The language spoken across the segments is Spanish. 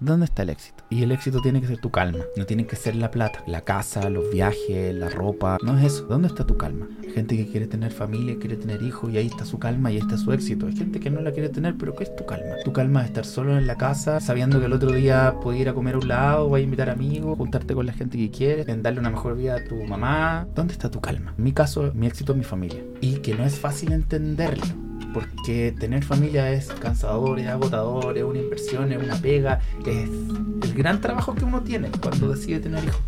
¿Dónde está el éxito? Y el éxito tiene que ser tu calma, no tiene que ser la plata, la casa, los viajes, la ropa, no es eso. ¿Dónde está tu calma? Gente que quiere tener familia, quiere tener hijos y ahí está su calma y ahí está su éxito. Hay gente que no la quiere tener, pero ¿qué es tu calma? Tu calma es estar solo en la casa, sabiendo que el otro día puedes ir a comer a un lado, vas a invitar amigos, juntarte con la gente que quieres, en darle una mejor vida a tu mamá. ¿Dónde está tu calma? En mi caso, mi éxito es mi familia. Y que no es fácil entenderlo porque tener familia es cansador, es agotador, es una inversión, es una pega, es el gran trabajo que uno tiene cuando decide tener hijos.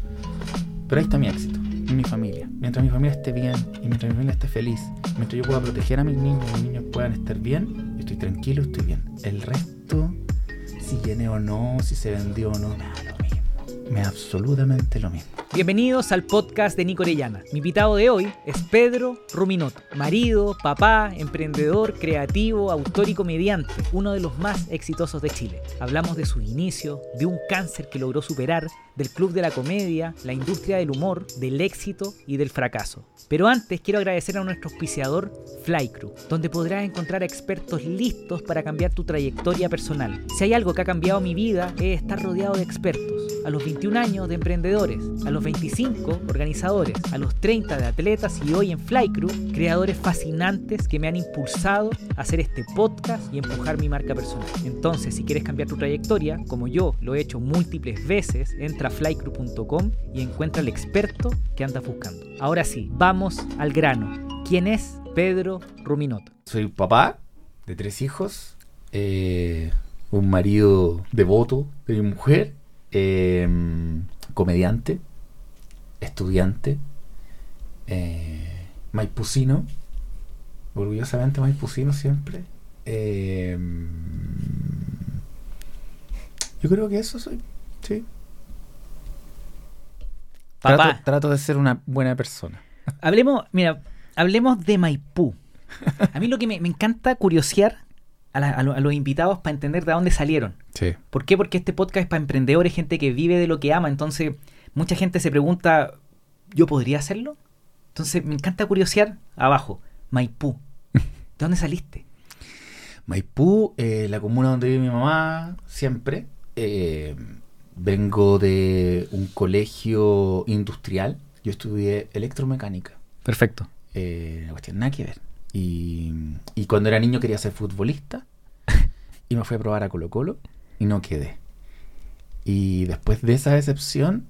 Pero ahí está mi éxito, en mi familia. Mientras mi familia esté bien y mientras mi familia esté feliz, mientras yo pueda proteger a mis niños y mis niños puedan estar bien, estoy tranquilo, estoy bien. El resto, si llené o no, si se vendió o no, me da lo mismo. Me absolutamente lo mismo. Bienvenidos al podcast de Nico Orellana. Mi invitado de hoy es Pedro Ruminot, marido, papá, emprendedor, creativo, autor y comediante, uno de los más exitosos de Chile. Hablamos de su inicio, de un cáncer que logró superar, del club de la comedia, la industria del humor, del éxito y del fracaso. Pero antes quiero agradecer a nuestro auspiciador Flycrew, donde podrás encontrar expertos listos para cambiar tu trayectoria personal. Si hay algo que ha cambiado mi vida es estar rodeado de expertos. A los 21 años de emprendedores, a los 25 organizadores, a los 30 de atletas y hoy en Flycrew, creadores fascinantes que me han impulsado a hacer este podcast y empujar mi marca personal. Entonces, si quieres cambiar tu trayectoria, como yo lo he hecho múltiples veces, entra a flycrew.com y encuentra al experto que andas buscando. Ahora sí, vamos al grano. ¿Quién es Pedro Ruminot? Soy papá de tres hijos, eh, un marido devoto de mi mujer, eh, comediante, estudiante, eh, maipucino, orgullosamente maipucino siempre. Eh, yo creo que eso soy, sí. Papá. Trato, trato de ser una buena persona. Hablemos, mira, hablemos de Maipú. A mí lo que me, me encanta curiosear a, la- a lo- a los invitados para entender de dónde salieron. Sí. ¿Por qué? Porque este podcast es para emprendedores, gente que vive de lo que ama. Entonces, mucha gente se pregunta, ¿yo podría hacerlo? Entonces, me encanta curiosear abajo. Maipú. ¿De dónde saliste? Maipú, eh, la comuna donde vive mi mamá, siempre. Eh, vengo de un colegio industrial. Yo estudié electromecánica. Perfecto. Eh, la cuestión nada que ver. Y, cuando era niño quería ser futbolista. Y me fui a probar a Colo Colo y no quedé. Y después de esa decepción,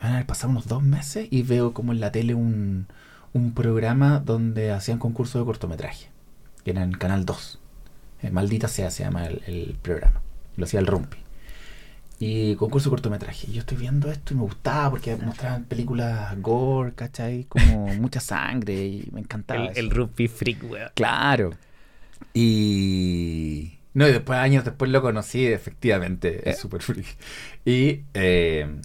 van a haber pasado unos dos meses y veo como en la tele un, un programa donde hacían concursos de cortometraje. Que era en Canal 2. Eh, Maldita sea se llama el, el programa. Lo hacía el Rumpi. Y concurso de cortometraje. Yo estoy viendo esto y me gustaba porque mostraban películas gore, ¿cachai? Como mucha sangre y me encantaba. eso. rugby freak, weón. Claro. Y. No, y después, años después lo conocí, efectivamente, es súper friki. Y eh,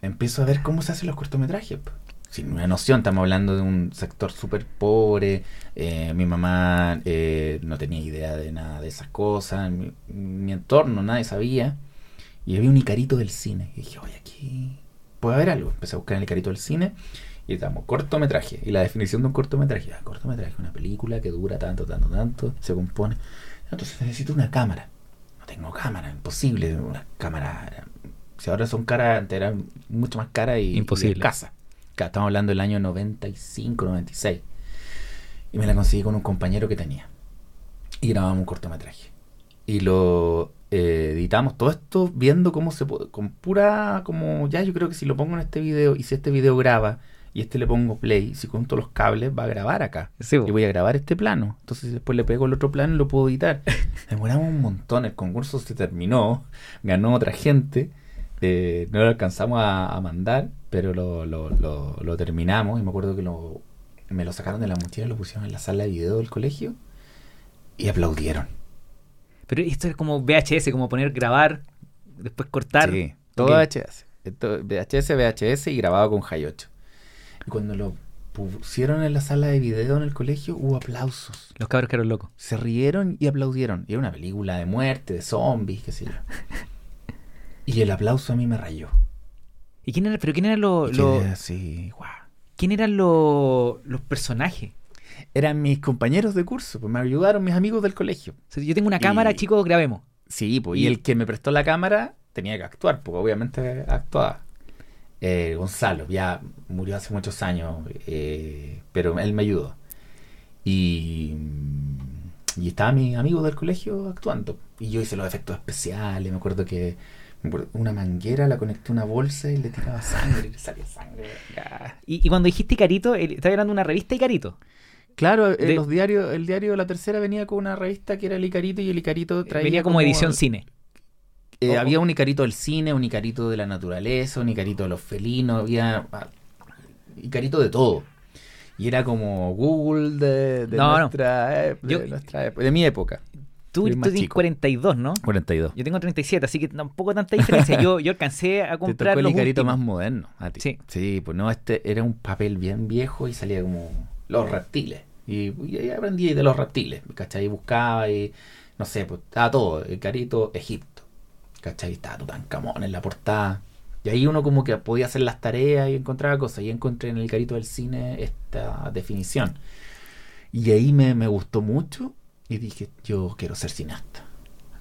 empiezo a ver cómo se hacen los cortometrajes. Sin una noción, estamos hablando de un sector súper pobre. eh, mi mamá eh, no tenía idea de nada de esas cosas. Mi, mi entorno, nadie sabía. Y había un Icarito del cine. Y dije, oye, aquí puede haber algo. Empecé a buscar en el Icarito del cine. Y estamos, cortometraje. Y la definición de un cortometraje. Ah, cortometraje, una película que dura tanto, tanto, tanto. Se compone. Entonces necesito una cámara. No tengo cámara, imposible. Una cámara. Si ahora son caras, eran mucho más caras y, Imposible. Claro, Estamos hablando del año 95, 96. Y me la conseguí con un compañero que tenía. Y grabamos un cortometraje. Y lo eh, editamos todo esto viendo cómo se puede. Con pura. Como ya, yo creo que si lo pongo en este video y si este video graba y este le pongo play, si junto los cables va a grabar acá. Sí, Y voy a grabar este plano. Entonces después le pego el otro plano y lo puedo editar. Demoramos un montón. El concurso se terminó. Ganó otra gente. eh, no lo alcanzamos a, a mandar, pero lo, lo, lo- lo terminamos. Y me acuerdo que lo, me lo sacaron de la mochila y lo pusieron en la sala de video del colegio. Y aplaudieron. Pero esto es como VHS, como poner grabar, después cortar. Sí, todo. VHS. Esto- VHS, VHS y grabado con 8. Y cuando lo pusieron en la sala de video en el colegio, hubo aplausos. Los cabros que eran locos. Se rieron y aplaudieron. Y era una película de muerte, de zombies, qué sé yo. Y el aplauso a mí me rayó. ¿Y quién era, pero quién eran los, quedé así, guau. quién eran los, los personajes? Eran mis compañeros de curso, pues me ayudaron mis amigos del colegio. O sea, yo tengo una Y- cámara, chicos, grabemos. Sí, pues, y el que me prestó la cámara tenía que actuar, porque obviamente actuaba. Eh, Gonzalo, ya murió hace muchos años, eh, pero él me ayudó. Y, y estaba mi amigo del colegio actuando. Y yo hice los efectos especiales, me acuerdo que una manguera, la conecté a una bolsa y le tiraba sangre, y le salía sangre. Y, y cuando dijiste Icarito, el- estaba hablando de una revista Icarito. Claro, en De- los diarios, el diario La Tercera venía con una revista que era el Icarito y el Icarito traía Venía como, edición cine. Eh, había un Icarito del cine, un Icarito de la naturaleza, un Icarito de los felinos, había ah, Icarito de todo. Y era como Google de, de No, no. nuestra, ep- de, nuestra de mi época. Tú, tú tienes chico. 42, ¿no? 42. Yo tengo 37, así que tampoco tanta diferencia. Yo, yo alcancé a Te comprar tocó el los Icarito últimos. más moderno a ti. Sí. Sí, pues no, este era un papel bien viejo y salía como los reptiles. Y, y ahí aprendí de los reptiles, ¿cachai? Y buscaba y, no sé, pues estaba todo. Icarito, Egipto, ¿cachai? Estaba Tutankamón en la portada. Y ahí uno como que podía hacer las tareas y encontraba cosas. Y encontré en el Icarito del cine esta definición. Y ahí me, me gustó mucho y dije, yo quiero ser cineasta.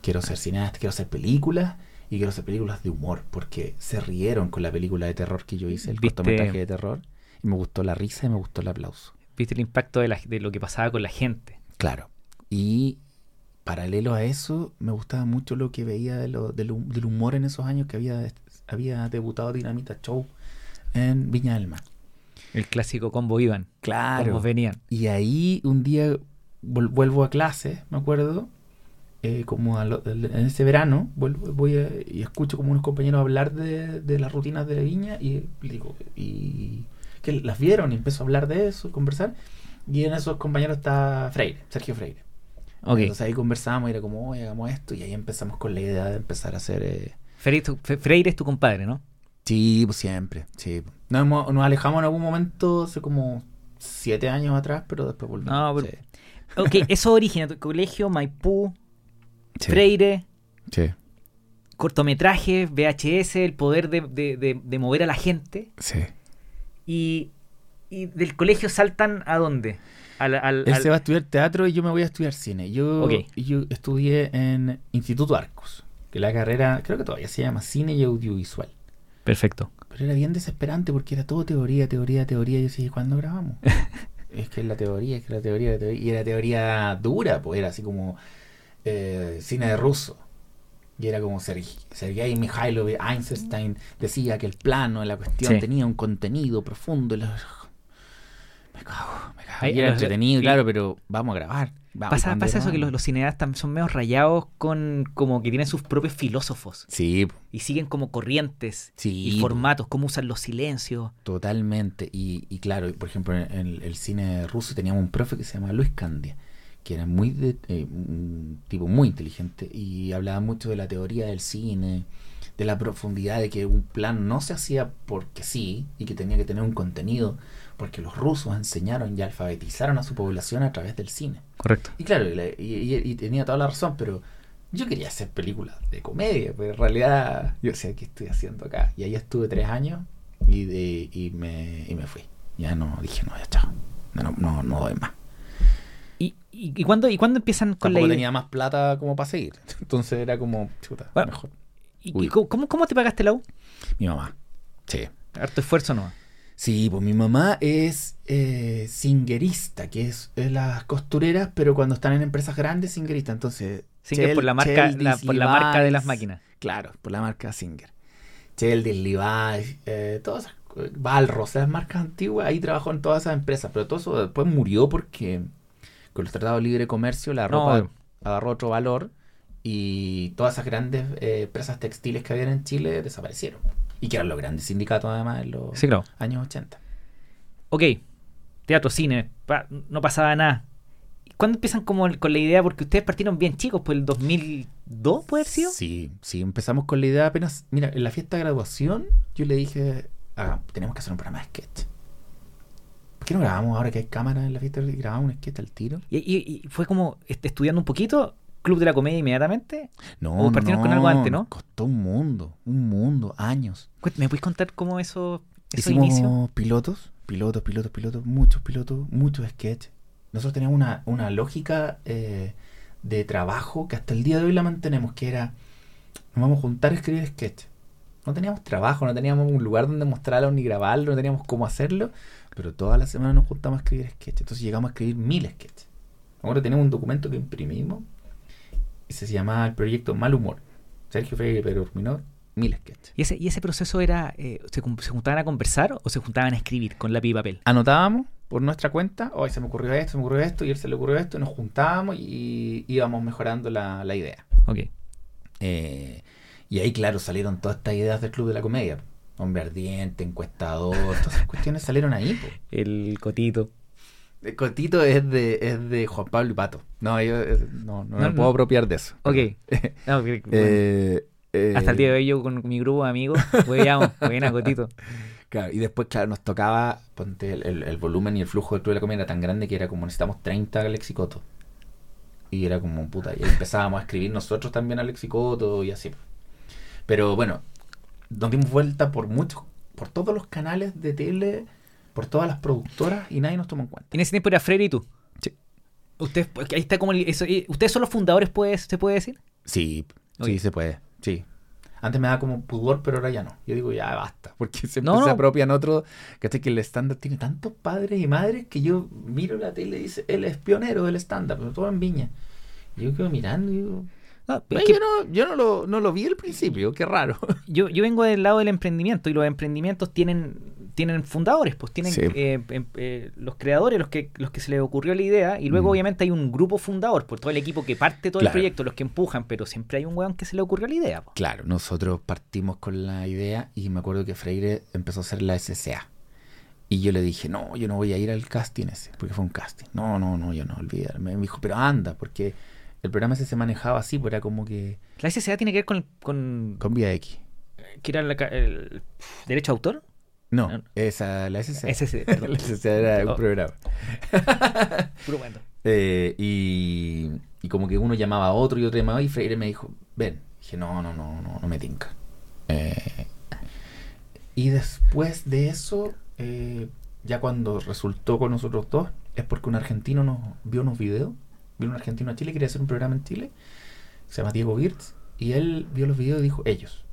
Quiero ser cineasta, quiero hacer películas y quiero hacer películas de humor, porque se rieron con la película de terror que yo hice, el cortometraje de terror. Y me gustó la risa y me gustó el aplauso. Viste el impacto de, la- de lo que pasaba con la gente. Claro. Y paralelo a eso, me gustaba mucho lo que veía de lo- del, hum- del humor en esos años que había, había debutado Dinamita Show en Viña del Mar. El clásico combo iban. Claro. Combos venían. Y ahí un día vuelvo a clase, me acuerdo, eh, como lo- en ese verano, vuelvo, voy a- y escucho como unos compañeros hablar de, de las rutinas de la viña y digo, y que las vieron y empezó a hablar de eso, conversar. Y en esos compañeros está Freire, Sergio Freire. Ok. Entonces ahí conversamos y era como, oye, hagamos esto. Y ahí empezamos con la idea de empezar a hacer... eh, Freire, es tu compadre, ¿no? Sí, pues siempre, sí. Nos, hemos- nos alejamos en algún momento hace como siete años atrás, pero después volvimos. No, pero- sí. Ok, eso origina tu colegio, Maipú, Sí, Freire, sí, cortometrajes, VHS, el poder de, de- de- de mover a la gente. sí. Y, y del colegio saltan a dónde? Al, al- Él al- se va a estudiar teatro y yo me voy a estudiar cine. Yo, yo estudié en Instituto Arcos, que la carrera creo que todavía se llama cine y audiovisual. Perfecto. Pero era bien desesperante porque era todo teoría, teoría, teoría. Y yo decía, ¿cuándo grabamos? es que es la teoría, es que la teoría, la teoría. Y era teoría dura, pues era así como eh, cine de ruso. Y era como Sergei, Sergei Mikhailovich Einstein decía que el plano, la cuestión Sí. tenía un contenido profundo. y Me cago, me cago. Ay, y era entretenido, y- claro, pero vamos a grabar. Vamos, Pasa, ¿cuándo pasa eso que los, los cineastas son medio rayados con como que tienen sus propios filósofos Sí, y siguen como corrientes sí, y formatos, cómo usan los silencios. Totalmente. Y, y claro, por ejemplo, en el, el cine ruso teníamos un profe que se llama Luis Candia, que era muy de- eh, un tipo muy inteligente y hablaba mucho de la teoría del cine, de la profundidad de que un plan no se hacía porque sí y que tenía que tener un contenido, porque los rusos enseñaron y alfabetizaron a su población a través del cine. Correcto. Y claro, y, tenía toda la razón, pero yo quería hacer películas de comedia, pero en realidad yo decía, ¿qué estoy haciendo acá? Y ahí estuve tres años y, de- y, me, y me fui. Ya no, dije, no, ya chao, no, no, no, no doy más. ¿Y, y, cuándo, y cuándo empiezan con Tampoco la idea? tenía más plata como para seguir. Entonces era como, chuta, Bueno, mejor. ¿Y, cómo, cómo- te pagaste la U? Mi mamá, sí. Harto esfuerzo no. Sí, pues mi mamá es eh, singerista, que es, es las costureras, pero cuando están en empresas grandes, singerista. Entonces, Singer Chel- por la marca, la- por la marca de las máquinas. Claro, por la marca Singer. Cheldis, Levi's, eh, todas esas, Balros, las marcas antiguas, ahí trabajó en todas esas empresas, pero todo eso después murió porque con los tratados de libre comercio la No, ropa eh. agarró otro valor y todas esas grandes eh, empresas textiles que habían en Chile desaparecieron. Y que eran los grandes sindicatos además en los Sí, claro. años 80. Ok, teatro, cine, pa- no pasaba nada. ¿Cuándo empiezan como el- con la idea? Porque ustedes partieron bien chicos, pues el 2002 puede haber sido. Sí, sí, empezamos con la idea apenas. Mira, en la fiesta de graduación, yo le dije, ah, tenemos que hacer un programa de sketch. ¿Por qué no grabamos ahora que hay cámara en la fiesta y grabamos un sketch al tiro? Y, y- y fue como est- estudiando un poquito, Club de la Comedia inmediatamente. No, O partieron con algo antes, ¿no? costó un mundo, un mundo, años. ¿Me puedes contar cómo eso, esos Hicimos inicios? pilotos, pilotos, pilotos, pilotos, muchos pilotos, muchos sketches. Nosotros teníamos una, una lógica eh, de trabajo que hasta el día de hoy la mantenemos, que era, nos vamos a juntar a escribir sketch. No teníamos trabajo, no teníamos un lugar donde mostrarlo ni grabarlo, no teníamos cómo hacerlo, pero toda la semana nos juntamos a escribir sketch. Entonces llegamos a escribir mil sketches. Ahora tenemos un documento que imprimimos y se llamaba el proyecto Mal Humor. Sergio Freire, Pedro Ruminor, mil sketches. ¿Y ese, y ese proceso era, eh, ¿se, se juntaban a conversar o se juntaban a escribir con lápiz y papel? Anotábamos por nuestra cuenta, hoy se me ocurrió esto, se me ocurrió esto, y él se le ocurrió esto, y nos juntábamos y íbamos mejorando la, la idea. Ok. Eh, y ahí, claro, salieron todas estas ideas del Club de la Comedia. Hombre ardiente, encuestador, todas esas cuestiones salieron ahí. po. El cotito. El Cotito es de, es de Juan Pablo y Pato. No, yo eh, no, no, No, me puedo apropiar de eso. Ok. No, bueno, Eh, eh, hasta el día de hoy yo con mi grupo de amigos, hueveamos, buena cotito. Claro, y después, claro, nos tocaba, ponte, el, el- el volumen y el flujo del Club de la Comedia era tan grande que era como necesitamos 30 lexicotos. Y era como, puta, y empezábamos a escribir nosotros también a lexicoto y así. Pero bueno, nos dimos vuelta por muchos, por todos los canales de tele, por todas las productoras y nadie nos tomó en cuenta. En ese tiempo era Freire y tú. Sí. Usted, ahí está como el- eso, eh, ¿Ustedes son los fundadores, pues, se puede decir? Sí, sí, se puede, sí. Antes me da como pudor, pero ahora ya no. Yo digo, ya basta, porque siempre No, se no. apropian otros. Que que el estándar tiene tantos padres y madres que yo miro la tele y dice, él es pionero del estándar, pero todo en Viña. Yo quedo mirando y digo, No, "Ay, es que yo, no, yo no, lo, no lo vi al principio, qué raro. yo, yo vengo del lado del emprendimiento y los emprendimientos tienen, tienen fundadores, pues tienen Sí. eh, em- eh, los creadores, los que, los que se les ocurrió la idea, y luego Mm. obviamente hay un grupo fundador, por todo el equipo que parte todo el proyecto, los que empujan, pero siempre hay un weón que se le ocurrió la idea. pues. Claro, nosotros partimos con la idea y me acuerdo que Freire empezó a hacer la SCA. Y yo le dije, no, yo no voy a ir al casting ese, porque fue un casting. No, no, no, yo no, olvídame. Me dijo, pero anda, porque el programa ese se manejaba así, pues era como que La SCA tiene que ver con, con con Vía X. que era la el derecho de autor. No, No. esa, la SCA. SC, perdón. la SCA era un Oh. programa. Puro. Eh, y, y como que uno llamaba a otro y otro llamaba y Freire me dijo, ven. Dije, no, no, no, no, no me tinca. Eh, y después de eso, eh, ya cuando resultó con nosotros dos, es porque un argentino nos vio unos videos, vio un argentino a Chile, quería hacer un programa en Chile, se llama Diego Wirtz, y él vio los videos y dijo, ellos.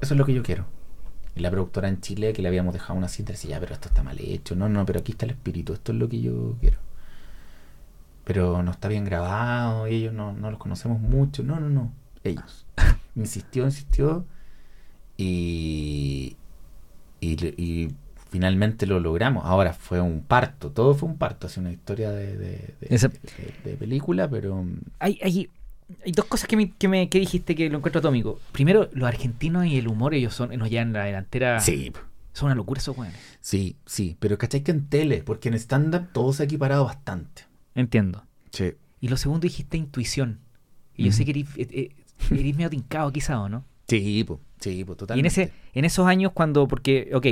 Eso es lo que yo quiero. Y la productora en Chile, que le habíamos dejado una cinta, decía, ya, pero esto está mal hecho. No, no, pero aquí está el espíritu, esto es lo que yo quiero. Pero no está bien grabado, y ellos no, no los conocemos mucho. No, no, no, ellos. Insistió, insistió, y, y finalmente lo logramos. Ahora fue un parto, todo fue un parto, así una historia de, de, de- Esa- de- de película, pero... Hay, hay, hay dos cosas que, me, que, me, que dijiste que lo encuentro atómico. Primero, los argentinos y el humor, ellos son, nos llevan la delantera. Sí, Son una locura esos weones. sí, sí, pero ¿cachai que en tele? Porque en stand-up todo se ha equiparado bastante. Entiendo. Sí. Y lo segundo dijiste intuición. Y yo sé que eres, eh, eh, eres medio tincado quizá, ¿o no? Sí, po, sí, po, Y en, totalmente. ese, en esos años cuando, porque, ok,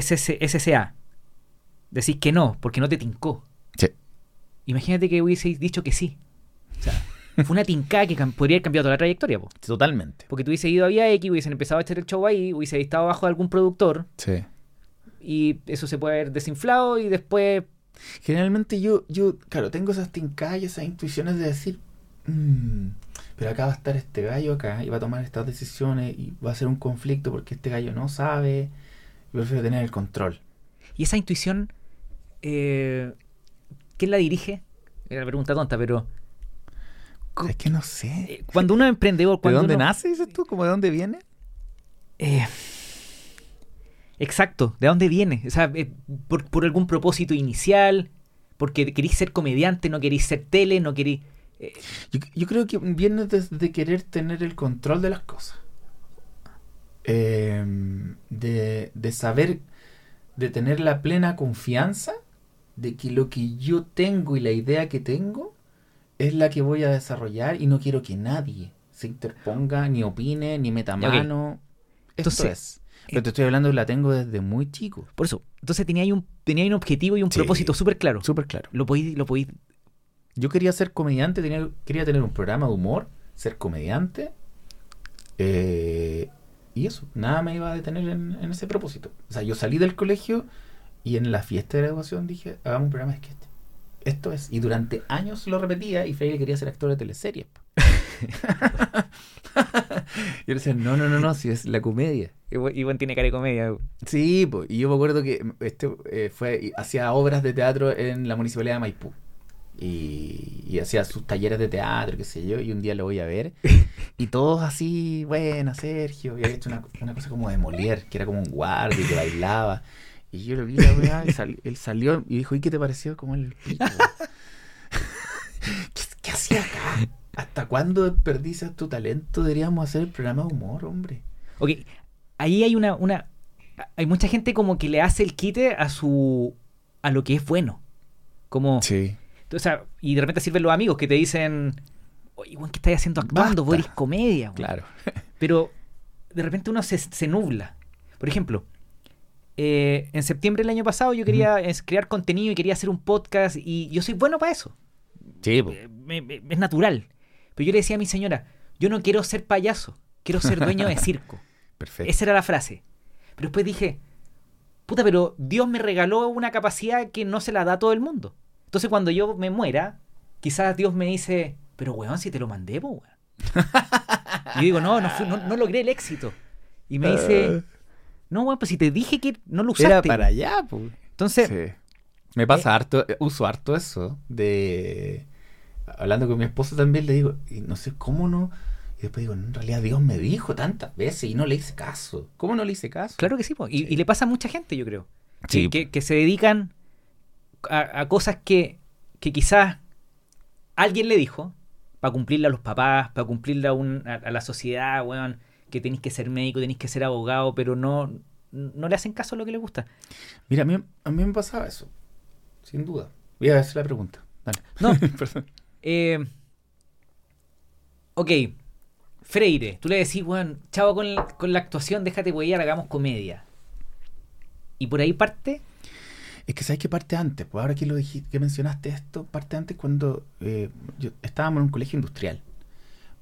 SC SCA, decís que no, porque no te tincó. Sí. Imagínate que hubieseis dicho que sí. O sea, fue una tincada que podría haber cambiado toda la trayectoria, po. Totalmente. Porque tú hubiese ido a Vía X, hubiesen empezado a echar el show ahí, hubiese estado bajo de algún productor, Sí. y eso se puede haber desinflado y después Generalmente yo, yo, claro, tengo esas tincadas y esas intuiciones de decir, "Mm, pero acá va a estar este gallo acá y va a tomar estas decisiones y va a ser un conflicto porque este gallo no sabe. Yo prefiero tener el control. Y esa intuición, eh, ¿quién la dirige? Era una pregunta tonta, pero Es que no sé. eh, cuando uno es emprendedor, ¿De cuando dónde uno- nace, dices tú? ¿Cómo de dónde viene? Eh, exacto, ¿de dónde viene? O sea, eh, por, por algún propósito inicial, porque queréis ser comediante, no queréis ser tele, no queréis... eh, Yo, yo creo que viene desde querer tener el control de las cosas. Eh, de, de saber, de tener la plena confianza de que lo que yo tengo y la idea que tengo es la que voy a desarrollar y no quiero que nadie se interponga, ni opine, ni meta mano. Esto Entonces, es. Pero te estoy hablando, la tengo desde muy chico. por eso, entonces tenía ahí un, tenía ahí un objetivo y un Sí. propósito súper claro. Súper claro. Lo podéis, lo podéis Yo quería ser comediante, tenía, quería tener un programa de humor, ser comediante. eh, y eso, nada me iba a detener en, en ese propósito. O sea, yo salí del colegio y en la fiesta de graduación dije, hagamos un programa de sketch. esto es. Y durante años lo repetía y Freire quería ser actor de teleseries. y yo decía, no, no, no, no, si es la comedia. Buen tiene cara de comedia. Sí, po, y yo me acuerdo que este eh, fue hacía obras de teatro en la municipalidad de Maipú. Y, y hacía sus talleres de teatro, qué sé yo, y un día lo voy a ver. Y todos así, bueno, Sergio, y había hecho una, una cosa como de Molière, que era como un guardia que bailaba. Y yo lo vi, la weá, y sal- él salió y dijo, ¿y qué te pareció? Como el pico. ¿Qué, qué hacía acá? ¿Hasta cuándo desperdicias tu talento? Deberíamos hacer el programa de humor, hombre. Ok, ahí hay una, una. Hay mucha gente como que le hace el quite a su. a lo que es bueno. Como. Sí. O sea, y de repente sirven los amigos que te dicen. Oye, ¿qué estás haciendo actuando? Vos eres comedia, weón". Claro. Pero de repente uno se, se nubla. Por ejemplo, eh, en septiembre del año pasado yo quería crear contenido y quería hacer un podcast y yo soy bueno para eso. Sí. Eh, me- me- es natural. Pero yo le decía a mi señora, yo no quiero ser payaso, quiero ser dueño de circo. perfecto. Esa era la frase. Pero después dije, puta, pero Dios me regaló una capacidad que no se la da a todo el mundo. Entonces cuando yo me muera, quizás Dios me dice, pero weón, si te lo mandé, po, weón. y yo digo, no, no, fui- no, no logré el éxito. Y me dice, no, weón, pues si te dije que no lo usaste. Era para allá, pues. Entonces, Sí. Me pasa harto, eh, uso harto eso de... Hablando con mi esposo también le digo, y no sé cómo no... Y después digo, en realidad Dios me dijo tantas veces y no le hice caso. ¿Cómo no le hice caso? claro que sí, po. Y, Sí. y le pasa a mucha gente, yo creo. Que, Sí. que- que se dedican a, a cosas que, que quizás alguien le dijo para cumplirle a los papás, para cumplirle a, un- a- a la sociedad, weón, que tenéis que ser médico, tenéis que ser abogado, pero no, no le hacen caso a lo que le gusta. Mira, a mí, a mí me pasaba eso, sin duda. Voy a hacer la pregunta. Dale. No. Eh, ok, Freire, tú le decís, weón, chavo con, la- con la actuación, déjate huellar, hagamos comedia. Y por ahí parte, Es que sabes que parte antes, pues ahora que lo dijiste, que mencionaste esto, parte antes cuando eh, yo, estábamos en un colegio industrial.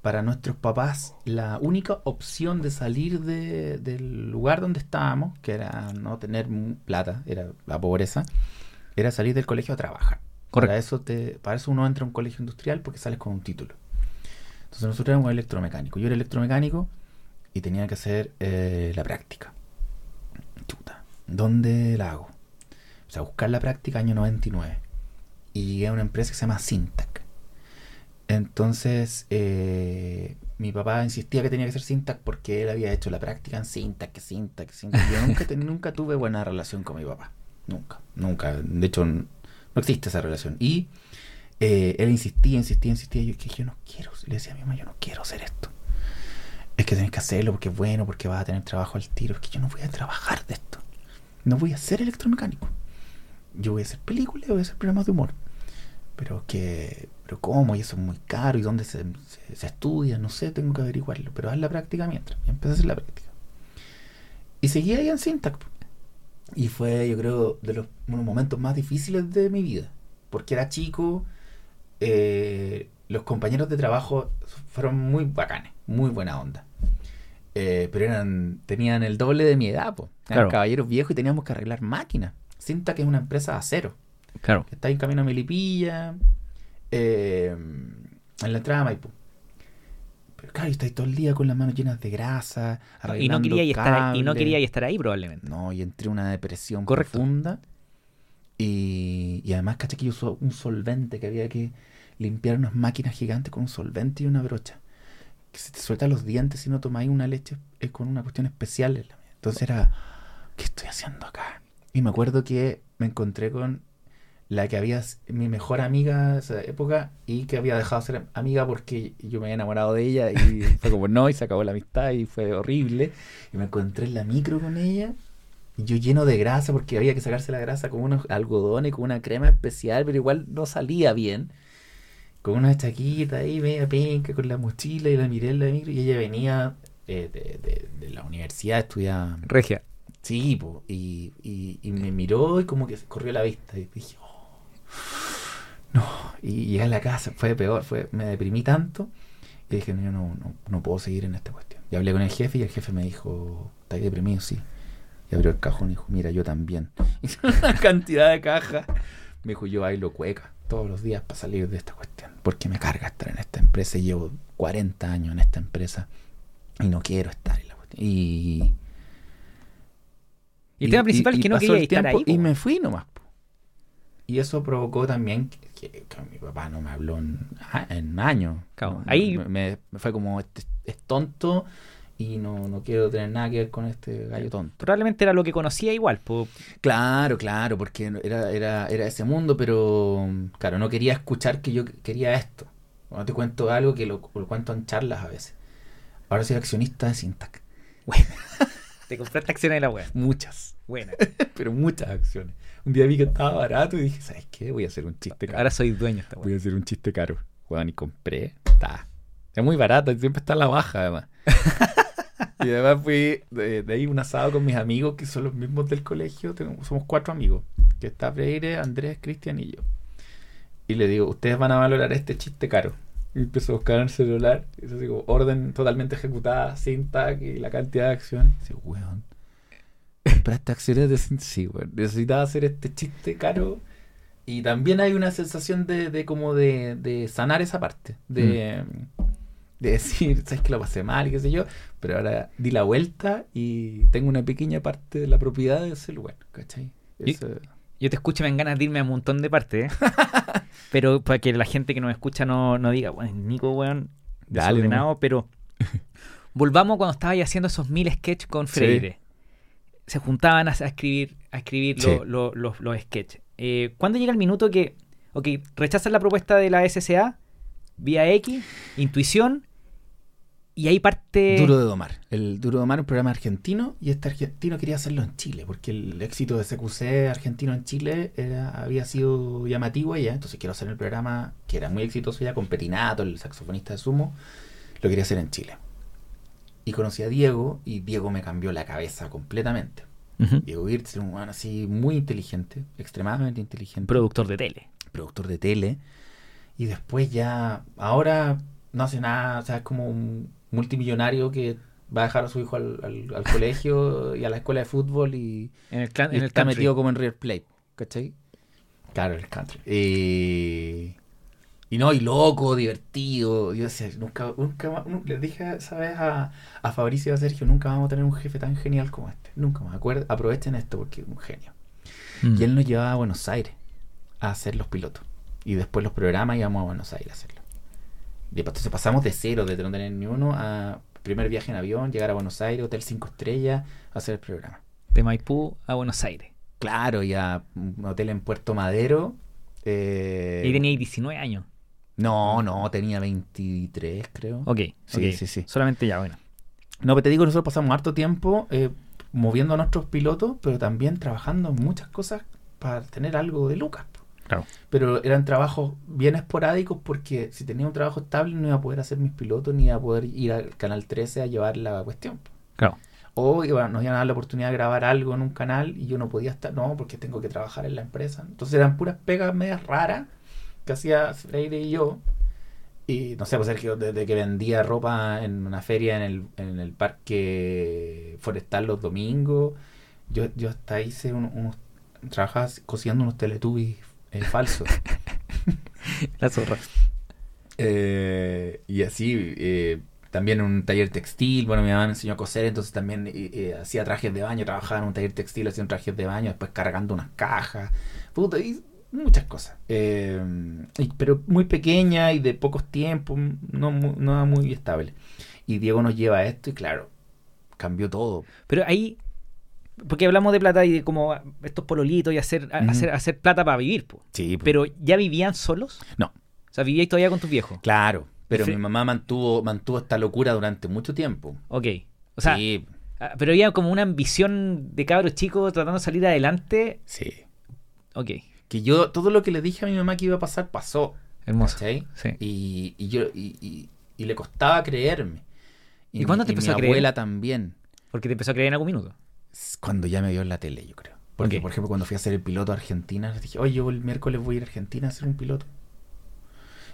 Para nuestros papás, la única opción de salir de- del lugar donde estábamos, que era no tener plata, era la pobreza, era salir del colegio a trabajar. Correcto. Para eso, te, para eso uno entra a un colegio industrial porque sales con un título. Entonces nosotros éramos electromecánicos. Yo era electromecánico y tenía que hacer eh, la práctica. Chuta. ¿Dónde la hago? O sea, buscar la práctica año 99. Y llegué a una empresa que se llama Syntac. Entonces, eh, mi papá insistía que tenía que ser Syntac porque él había hecho la práctica en Syntac, Syntac, Syntac. Yo nunca, ten- nunca tuve buena relación con mi papá. Nunca, nunca. De hecho, no existe esa relación. Y eh, él insistía, insistía, insistía. Yo que yo no quiero. Le decía a mi mamá, yo no quiero hacer esto. Es que tenés que hacerlo porque es bueno, porque vas a tener trabajo al tiro. Es que yo no voy a trabajar de esto. No voy a ser electromecánico. Yo voy a hacer películas, voy a hacer programas de humor. Pero que, pero cómo, y eso es muy caro, y dónde se, se- se estudia, no sé, tengo que averiguarlo. Pero haz la práctica mientras. Y empecé a hacer la práctica. Y seguí ahí en Syntac. po. Y fue, yo creo, de los unos momentos más difíciles de mi vida. Porque era chico, eh, los compañeros de trabajo fueron muy bacanes, muy buena onda. Eh, pero eran tenían el doble de mi edad, pues. Eran Claro. caballeros viejos y teníamos que arreglar máquinas. Cinta que es una empresa de acero, claro, que está en camino a Melipilla, eh, en la entrada de Maipú. Pero claro, y estáis todo el día con las manos llenas de grasa, y no quería estar ahí, y no quería estar ahí probablemente. No, y entré en una depresión Correcto. profunda. Y, y además, caché que yo usó un solvente, que había que limpiar unas máquinas gigantes con un solvente y una brocha. Que se te sueltan los dientes si no tomáis una leche es con una cuestión especial. Entonces era, ¿qué estoy haciendo acá? Y me acuerdo que me encontré con la que había mi mejor amiga de esa época y que había dejado de ser amiga porque yo me había enamorado de ella y fue como no y se acabó la amistad y fue horrible y me encontré en la micro con ella y yo lleno de grasa porque había que sacarse la grasa con unos algodones con una crema especial pero igual no salía bien con una chaquita ahí media penca con la mochila y la miré en la micro y ella venía eh, de, de- de la universidad estudiaba Regia. Sí, po, y, y, y me miró y como que se corrió la vista. Y dije, oh, no. Y llegué a la casa, fue peor, fue, me deprimí tanto. Y dije, no, no, no, no puedo seguir en esta cuestión. Y hablé con el jefe y el jefe me dijo, ¿estás deprimido? Sí. Y abrió el cajón y dijo, mira, yo también. Hizo una cantidad de cajas. Me dijo, yo bailo cueca. todos los días para salir de esta cuestión. Porque me carga estar en esta empresa. Llevo 40 años en esta empresa y no quiero estar en la cuestión. Y, Y el tema principal es que no quería estar tiempo ahí. Y po. me fui nomás. po. Y eso provocó también que, que- que mi papá no me habló en, a- en años. Claro, ahí- me, me- me fue como, este es tonto y no, no quiero tener nada que ver con este gallo tonto. Probablemente era lo que conocía igual. po. Claro, claro, porque era, era, era ese mundo, pero claro, no quería escuchar que yo quería esto. Cuando te cuento algo que lo, lo cuento en charlas a veces. Ahora soy accionista de Sintac. Bueno, te compraste acciones de la web. Muchas, Buena. pero muchas acciones. Un día vi que estaba barato y dije, ¿sabes qué? Voy a hacer un chiste caro. Ahora soy dueño de esta Voy a hacer un chiste caro. Juan, y compré. Está. Es muy barato, siempre está a la baja además. y además fui de, de ahí un asado con mis amigos que son los mismos del colegio. Tenemos- somos cuatro amigos. Que está Freire, Andrés, Cristian y yo. Y le digo, ustedes van a valorar este chiste caro. Y empezó a buscar en el celular. Y eso así como, orden totalmente ejecutada, sin tag y la cantidad de acciones. Y dice, weón. ¿Compraste acciones de Sí, weón. Necesitaba hacer este chiste caro. Y también hay una sensación de, de como de, de sanar esa parte. De, de decir, sabes que lo pasé mal qué sé yo. Pero ahora di la vuelta y tengo una pequeña parte de la propiedad de ese lugar. ¿Cachai? Eso- Yo te escucho y me dan ganas de irme a un montón de partes. ¿eh? pero para que la gente que nos escucha no, no diga, bueno, Nico, weón, Dale, desordenado, pero volvamos cuando estabas haciendo esos mil sketches con Sí. Freire. Se juntaban a, a escribir, a escribir Sí. lo- lo- los- los sketches. Eh, ¿Cuándo llega el minuto que, ok, rechazas la propuesta de la SCA, vía X, intuición, y ahí parte... Duro de Domar. El Duro de Domar es un programa argentino y este argentino quería hacerlo en Chile porque el éxito de CQC argentino en Chile era, había sido llamativo ya. Entonces quiero hacer el programa que era muy exitoso ya con Petinato, el saxofonista de Sumo. Lo quería hacer en Chile. Y conocí a Diego y Diego me cambió la cabeza completamente. Diego Wirtz era un weón así muy inteligente, extremadamente inteligente Productor de tele. productor de tele. Y después ya, ahora no hace nada, o sea, es como un multimillonario que va a dejar a su hijo al, al- al colegio y a la escuela de fútbol y, En el, clan- y en el está country. metido como en River Plate, ¿cachai? Claro, el country. Eh, y no, y loco, divertido. Yo decía, nunca, nunca más- nu- les dije esa vez a, a Fabricio y a Sergio, nunca vamos a tener un jefe tan genial como este. Nunca más. Acuer- aprovechen esto porque es un genio. Mm. Y él nos llevaba a Buenos Aires a hacer los pilotos. Y después los programas íbamos a Buenos Aires a hacerlo. Entonces pasamos de cero, de no tener ni uno, a primer viaje en avión, llegar a Buenos Aires, Hotel 5 Estrellas, hacer el programa. De Maipú a Buenos Aires. Claro, y a un hotel en Puerto Madero. eh, Y tenía 19 años. No, no, tenía 23, creo. Ok, Sí, sí, sí. Solamente ya, bueno. No, pero te digo, nosotros pasamos harto tiempo eh, moviendo a nuestros pilotos, pero también trabajando en muchas cosas para tener algo de lucas. Claro. Pero eran trabajos bien esporádicos porque si tenía un trabajo estable no iba a poder hacer mis pilotos ni iba a poder ir al Canal 13 a llevar la cuestión. Claro. O iba- nos iban a dar la oportunidad de grabar algo en un canal y yo no podía estar, no, porque tengo que trabajar en la empresa. Entonces eran puras pegas medias raras que hacía Freire y yo. Y no sé, pues Sergio, desde que vendía ropa en una feria en el, en el parque forestal los domingos, yo, yo hasta hice un- unos, trabajaba cosiendo unos teletubbies eh, falsos. La zorra. Eh, y así, eh, también en un taller textil, bueno, mi mamá me enseñó a coser, entonces también eh, eh, hacía trajes de baño, trabajaba en un taller textil haciendo trajes de baño, después cargando unas cajas, puta, y muchas cosas. Y- pero muy pequeña y de pocos tiempos, no, no muy estable. Y Diego nos lleva a esto y claro, cambió todo. Pero ahí, porque hablamos de plata y de como estos pololitos y hacer, hacer, hacer plata para vivir, po. Sí, pero ¿ya vivían solos? No. O sea, vivíais todavía con tus viejos. claro, pero mi mamá mantuvo, mantuvo esta locura durante mucho tiempo. Ok. O sea, sí, ah, pero había como una ambición de cabros chicos tratando de salir adelante. sí. Ok. Que yo, todo lo que le dije a mi mamá que iba a pasar, pasó. Hermoso. ¿cachai? Sí. Y, y yo y, y- y le costaba creerme. ¿Y mi- cuándo te mi empezó a creer? abuela también. Porque te empezó a creer en algún minuto. Cuando ya me vio en la tele, yo creo. Porque, por ejemplo, cuando fui a hacer el piloto a Argentina, les dije, oye, yo el miércoles voy a ir a Argentina a hacer un piloto.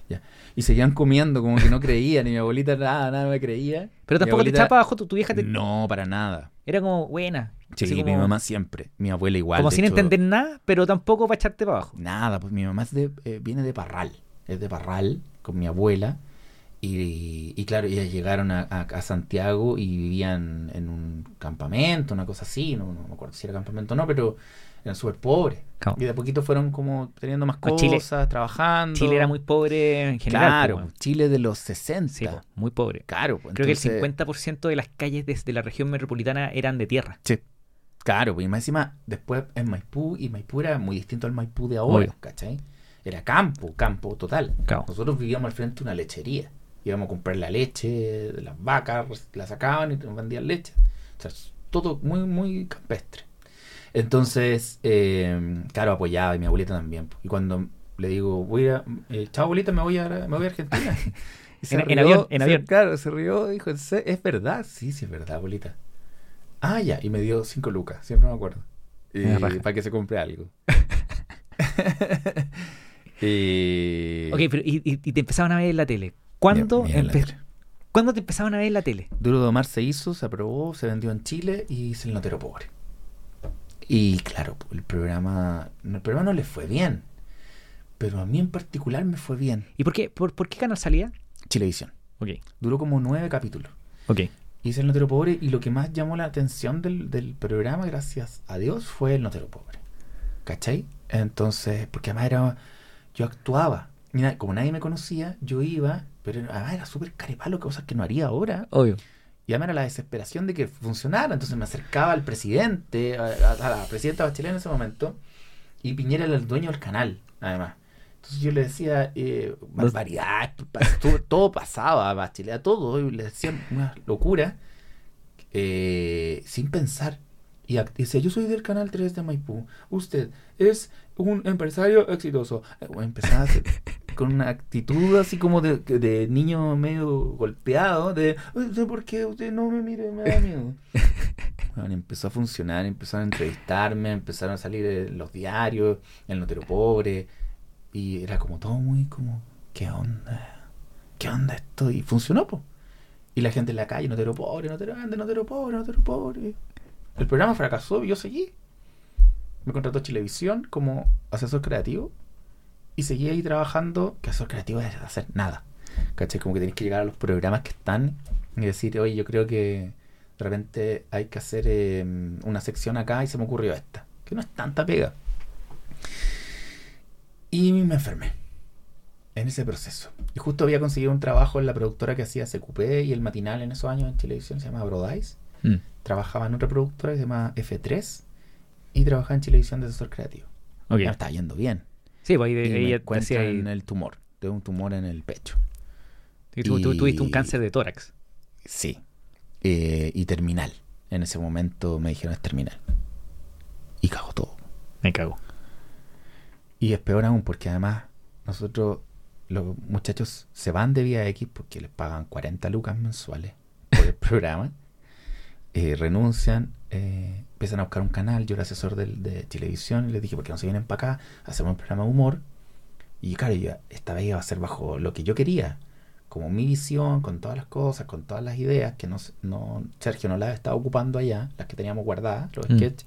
Ya. Y seguían comiendo como que no creían, y mi abuelita nada, nada me creía. Pero tampoco te abuelita- echaba para abajo, tu, tu vieja te... No, para nada. Era como buena. Sí, mi mamá siempre. Mi abuela igual. Como sin hecho, entender nada, pero tampoco para echarte para abajo. Nada, pues mi mamá es de, eh, viene de Parral. Es de Parral con mi abuela. Y, y claro, ellas llegaron a, a- a Santiago y vivían en un campamento, una cosa así. No, no me acuerdo si era campamento o no, pero eran súper pobres. Claro. Y de a poquito fueron como teniendo más Chile- cosas, trabajando. Chile era muy pobre en general. Claro, po, weón. Chile de los 60. Sí, po, muy pobre. Claro, pues, Creo que el 50% de las calles desde la región metropolitana eran de tierra. Sí. Claro, pues y más encima, después en Maipú, y Maipú era muy distinto al Maipú de ahora, Obvio. ¿cachai? Era campo, campo total. Claro. Nosotros vivíamos al frente de una lechería. Íbamos a comprar la leche de las vacas, la sacaban y nos vendían leche. O sea, todo muy, muy campestre. Entonces, eh, claro, apoyaba y mi abuelita también. Y cuando le digo, voy a, eh, chao abuelita, me voy a, me voy a Argentina. Se En- en avión, en se- avión. Claro, se rió, dijo, "¿En se- ¿es verdad? Sí, sí, es verdad, abuelita. Ah, ya, y me dio cinco lucas, siempre me acuerdo. Y- raja. para que se compre algo. y... Ok, pero y, y- y te empezaban a ver en la tele. ¿Cuándo, Mira, mira la empe- tele. ¿Cuándo te empezaban a ver en la tele? Duro de Omar se hizo, se aprobó, se vendió en Chile y hice el notero pobre. Y claro, el programa, el programa no le fue bien, pero a mí en particular me fue bien. ¿Y por qué, por, por qué canal salía? Chilevisión. Ok, Duró como nueve capítulos. ok. Hice el notero pobre y lo que más llamó la atención del, del programa, gracias a Dios, fue el notero pobre. ¿Cachai? Entonces, porque además era, yo actuaba. Mira, como nadie me conocía, yo iba, pero además era súper carepalo, cosas que no haría ahora. Obvio. Y además era la desesperación de que funcionara. Entonces me acercaba al presidente, a, a- la presidenta Bachelet en ese momento, y Piñera era el dueño del canal, además. Entonces yo le decía, eh, barbaridad, todo, todo pasaba a Bachelet, a todo, y le decían una locura, eh, sin pensar. Y dice, yo soy del canal 3 de Maipú, usted es un empresario exitoso. Eh, bueno, empezaba a hacer- con una actitud así como de, de niño medio golpeado, de, "Usted, ¿por qué usted no me mire? Me da miedo. Bueno, empezó a funcionar, empezaron a entrevistarme, empezaron a salir en los diarios, el notero pobre, y era como todo muy como, ¿qué onda? ¿Qué onda esto? Y funcionó, pues. Y la gente en la calle, notero pobre, notero grande, notero pobre, notero pobre. El programa fracasó y yo seguí. Me contrató Chilevisión como asesor creativo y seguí ahí trabajando, que asesor creativo es hacer nada. ¿Cachai? Como que tenés que llegar a los programas que están y decir, oye, yo creo que de repente hay que hacer eh, una sección acá y se me ocurrió esta, que no es tanta pega. Y me enfermé en ese proceso. Y justo había conseguido un trabajo en la productora que hacía CQP y el matinal en esos años en televisión, se llama Brodice. Mm. Trabajaba en otra productora que se llama F3 y trabajaba en televisión de asesor creativo. Ok. Ya me estaba yendo bien. Sí, pues ahí, de- Y ahí me ahí- encuentran el tumor. Tengo un tumor en el pecho. y tú, tuviste un cáncer de tórax. Sí. Eh, y terminal. En ese momento me dijeron es terminal. Y cago todo. Me cago. Y es peor aún porque además nosotros, los muchachos se van de Vía X porque les pagan 40 lucas mensuales por el programa. eh, renuncian, eh, empiezan a buscar un canal. Yo era asesor del- de, televisión y les dije, ¿por qué no se vienen para acá? Hacemos un programa de humor. Y claro, yo, esta vez iba a ser bajo lo que yo quería. Como mi visión, con todas las cosas, con todas las ideas que no, se- no Sergio no las estaba ocupando allá, las que teníamos guardadas, los Mm. sketches.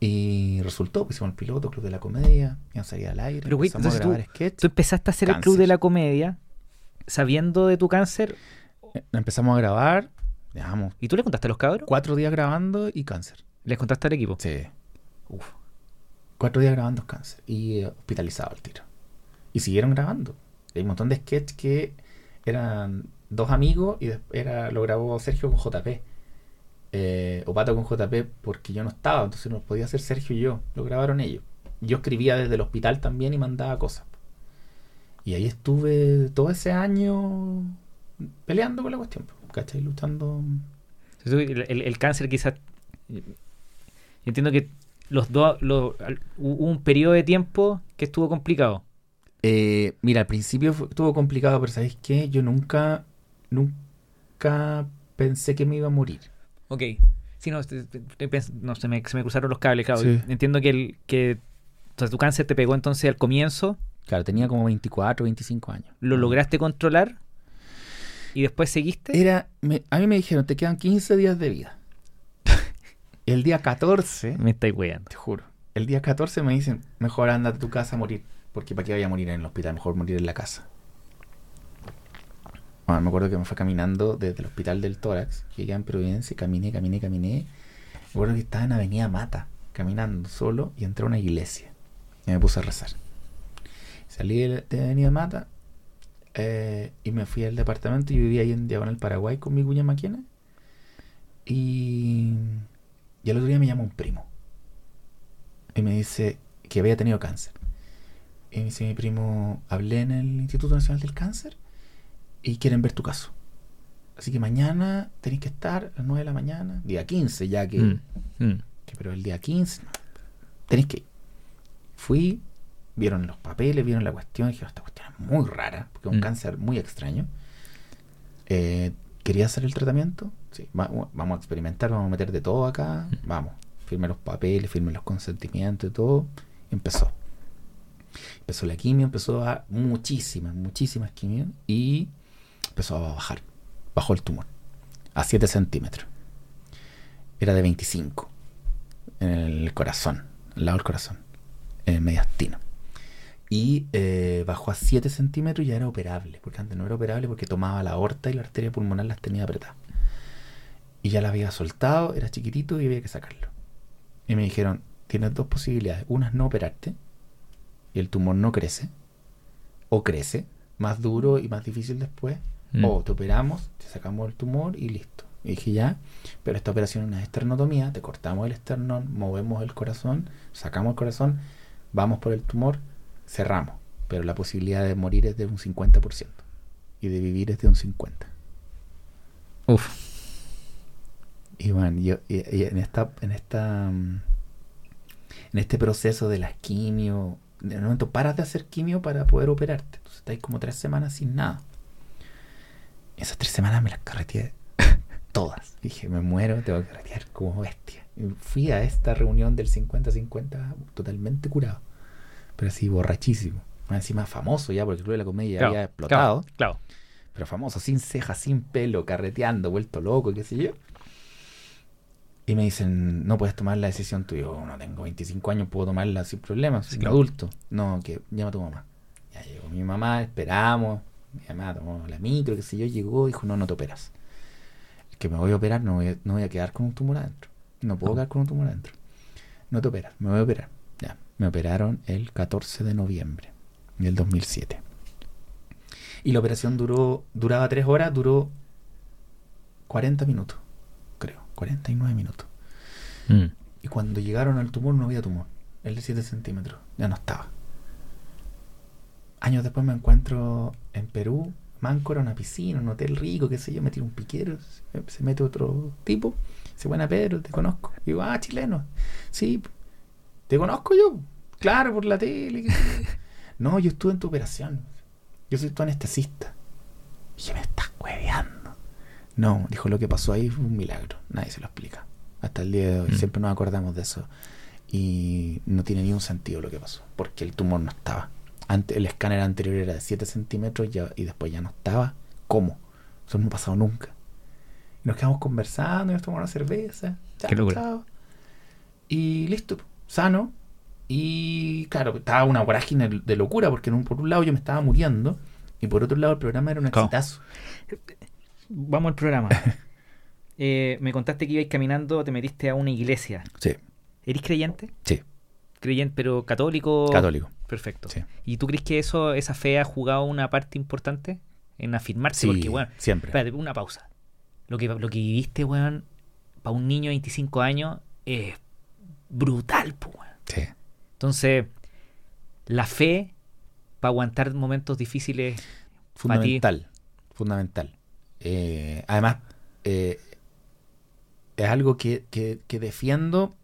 Y resultó, pusimos el piloto, Club de la Comedia, iban a salir al aire, Pero, güey, entonces tú- grabar sketch. Tú empezaste a hacer el club de la comedia sabiendo de tu cáncer Eh, Empezamos a grabar, dejamos y tú le contaste a los cabros. cuatro días grabando y cáncer. Les contaste al equipo. Sí. Uf. Cuatro días grabando cáncer y eh, hospitalizado al tiro. Y siguieron grabando. Hay un montón de sketches que eran dos amigos y era, lo grabó Sergio con JP. Eh, o Pato con JP porque yo no estaba, entonces no podía hacer Sergio y yo. Lo grabaron ellos. Yo escribía desde el hospital también y mandaba cosas. Y ahí estuve todo ese año peleando con la cuestión, ¿cachai? Luchando. El, el- el cáncer quizás... Yo entiendo que los dos... los- Hubo un periodo de tiempo que estuvo complicado. Eh, mira, al principio fue- estuvo complicado, pero ¿sabes qué? Yo nunca, nunca pensé que me iba a morir. Ok. Sí, no, no, se, me, se me cruzaron los cables, claro. Sí. Entiendo que, el, que o sea, tu cáncer te pegó entonces al comienzo, Claro, tenía como 24, 25 años. lo lograste controlar y después seguiste. Era, me- a mí me dijeron, te quedan 15 días de vida. El día 14, Me estáis weando. te juro, el día 14 me dicen, mejor anda a tu casa a morir. Porque para qué vaya a morir en el hospital, mejor morir en la casa. Bueno, me acuerdo que me fue caminando desde el hospital del tórax, llegué en Providencia, caminé, caminé, caminé. Me acuerdo que estaba en Avenida Mata, caminando solo, y entré a una iglesia. Y me puse a rezar. Salí de, de Avenida Mata eh, y me fui al departamento. Yo vivía ahí en Diagonal Paraguay con mi cuña Maquena. Y, y el otro día me llama un primo. Y me dice que había tenido cáncer. Y me dice mi primo, hablé en el Instituto Nacional del Cáncer y quieren ver tu caso. Así que mañana tenéis que estar a las 9 de la mañana, día 15, ya que, Mm, mm. que- pero el día 15 no, tenéis que ir. Fui, vieron los papeles, vieron la cuestión, y dije, esta cuestión es muy rara, porque es un Mm. cáncer muy extraño. Eh, ¿Quería hacer el tratamiento? Sí, va- vamos a experimentar, vamos a meter de todo acá, vamos. Firme los papeles, firme los consentimientos y todo. Y empezó. Empezó la quimio, empezó a muchísimas, muchísimas quimios y empezó a bajar. Bajó el tumor a 7 centímetros. Era de 25 en el corazón, al lado del corazón, en el mediastino. Y eh, bajó a 7 centímetros y ya era operable, porque antes no era operable porque tomaba la aorta y la arteria pulmonar las tenía apretadas. Y ya la había soltado, era chiquitito y había que sacarlo. Y me dijeron, tienes dos posibilidades. Una es no operarte y el tumor no crece, o crece, más duro y más difícil después, Mm. o te operamos, te sacamos el tumor y listo. Y dije ya, pero esta operación es una esternotomía, te cortamos el esternón, movemos el corazón, sacamos el corazón, vamos por el tumor, cerramos. Pero la posibilidad de morir es de un 50% y de vivir es de un 50%. Uf. Y bueno, yo y- y en esta, en esta en este proceso de las quimio, de momento paras de hacer quimio para poder operarte. Entonces estáis como tres semanas sin nada. Esas tres semanas me las carreteé todas. Dije, me muero, tengo que carretear como bestia. Y fui a esta reunión del 50-50 totalmente curado. Pero así borrachísimo. Más encima famoso ya, porque el Club de la Comedia Claro, había explotado Claro, claro. pero famoso, sin cejas, sin pelo, carreteando, vuelto loco, qué sé yo. Y me dicen, no puedes tomar la decisión tú. Yo no tengo 25 años, puedo tomarla sin problemas, soy claro. adulto. No, que llama a tu mamá. Ya llegó mi mamá, esperamos. Mi mamá tomó la micro, qué sé yo, llegó, dijo, no, no te operas. Es que me voy a operar, no voy a, no voy a quedar con un tumor adentro. No puedo No. quedar con un tumor adentro. No te operas, me voy a operar. Me operaron el 14 de noviembre del 2007. Y la operación duró, duraba tres horas, duró 40 minutos, creo, 49 minutos. Mm. Y cuando llegaron al tumor no había tumor, el de 7 centímetros, ya no estaba. Años después me encuentro en Perú, Máncora, una piscina, un hotel rico, qué sé yo, me tiro un piquero, se, se mete otro tipo, dice, buena Pedro, te conozco. Y digo, ah, chileno, sí, te conozco yo, claro, por la tele. qué sé yo". no, yo estuve en tu operación, yo soy tu anestesista. Y dije, me estás hueveando. No, dijo, lo que pasó ahí fue un milagro, nadie se lo explica. Hasta el día de hoy, Mm. siempre nos acordamos de eso. Y no tiene ni un sentido lo que pasó, porque el tumor no estaba. Ante, el escáner anterior era de 7 centímetros ya- y después ya no estaba. ¿Cómo? Eso no ha pasado nunca. Y nos quedamos conversando, y nos tomamos una cerveza. chao, Qué locura. chao. Y listo, sano. Y claro, estaba una vorágine de locura, porque en un, por un lado yo me estaba muriendo, y por otro lado el programa era un exitazo. Vamos al programa. Eh, me contaste que ibais caminando, te metiste a una iglesia. Sí, ¿Eres creyente? sí, Creyente, pero católico. católico. Perfecto. Sí. ¿Y tú crees que eso, esa fe ha jugado una parte importante en afirmarse? Sí, Porque, bueno, siempre. espérate, una pausa. Lo que, lo que viviste, weón, para un niño de 25 años es brutal, pues, weón. Sí. Entonces, la fe para aguantar momentos difíciles. Fundamental. Fundamental. Eh, además, eh, es algo que, que- que defiendo.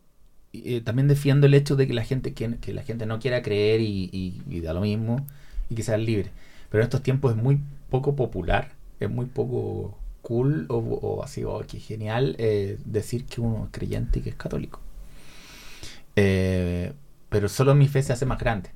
eh, también defiendo el hecho de que la gente que, que la gente no quiera creer y, y- y da lo mismo y que sea libre. Pero en estos tiempos es muy poco popular, es muy poco cool o, o así, o que genial eh, decir que uno es creyente y que es católico. Eh, pero solo mi fe se hace más grande.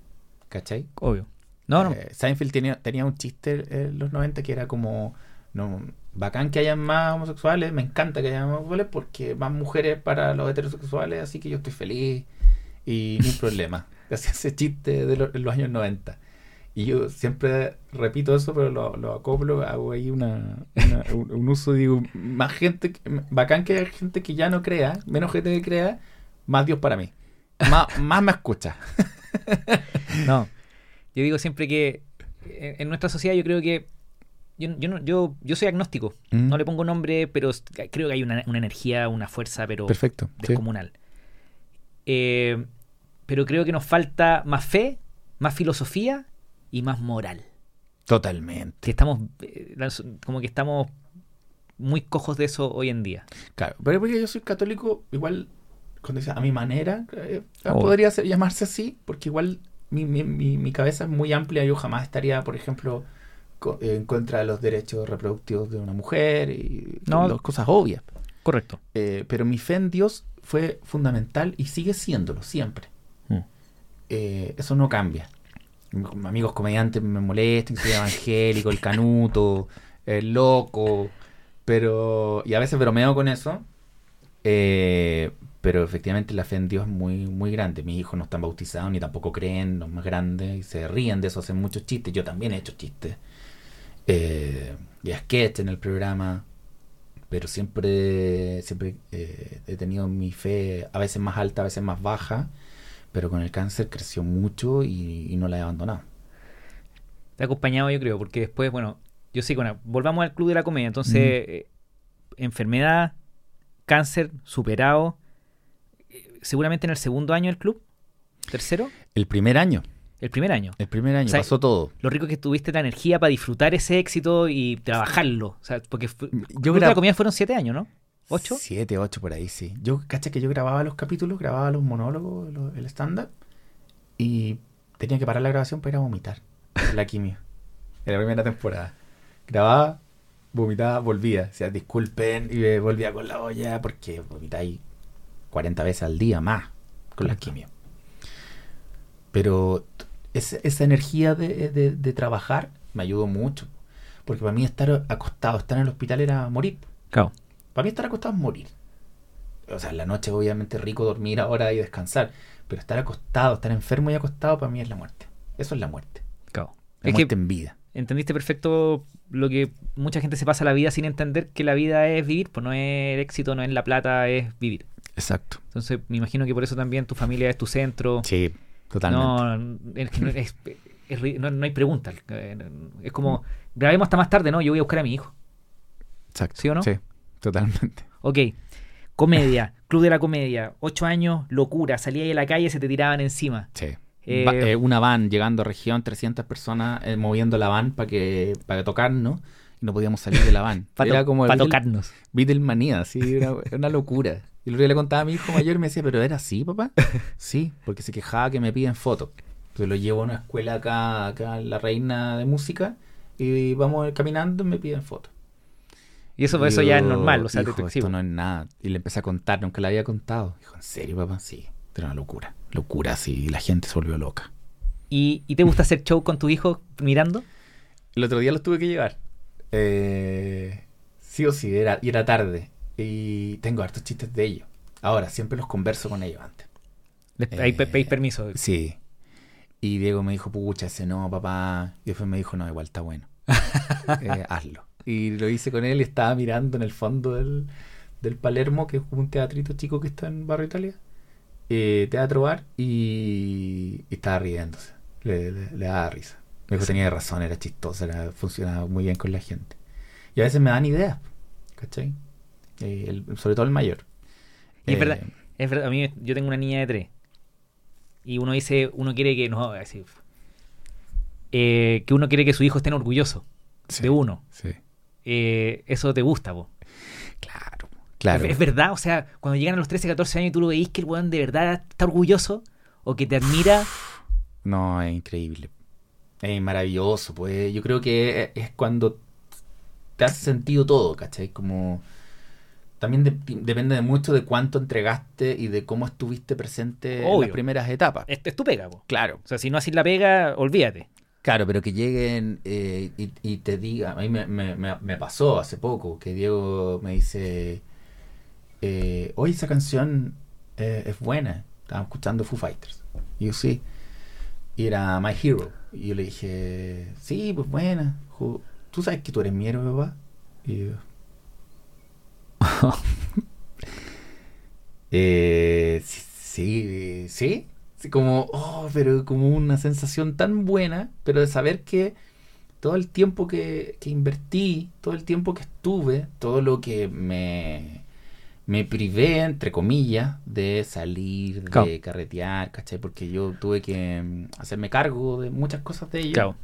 ¿Cachai? Obvio. No, no. Eh, Seinfeld tenía, tenía un chiste en los 90 que era como, no, bacán que hayan más homosexuales, me encanta que haya más homosexuales porque más mujeres para los heterosexuales, así que yo estoy feliz y ni problema. Hacía ese chiste de los, años 90. Y yo siempre repito eso, pero lo, lo acoplo, hago ahí una, una- un, un uso, digo, más gente, bacán que haya gente que ya no crea, menos gente que crea, más Dios para mí. Más, más me escucha. No. Yo digo siempre que en, en nuestra sociedad yo creo que yo, yo, no- yo, yo soy agnóstico. Mm. No le pongo nombre, pero creo que hay una, una energía, una fuerza, pero Perfecto. sí. descomunal. Eh, pero creo que nos falta más fe, más filosofía y más moral. Totalmente. Que estamos, eh, como que estamos muy cojos de eso hoy en día. Claro, pero porque yo soy católico, igual, cuando dice a mi manera, eh, Oh. podría ser- llamarse así, porque igual mi, mi, mi, mi cabeza es muy amplia. Yo jamás estaría, por ejemplo, co- en contra de los derechos reproductivos de una mujer y No. las cosas obvias. Correcto. Eh, pero mi fe en Dios fue fundamental y sigue siéndolo siempre. Mm. Eh, eso no cambia. Amigos comediantes me molestan, soy evangélico, el canuto, el loco, pero y a veces bromeo con eso. eh, pero efectivamente la fe en Dios es muy, muy grande. Mis hijos no están bautizados ni tampoco creen, los más grandes, y se ríen de eso, hacen muchos chistes. Yo también he hecho chistes. Eh, y sketch en el programa pero siempre, siempre eh, he tenido mi fe a veces más alta, a veces más baja, pero con el cáncer creció mucho y, y no la he abandonado. Te ha acompañado, yo creo, porque después, bueno, yo sí, con volvamos al club de la comedia. Entonces, eh, enfermedad, cáncer, superado. Seguramente en el segundo año del club, tercero, El primer año, el primer año. el primer año O sea, pasó todo. Lo rico que tuviste la energía para disfrutar ese éxito y trabajarlo. O sea, porque Yo Club de gra- la comedia fueron siete años, ¿no? ¿Ocho? Siete, ocho por ahí, sí. Yo, caché que yo grababa los capítulos, grababa los monólogos, lo- el stand-up, y tenía que parar la grabación para ir a vomitar. La quimio. En la primera temporada. Grababa, vomitaba, volvía. O sea, disculpen, y volvía con la olla, porque vomitáis 40 veces al día más con la quimio. Pero esa, esa energía de, de- de trabajar me ayudó mucho. Porque para mí estar acostado, estar en el hospital era morir. Claro. Para mí estar acostado es morir. O sea, en la noche obviamente rico dormir ahora y descansar. Pero estar acostado, estar enfermo y acostado para mí es la muerte. Eso es la muerte. claro. La Es que muerte en vida. entendiste perfecto lo que mucha gente se pasa la vida sin entender que la vida es vivir, pues no es el éxito, no es la plata, es vivir. Exacto. Entonces, me imagino que por eso también tu familia es tu centro. Sí, totalmente. No, es no, es- es no- no hay pregunta. Es como, grabemos hasta más tarde, ¿no? Yo voy a buscar a mi hijo. Exacto. ¿Sí o no? Sí, totalmente. Ok, comedia, club de la comedia, ocho años, locura, salía ahí a la calle y se te tiraban encima. Sí. Eh, Va- eh, una van llegando a región, 300 personas eh, moviendo la van para que para tocarnos y no podíamos salir de la van. Para como Beatle- tocarnos. Beatlemanía, sí, era era una locura. Y el otro día le contaba a mi hijo mayor y me decía, ¿pero era así, papá? Sí, porque se quejaba que me piden fotos. Entonces lo llevo a una escuela acá, acá La Reina de Música y vamos caminando y me piden fotos. Y eso, eso ya es normal, o sea, hijo, esto no es nada. Y le empecé a contar, nunca le había contado. Dijo, ¿en serio, papá? Sí, era una locura. Locura, sí, y la gente se volvió loca. ¿Y, y te gusta hacer show con tu hijo mirando? El otro día los tuve que llevar. Eh, sí o sí, era, y era tarde. Y tengo hartos chistes de ellos. Ahora, siempre los converso con ellos antes. Eh, ahí pe- pedís permiso. Sí. Y Diego me dijo, pucha, ese no, papá. Y después me dijo, no, igual está bueno. Eh, hazlo. Y lo hice con él y estaba mirando en el fondo del, del Palermo, que es un teatrito chico que está en Barrio Italia. Eh, teatro bar y, y estaba riéndose. Le, le- le daba risa. Me dijo, tenía razón, era chistoso, era, funcionaba muy bien con la gente. Y a veces me dan ideas, ¿cachai? Eh, el- sobre todo el mayor. Y es Eh, verdad, es verdad, a mí yo tengo una niña de tres. Y uno dice, uno quiere que, no, así, eh, que uno quiere que su hijo esté orgulloso sí, de uno. Sí. Eh, eso te gusta, vos. Claro, claro. Es, es verdad, o sea, cuando llegan a los 13, 14 años y tú lo veís que el weón de verdad está orgulloso o que te admira, No, es increíble. Es maravilloso, pues. Yo creo que es cuando te hace sentido todo, ¿cachai? Como. También de- depende de mucho de cuánto entregaste y de cómo estuviste presente en las primeras etapas. es, es tu pega, po. Claro. O sea, si no haces la pega, olvídate. Claro, pero que lleguen eh, y, y te digan, a mí me, me- me- me pasó hace poco que Diego me dice, eh, oye, esa canción eh, es buena, estábamos escuchando Foo Fighters. Y yo sí, y era My Hero. Y yo le dije, sí, pues buena, ¿tú sabes que tú eres mi héroe, papá? Y yo, Eh, sí, sí, sí, como, oh, pero como una sensación tan buena, pero de saber que todo el tiempo que, que invertí, todo el tiempo que estuve, todo lo que me, me privé, entre comillas, de salir, de carretear, ¿cachai? Porque yo tuve que mm, hacerme cargo de muchas cosas de ello. Claro.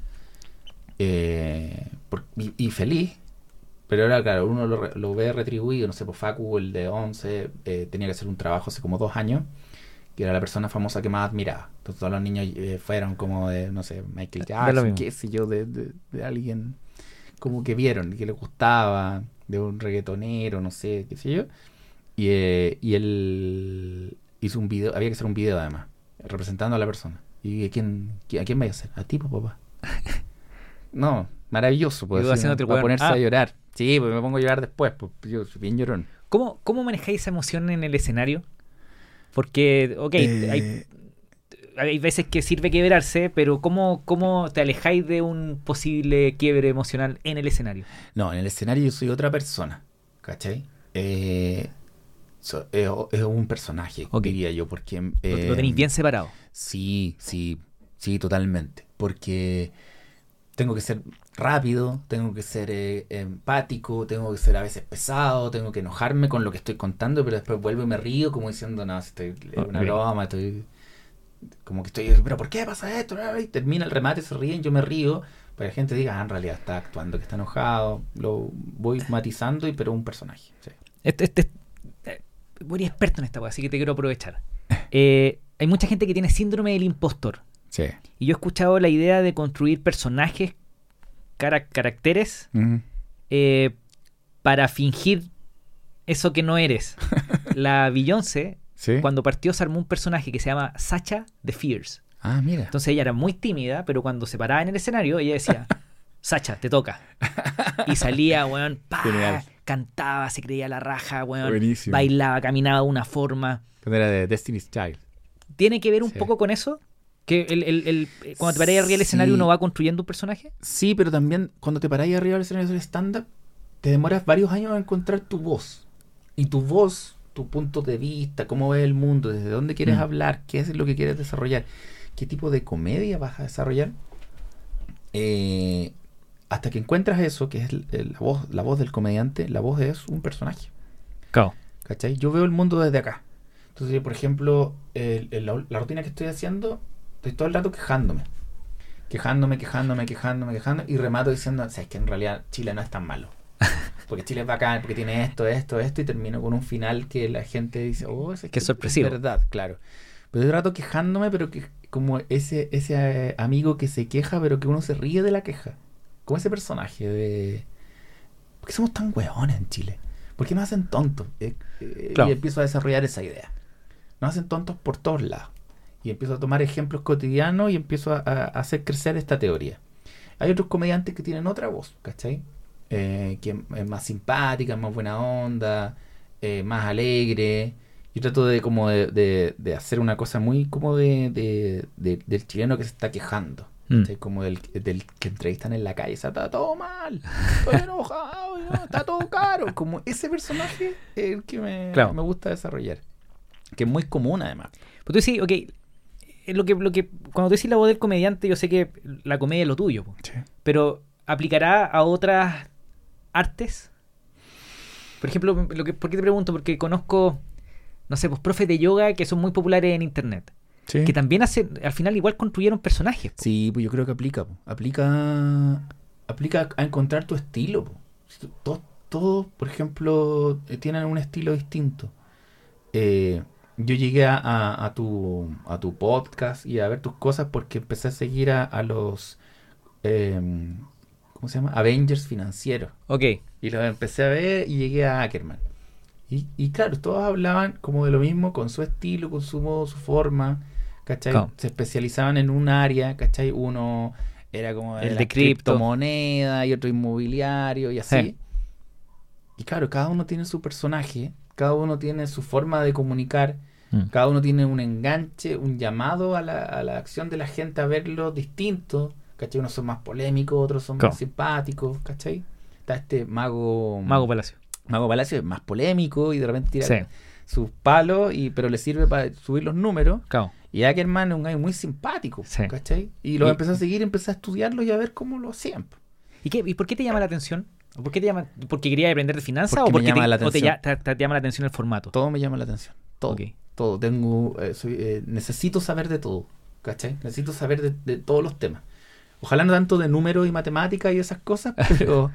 Eh, por- y, y feliz. Pero ahora, claro, uno lo, ve retribuido. No sé, por Facu, el de 11, eh, tenía que hacer un trabajo hace como dos años, que era la persona famosa que más admiraba. Entonces todos los niños eh, fueron como de, no sé, Michael Jackson, qué sé yo, de, de- de alguien como que vieron, que les gustaba, de un reggaetonero, no sé, qué sé yo. Y, eh, y él hizo un video, había que hacer un video además, representando a la persona. ¿Y a quién, a quién vaya a hacer? A ti, pues, papá. No, maravilloso, pues. El para ponerse Ah. a llorar. Sí, pues me pongo a llorar después, pues yo soy bien llorón. ¿Cómo, ¿Cómo manejáis esa emoción en el escenario? Porque, ok, Eh, hay, hay veces que sirve quebrarse, pero ¿cómo, ¿cómo te alejáis de un posible quiebre emocional en el escenario? No, en el escenario yo soy otra persona, ¿cachai? Eh, so- es, es un personaje, Ok. diría yo, porque... Lo, eh, lo tenéis bien separado. Sí, sí, sí, totalmente. Porque tengo que ser rápido, tengo que ser eh, empático, tengo que ser a veces pesado, tengo que enojarme con lo que estoy contando, pero después vuelvo y me río como diciendo, no, si estoy es una broma, estoy como que estoy, pero ¿por qué pasa esto? Y termina el remate, se ríen, yo me río, para que la gente diga, ah, en realidad está actuando, que está enojado, lo voy matizando, y pero un personaje. sí. Este, este, eh, voy experto en esta cosa, así que te quiero aprovechar. Eh, hay mucha gente que tiene síndrome del impostor. Sí. Y yo he escuchado la idea de construir personajes, cara- caracteres, eh, para fingir eso que no eres. La Beyoncé, Sí. cuando partió, se armó un personaje que se llama Sacha the Fierce. Ah, mira. Entonces ella era muy tímida, pero cuando se paraba en el escenario, ella decía, Sacha, te toca. Y salía, weón, pa, Genial. cantaba, se creía la raja, weón, Buenísimo. bailaba, caminaba de una forma. Cuando era de Destiny's Child. ¿Tiene que ver un Sí. poco con eso? Que el, el- el- eh, cuando te paras arriba del escenario uno va construyendo un personaje. Sí, pero también cuando te paráis arriba del escenario del stand-up, te demoras varios años a encontrar tu voz. Y tu voz, tu punto de vista, cómo ves el mundo, desde dónde quieres Mm. hablar, qué es lo que quieres desarrollar, qué tipo de comedia vas a desarrollar. Eh, hasta que encuentras eso, que es la, voz, la voz del comediante, la voz es un personaje. Claro. ¿Cachai? Yo veo el mundo desde acá. Entonces, por ejemplo, el- el- la, la rutina que estoy haciendo, estoy todo el rato quejándome. Quejándome, quejándome, quejándome, quejándome. Y remato diciendo, o sea, es que en realidad Chile no es tan malo. Porque Chile es bacán, porque tiene esto, esto, esto. Y termino con un final que la gente dice, oh, es Que es sorpresivo. verdad, claro. Pero todo el rato quejándome, pero que como ese, ese eh, amigo que se queja, pero que uno se ríe de la queja. Como ese personaje de... ¿Por qué somos tan hueones en Chile? ¿Por qué nos hacen tontos? Eh, eh, Claro. Y empiezo a desarrollar esa idea. Nos hacen tontos por todos lados. Y empiezo a tomar ejemplos cotidianos y empiezo a, a hacer crecer esta teoría. Hay otros comediantes que tienen otra voz, ¿cachai? Eh, que es más simpática, más buena onda, eh, más alegre. Yo trato de como de, de- de hacer una cosa muy como de, de- de- del chileno que se está quejando. Mm. Como del, del que entrevistan en la calle, "O sea, está todo mal, estoy enojado, no, está todo caro. Como ese personaje es el que me, Claro. me gusta desarrollar. Que es muy común además. Pero tú decís, ok, lo que, lo que, cuando tú decís la voz del comediante, yo sé que la comedia es lo tuyo, pero ¿aplicará a otras artes? Por ejemplo, lo que, ¿por qué te pregunto? Porque conozco, no sé, pues profes de yoga que son muy populares en internet, Sí. que también hacen, al final igual construyeron personajes. po. Sí, pues yo creo que aplica. po. Aplica aplica a encontrar tu estilo. po. Todos, todos, por ejemplo, eh, tienen un estilo distinto. Eh, yo llegué a, a- a tu, a tu podcast y a ver tus cosas porque empecé a seguir a, a los... em, ¿Cómo se llama? Avengers financieros. Ok, Y los empecé a ver y llegué a Ackerman. Y, y claro, todos hablaban como de lo mismo, con su estilo, con su modo, su forma, ¿cachai? Se especializaban en un área, ¿cachai? Uno era como El la de cripto. criptomoneda y otro inmobiliario y así. Sí. Y claro, cada uno tiene su personaje, cada uno tiene su forma de comunicar, Mm. cada uno tiene un enganche, un llamado a la, a la acción de la gente a verlo distinto. ¿Cachai? Unos son más polémicos, otros son Claro. más simpáticos, ¿cachai? Está este mago. Mago Palacio. Mago Palacio es más polémico y de repente tira Sí. sus palos, y, pero le sirve para subir los números. Claro. Y Ackerman es un gallo muy simpático, Sí. ¿cachai? Y lo empecé a seguir, empecé a estudiarlo y a ver cómo lo hacían. ¿Y, qué, ¿Y por qué te llama la atención? ¿O ¿Por qué te llama? ¿Porque quería aprender de finanzas Porque o porque llama te, o te te- te llama la atención el formato? Todo me llama la atención. Todo. Todo. Tengo, eh, soy, eh, necesito saber de todo, ¿cachai? Necesito saber de, de todos los temas. Ojalá no tanto de números y matemáticas y esas cosas, pero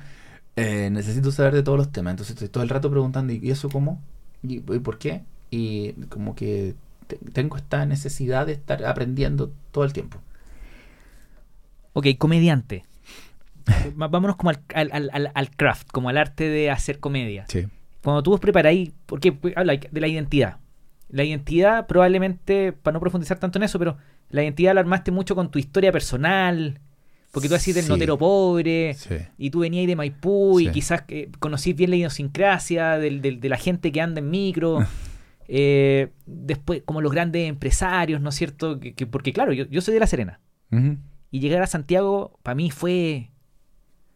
eh, necesito saber de todos los temas. Entonces estoy todo el rato preguntando, ¿y eso cómo? ¿Y, y por qué? Y como que te- tengo esta necesidad de estar aprendiendo todo el tiempo. Ok, comediante. Vámonos como al, al, al- al- craft, como al arte de hacer comedia. Sí. Cuando tú vos preparáis, porque habla de la identidad. La identidad probablemente, para no profundizar tanto en eso, pero la identidad la armaste mucho con tu historia personal, porque tú así del Sí. notero pobre, Sí. y tú venías de Maipú y quizás eh, conocís bien la idiosincrasia del- del- de la gente que anda en micro. eh, después, como los grandes empresarios, ¿no es cierto? Que, que- porque claro, yo, yo soy de La Serena. Y llegar a Santiago, para mí fue...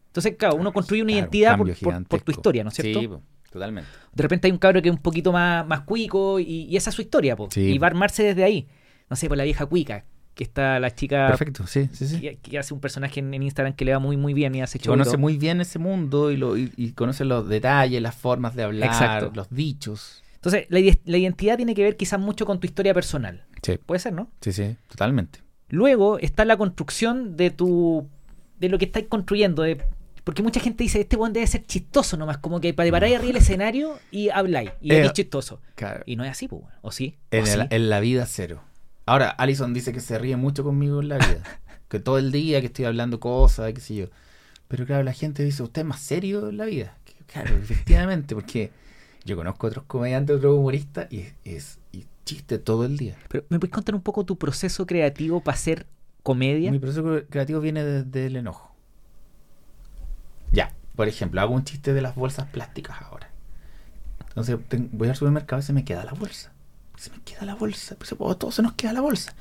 Entonces, claro, uno construye una Claro, un identidad por, por- por tu historia, ¿no es cierto? Totalmente. De repente hay un cabro que es un poquito más, más cuico y, y esa es su historia, po. Sí. Y va a armarse desde ahí. No sé, por la vieja cuica, que está la chica Perfecto, sí, sí, sí. que, que hace un personaje en, en Instagram que le va muy muy bien y hace conoce muy bien ese mundo y, lo, y, y conoce los detalles, las formas de hablar, Exacto. los dichos. Entonces, la, la identidad tiene que ver quizás mucho con tu historia personal. Sí, Puede ser, ¿no? sí, sí, totalmente. Luego está la construcción de tu. de lo que estáis construyendo. de- porque mucha gente dice, este buen debe ser chistoso nomás, como que para parar arriba el escenario y habláis. Y Eh, es chistoso. Claro, Y no es así, pues, ¿o sí? en, ¿O el- sí? en la vida cero. Ahora, Alison dice que se ríe mucho conmigo en la vida. que todo el día que estoy hablando cosas, qué sé yo. Pero claro, la gente dice, ¿usted es más serio en la vida? Claro, efectivamente, porque yo conozco otros comediantes, otros humoristas, y es, es y chiste todo el día. Pero, ¿me puedes contar un poco tu proceso creativo para hacer comedia? Mi proceso cre- creativo viene desde el enojo. Ya, por ejemplo, hago un chiste de las bolsas plásticas ahora. Entonces voy al supermercado y se me queda la bolsa. Se me queda la bolsa. Pues, oh, todo se nos queda la bolsa.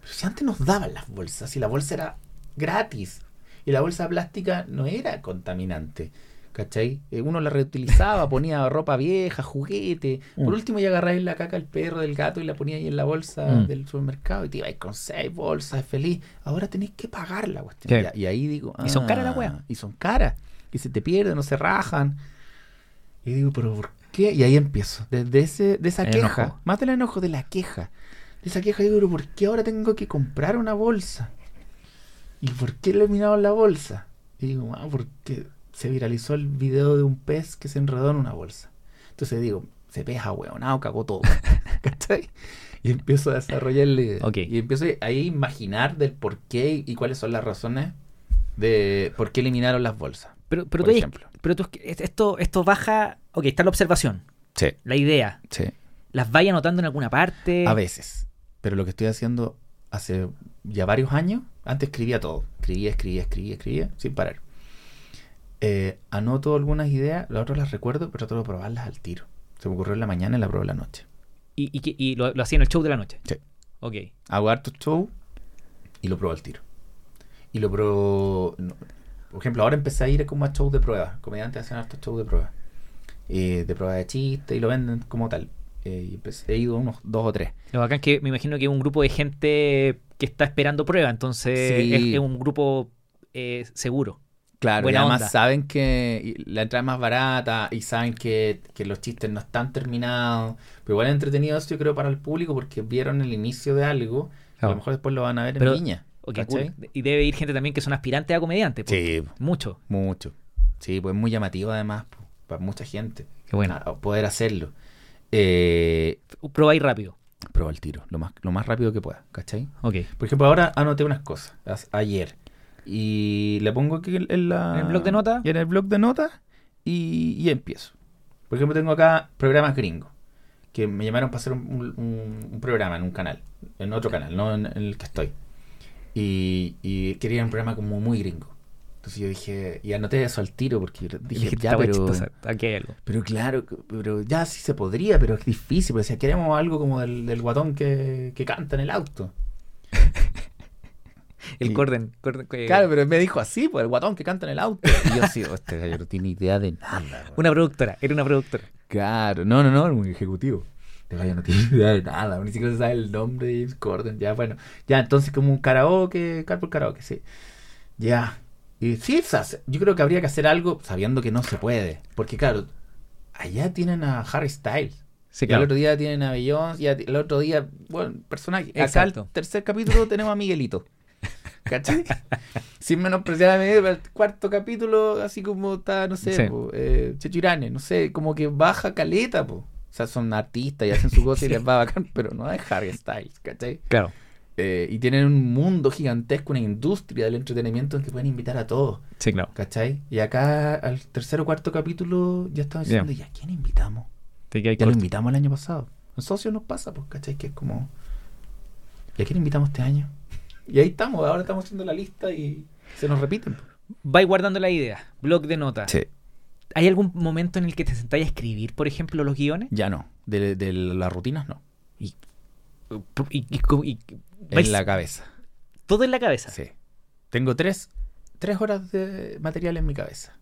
Pero si antes nos daban las bolsas, y la bolsa era gratis. Y la bolsa plástica no era contaminante. ¿Cachai? Eh, Uno la reutilizaba, ponía ropa vieja, juguete. Por Mm. último, ya agarráis la caca del perro, del gato y la ponía ahí en la bolsa Mm. del supermercado y te ibais con seis bolsas, feliz. Ahora tenéis que pagar la cuestión. Sí. Y, y ahí digo. Y son caras la ah, wea. Y son caras. Y se te pierden, no se rajan. Y digo, ¿pero por qué? Y ahí empiezo. Desde ese, de esa El queja, enojo. más del enojo, de la queja. De esa queja, digo, ¿pero por qué ahora tengo que comprar una bolsa? ¿Y por qué eliminaron la bolsa? Y digo, ah, porque se viralizó el video de un pez que se enredó en una bolsa. Entonces digo, se peja, weonado, cagó todo. ¿Cachai? Y empiezo a desarrollar la idea. Ok. Y empiezo a imaginar del por qué y cuáles son las razones de por qué eliminaron las bolsas. Pero, pero por tú, ejemplo. pero tú- esto, esto baja. Ok, está la observación, Sí, la idea. sí. ¿Las vaya anotando en alguna parte? A veces. Pero lo que estoy haciendo hace ya varios años, antes escribía todo. Escribía, escribía, escribía, escribía, sin parar. Eh, anoto algunas ideas, las otras las recuerdo, pero trato de probarlas al tiro. Se me ocurrió en la mañana y la pruebo en la noche. Y, y, lo, lo hacía en el show de la noche. Sí. Ok. Hago harto show y lo pruebo al tiro. Y lo pruebo. no, por ejemplo, ahora empecé a ir como a shows de prueba. Comediantes hacen harto show de prueba. Eh, de prueba de chiste y lo venden como tal. Eh, y empecé- he ido unos dos o tres. Lo bacán que me imagino que es un grupo de gente que está esperando prueba, entonces Sí. es, es un grupo eh, seguro. Claro, Buena y además onda. saben que la entrada es más barata y saben que, que los chistes no están terminados. Pero igual es entretenido eso, yo creo, para el público porque vieron el inicio de algo. y A Claro. lo mejor después lo van a ver Pero- en Viña. Ok, ¿cachai? cool. Y debe ir gente también que son aspirantes a comediantes. po. Sí, Mucho. mucho. Sí, pues es muy llamativo además po, para mucha gente. Qué bueno. poder hacerlo. Eh, Prueba ahí rápido. prueba el tiro, lo más, lo más rápido que pueda, ¿cachai? Ok. Por ejemplo, ahora anoté unas cosas as- ayer. Y le pongo aquí en, la, ¿En el blog de notas? y en el blog de notas y, y empiezo. Por ejemplo, tengo acá programas gringos. Que me llamaron para hacer un, un- un programa en un canal. En otro canal, no en, en el que estoy. Y, y quería un programa como muy gringo. Entonces yo dije, y anoté eso al tiro porque dije, ya, "Esta wea pero, aquí hay algo. pero claro, pero ya sí se podría, pero es difícil. Porque decía, queremos algo como del, del guatón que, que canta en el auto. El Y- Corden. Corden- que- Claro, pero me dijo así, pues el guatón que canta en el auto. Y yo "Oh, este gallo no tiene idea de nada. weón". Una productora, era una productora. Claro, no, no, no, era un ejecutivo. Este gallo no tiene idea de nada, ni siquiera se sabe el nombre de James Corden. Ya, bueno, ya, entonces como un karaoke, carpool karaoke, sí. Ya. Y sí, yo creo que habría que hacer algo sabiendo que no se puede. Porque claro, allá tienen a Harry Styles. Sí, Y al otro día tienen a Beyoncé, y el otro día, bueno, personaje. Acá el tercer capítulo tenemos a Miguelito. ¿Cachai? Sin menospreciar a Miguel, pero el cuarto capítulo, así como está, no sé, Sí. po, eh, Checho Irane, no sé, como que baja caleta, po. O sea, son artistas y hacen su cosa y les va bacán, pero no es Harry Styles, ¿cachai? Claro. Eh, y tienen un mundo gigantesco, una industria del entretenimiento en que pueden invitar a todos, Sí, claro. ¿cachai? Y acá al tercer o cuarto capítulo ya estamos diciendo, ¿y a quién invitamos? Te Ya lo invitamos el año pasado. En socios nos pasa, pues, ¿cachai? Que es como. ¿Y a quién invitamos este año? Y ahí estamos, ahora estamos haciendo la lista y se nos repiten. Vais guardando la idea. Blog de notas. Sí. ¿Hay algún momento en el que te sentáis a escribir, por ejemplo, los guiones? Ya no. De, de las rutinas no. Y, y- y- y- vais- En la cabeza. todo en la cabeza. Sí. Tengo tres, tres horas de material en mi cabeza.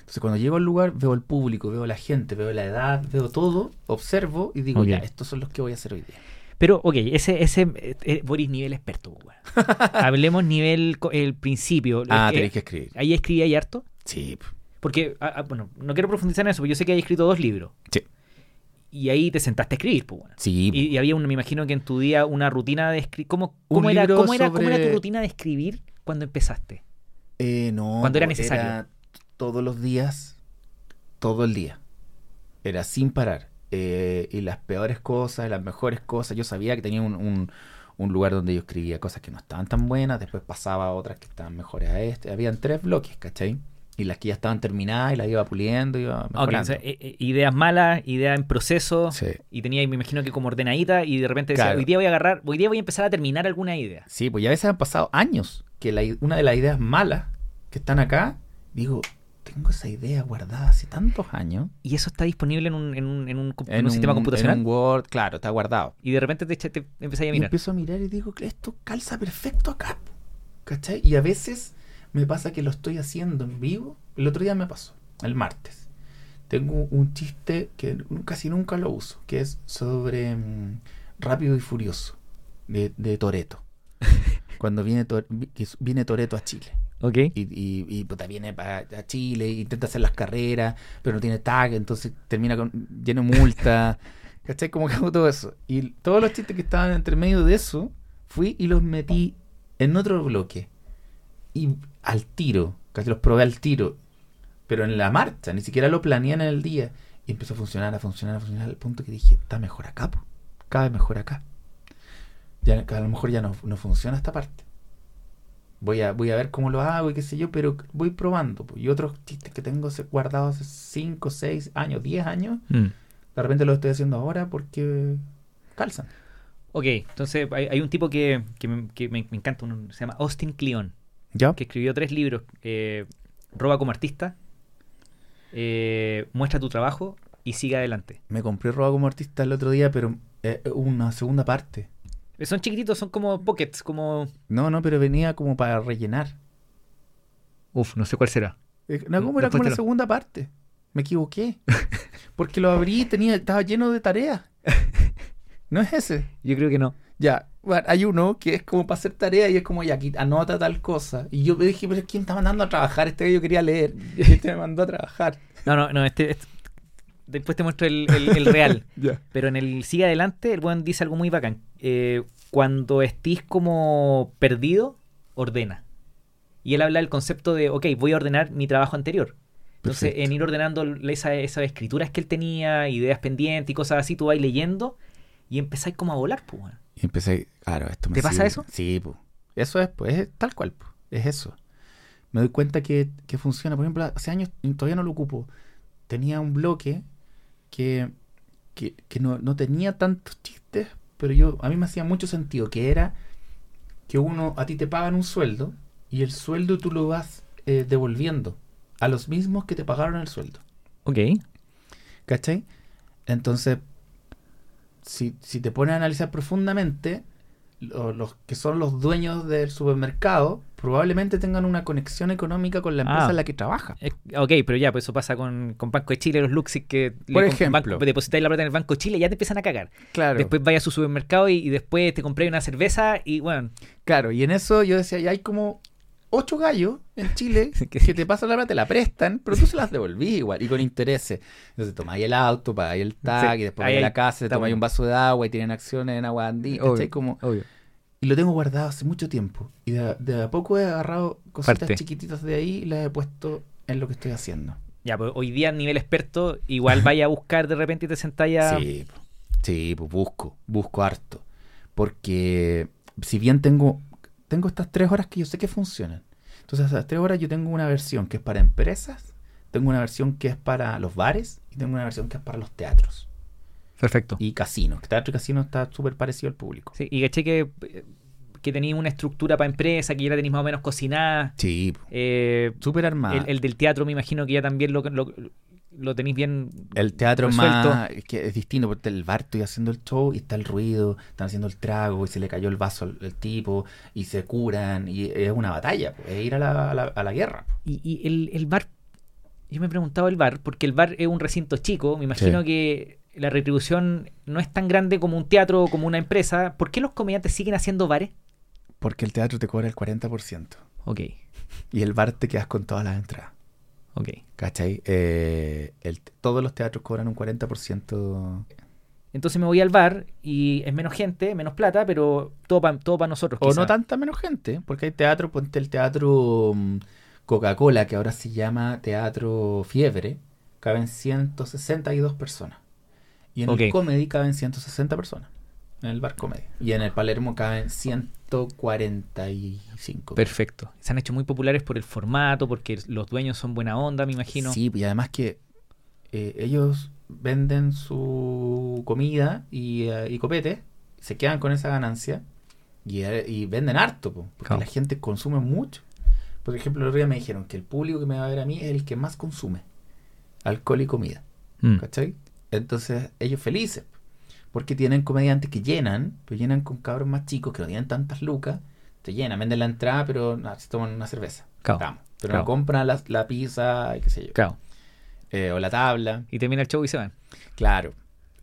Entonces cuando llego al lugar veo el público, veo la gente, veo la edad, veo todo, observo y digo, ya, estos son los que voy a hacer hoy día. Pero, ok, ese, ese eh, eh, Boris nivel experto, weón. Hablemos nivel co- el principio. Ah, que tenéis que escribir. Ahí escribí ahí harto. Sí. Porque, ah, ah, bueno, no quiero profundizar en eso, porque yo sé que hay escrito dos libros. Sí. Y ahí te sentaste a escribir, pues, bueno. Sí. Y, y había, un, me imagino que en tu día una rutina de escribir. ¿Cómo, cómo, era, libro cómo, era, ¿Cómo era tu rutina de escribir cuando empezaste? Eh, no. Cuando era po, necesario. todos los días, todo el día. Era sin parar. Eh, y las peores cosas, las mejores cosas. Yo sabía que tenía un, un- un lugar donde yo escribía cosas que no estaban tan buenas. Después pasaba a otras que estaban mejores a este. Habían tres bloques, ¿cachai? Y las que ya estaban terminadas y las iba puliendo, iba mejorando. o sea, eh, eh, ideas malas, ideas en proceso. Sí. Y tenía, me imagino que como ordenadita, y de repente decía, Claro. hoy día voy a agarrar, hoy día voy a empezar a terminar alguna idea. Sí, pues ya a veces han pasado años que la una de las ideas malas que están acá, digo, tengo esa idea guardada hace tantos años. Y eso está disponible en un, en un, en un, en sistema computacional. En un Word, claro, está guardado. Y de repente te, te empezáis a Y mirar. empiezo a mirar y digo que esto calza perfecto acá. ¿Cachai? Y a veces me pasa que lo estoy haciendo en vivo. El otro día me pasó, el martes. Tengo un chiste que casi nunca lo uso, que es sobre mm, Rápido y Furioso, de, de Toreto. Cuando viene, viene Toreto a Chile. Ok. Y, y, y, puta, viene para a Chile, intenta hacer las carreras, pero no tiene tag, entonces termina con lleno de multa. ¿Cachai? Como que hago todo eso. Y todos los chistes que estaban entre medio de eso, fui y los metí en otro bloque. Y al tiro, casi los probé al tiro, pero en la marcha, ni siquiera lo planeé en el día. Y empezó a funcionar, a funcionar, a funcionar, al punto que dije, está mejor acá, po. vez mejor acá. Ya, a lo mejor ya no, no funciona esta parte. Voy a, voy a ver cómo lo hago y qué sé yo, pero voy probando. po. Y otros chistes que tengo guardados hace 5, 6 años, 10 años, Mm. de repente los estoy haciendo ahora porque calzan. Ok, entonces hay, hay un tipo que, que me, que me- me encanta, uno, se llama Austin Kleon, ¿Ya? que escribió tres libros, eh, Roba como artista, eh, Muestra tu trabajo y Sigue adelante. Me compré Roba como artista el otro día, pero eh, una segunda parte. Son chiquititos, son como pockets, como... No, no, pero venía como para rellenar. Uf, no sé cuál será. Eh, No, como era como la lo- segunda parte. Me equivoqué. Porque lo abrí y tenía, estaba lleno de tareas. ¿No es ese? Yo creo que no. Ya, bueno, hay uno que es como para hacer tarea y es como, ya, aquí anota tal cosa. Y yo me dije, pero ¿quién está mandando a trabajar? Este que yo quería leer. Y este me mandó a trabajar. No, no, no, este... este- después te muestro el, el- el real. Pero en el Sigue adelante, el buen dice algo muy bacán. Eh, cuando estés como perdido, ordena. Y él habla del concepto de, ok, voy a ordenar mi trabajo anterior. Entonces, Perfecto. en ir ordenando esa- esas escrituras que él tenía, ideas pendientes y cosas así, tú vas leyendo y empezáis como a volar, pues. Y empecé, claro, esto me ¿Te pasa eso? Sí, pues. Eso es, pues, es tal cual, pues. Es eso. Me doy cuenta que, que funciona. Por ejemplo, hace años todavía no lo ocupo. Tenía un bloque que, que, que no, no tenía tantos chistes, pero yo a mí me hacía mucho sentido, que era que uno, a ti te pagan un sueldo y el sueldo tú lo vas eh, devolviendo a los mismos que te pagaron el sueldo. Ok. ¿Cachai? Entonces, si, si te pones a analizar profundamente, lo- los que son los dueños del supermercado probablemente tengan una conexión económica con la empresa Ah. en la que trabaja. Eh, ok, pero ya, pues eso pasa con, con Banco de Chile, los Luxis que Por ejemplo. banco- depositáis la plata en el Banco de Chile y ya te empiezan a cagar. Claro. Después vayas a su supermercado y, y después te compré una cerveza y bueno, Claro, y en eso yo decía, ya hay como ocho gallos en Chile Que- que te pasan la plata, te la prestan, pero tú se las devolví igual, y con intereses. Entonces tomáis el auto, pagáis el tag, Sí, y después vais a la casa, tomáis un vaso de agua y tienen acciones en agua. ¿cachai? Como, obvio. Y lo tengo guardado hace mucho tiempo. Y de, de a poco he agarrado cositas Parte. chiquititas de ahí y las he puesto en lo que estoy haciendo. Ya, pues hoy día a nivel experto, igual vaya a buscar de repente y te sentáis a... Sí, sí, pues busco, busco harto. Porque si bien tengo, tengo estas tres horas que yo sé que funcionan. Entonces, esas tres horas yo tengo una versión que es para empresas, tengo una versión que es para los bares y tengo una versión que es para los teatros Perfecto. y casinos. Teatro y casino está súper parecido al público. Sí, y caché que, que tenéis una estructura para empresa, que ya la tenéis más o menos cocinada. Sí. Eh, súper armada. el, el del teatro me imagino que ya también lo, lo, lo tenéis bien... El teatro es resuelto. más es que es distinto porque el bar estoy haciendo el show y está el ruido, están haciendo el trago y se le cayó el vaso al, al tipo y se curan y es una batalla, po, es ir a la, a la, a la guerra. Y, y el, el bar, yo me he preguntado el bar, porque el bar es un recinto chico, me imagino Sí. que la retribución no es tan grande como un teatro o como una empresa. ¿Por qué los comediantes siguen haciendo bares? Porque el teatro te cobra el 40% Ok, y el bar te quedas con todas las entradas. ok. ¿Cachai? Eh, el- todos los teatros cobran un 40%. Entonces me voy al bar y es menos gente, menos plata, pero todo para todo pa nosotros. O quizá. no tanta menos gente, porque hay teatro, ponte el teatro mm, Coca-Cola, que ahora se llama Teatro Fiebre, caben 162 personas. Y en el Comedy caben 160 personas. En el bar Comedy. Y en el Palermo caben 145. Perfecto. Se han hecho muy populares por el formato, porque los dueños son buena onda, me imagino. Sí, y además que eh, ellos venden su comida y, eh, y copete, se quedan con esa ganancia y, eh, y venden harto, po, porque Claro. la gente consume mucho. Por ejemplo, el otro día me dijeron que el público que me va a ver a mí es el que más consume alcohol y comida, Mm. ¿cachai? Entonces, ellos felices, porque tienen comediantes que llenan, pero llenan con cabros más chicos que no tienen tantas lucas, te llenan, venden la entrada, pero no, se toman una cerveza. Claro. Vamos. Pero Claro. no compran la, la pizza, y qué sé yo. Claro. Eh, o la tabla. Y termina el show y se van. Claro.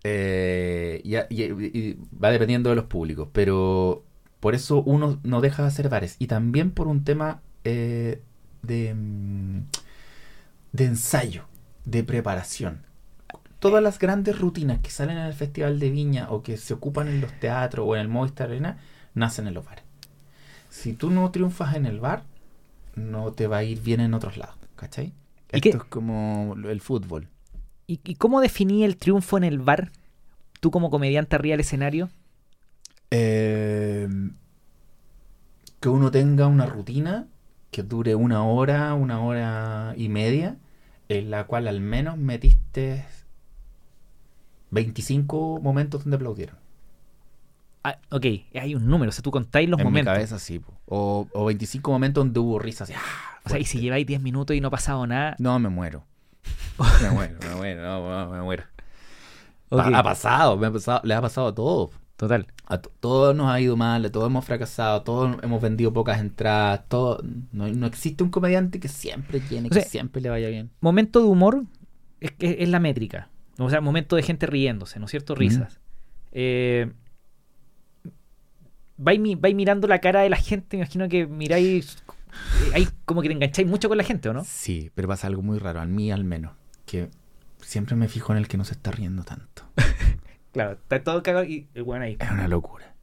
Eh, y, y- y va dependiendo de los públicos, pero por eso uno no deja de hacer bares. Y también por un tema eh, de, mm, de ensayo, de preparación. Todas las grandes rutinas que salen en el Festival de Viña o que se ocupan en los teatros o en el Movistar Arena, nacen en los bares. Si tú no triunfas en el bar, no te va a ir bien en otros lados, ¿cachai? ¿Y Esto qué- es como el fútbol. ¿Y, y cómo definí el triunfo en el bar? Tú como comediante arriba del escenario. Eh, que uno tenga una rutina que dure una hora, una hora y media, en la cual al menos metiste 25 momentos donde aplaudieron. Ah, ok, hay un número, o sea, tú contáis los en momentos. mi cabeza sí. po. O, o 25 momentos donde hubo risas. ¡ah! O sea, y si lleváis 10 minutos y no ha pasado nada. No, me muero. Me muero, me muero, no, no, me muero. ok, Pa- Ha pasado, me ha pasado, le ha pasado a todos. Total. A to- todos nos ha ido mal, a todos hemos fracasado, todos hemos vendido pocas entradas, todo, no, no existe un comediante que siempre llene, O sea, que siempre le vaya bien. Momento de humor es, es, es la métrica. O sea, momento de gente riéndose, ¿no es cierto? Risas. Eh, vais, mi- vais mirando la cara de la gente, me imagino que miráis. eh, Ahí como que te engancháis mucho con la gente, ¿o no? Sí, pero pasa algo muy raro, a mí al menos, que siempre me fijo en el que no se está riendo tanto. Claro, está todo cagado y el weón ahí. Es una locura.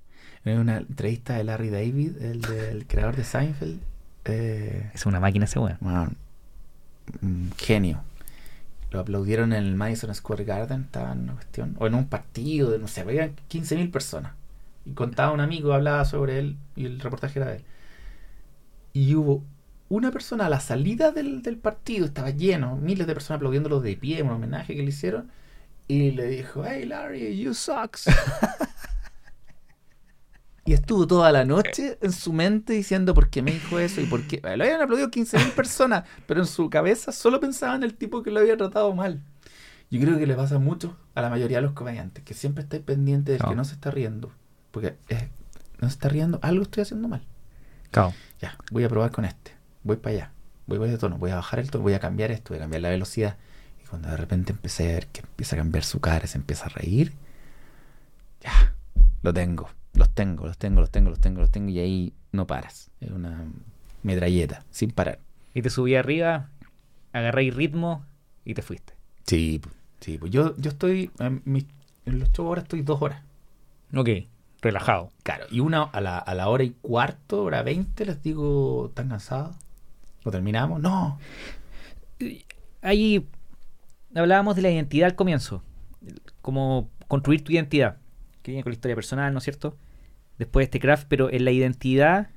En una entrevista de Larry David, el, del creador de Seinfeld, eh, Es una máquina ese weón. bueno, genio. Lo aplaudieron en el Madison Square Garden, estaba una cuestión, o en un partido de, no sé, había 15.000 personas. Y contaba un amigo, hablaba sobre él, y el reportaje era de él. Y hubo una persona a la salida del, del partido, estaba lleno, miles de personas aplaudiéndolo de pie, un homenaje que le hicieron, y le dijo, hey Larry, you sucks. Y estuvo toda la noche en su mente diciendo por qué me dijo eso y por qué. Lo habían aplaudido 15.000 personas, pero en su cabeza solo pensaba en el tipo que lo había tratado mal. Yo creo que le pasa mucho a la mayoría de los comediantes, que siempre estáis pendiente del que no se está riendo. Porque eh, no se está riendo, algo estoy haciendo mal. Claro. Ya, voy a probar con este. Voy para allá. Voy para ese tono. Voy a bajar el tono. Voy a cambiar esto. Voy a cambiar la velocidad. Y cuando de repente empecé a ver que empieza a cambiar su cara, se empieza a reír. Ya, lo tengo. Los tengo, los tengo, los tengo, los tengo, los tengo. Y ahí no paras. Es una metralleta, sin parar. Y te subí arriba, agarré ritmo y te fuiste. Sí, sí. Pues yo, yo estoy. En, mis- en los shows ahora estoy dos horas. Ok, relajado. Claro. Y una a la, a la hora y cuarto, hora veinte, les digo, ¿están cansados? ¿Lo terminamos? No. Ahí hablábamos de la identidad al comienzo, como construir tu identidad, que viene con la historia personal, ¿no es cierto? Después de este craft, pero en la identidad,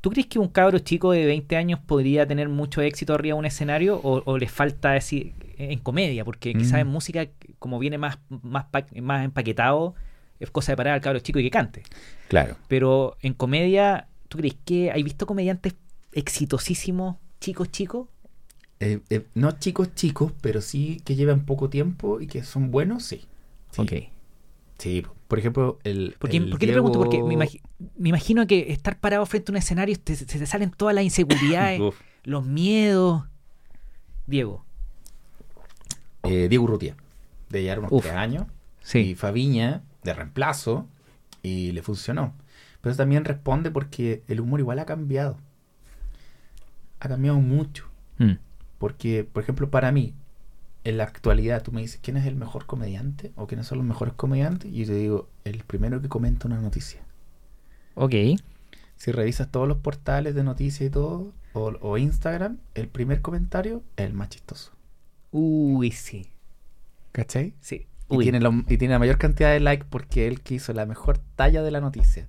¿tú crees que un cabro chico de 20 años podría tener mucho éxito arriba de un escenario o, o le falta decir en comedia? Porque Mm. quizás en música, como viene más, más, más empaquetado, es cosa de parar al cabro chico y que cante. Claro. Pero en comedia, ¿tú crees que hay visto comediantes exitosísimos, chicos, chicos? Eh, eh, no chicos chicos, pero sí que llevan poco tiempo y que son buenos, sí. Sí, Ok. sí. Por ejemplo, el. ¿Por qué, el por qué te pregunto? Porque me, Diego- imagi- me imagino que estar parado frente a un escenario te- se te salen todas las inseguridades, los miedos. Diego. Eh, Diego Urrutia, de ya unos Uf. tres años. Y Sí. Fabiña, de reemplazo, y le funcionó. Pero eso también responde porque el humor igual ha cambiado. Ha cambiado mucho. Mm. Porque, por ejemplo, para mí, en la actualidad, tú me dices, ¿quién es el mejor comediante? ¿O quiénes son los mejores comediantes? Y yo te digo, el primero que comenta una noticia. Ok. Si revisas todos los portales de noticias y todo, o, o Instagram, el primer comentario es el más chistoso. Uy, sí. ¿Cachai? Sí. Y tiene, lo- y tiene la mayor cantidad de likes porque él que hizo la mejor talla de la noticia.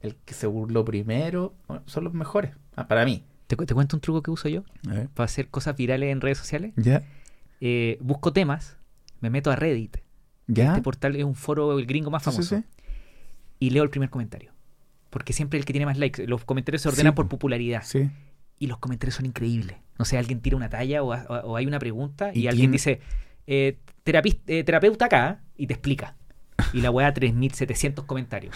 El que se burló primero, bueno, son los mejores. Ah, para mí. ¿Te, cu- te cuento un truco que uso yo para hacer cosas virales en redes sociales? ¿Ya? Eh, busco temas, me meto a Reddit. ¿Ya? Este portal es un foro el gringo más Sí, sí, famoso. sí. Y leo el primer comentario. Porque siempre el que tiene más likes. Los comentarios se ordenan por po. popularidad. Y los comentarios son increíbles. No sé, alguien tira una talla o, o- o hay una pregunta y, Y alguien dice, eh, eh, terapeuta acá, y te explica. Y la weá 3.700 comentarios.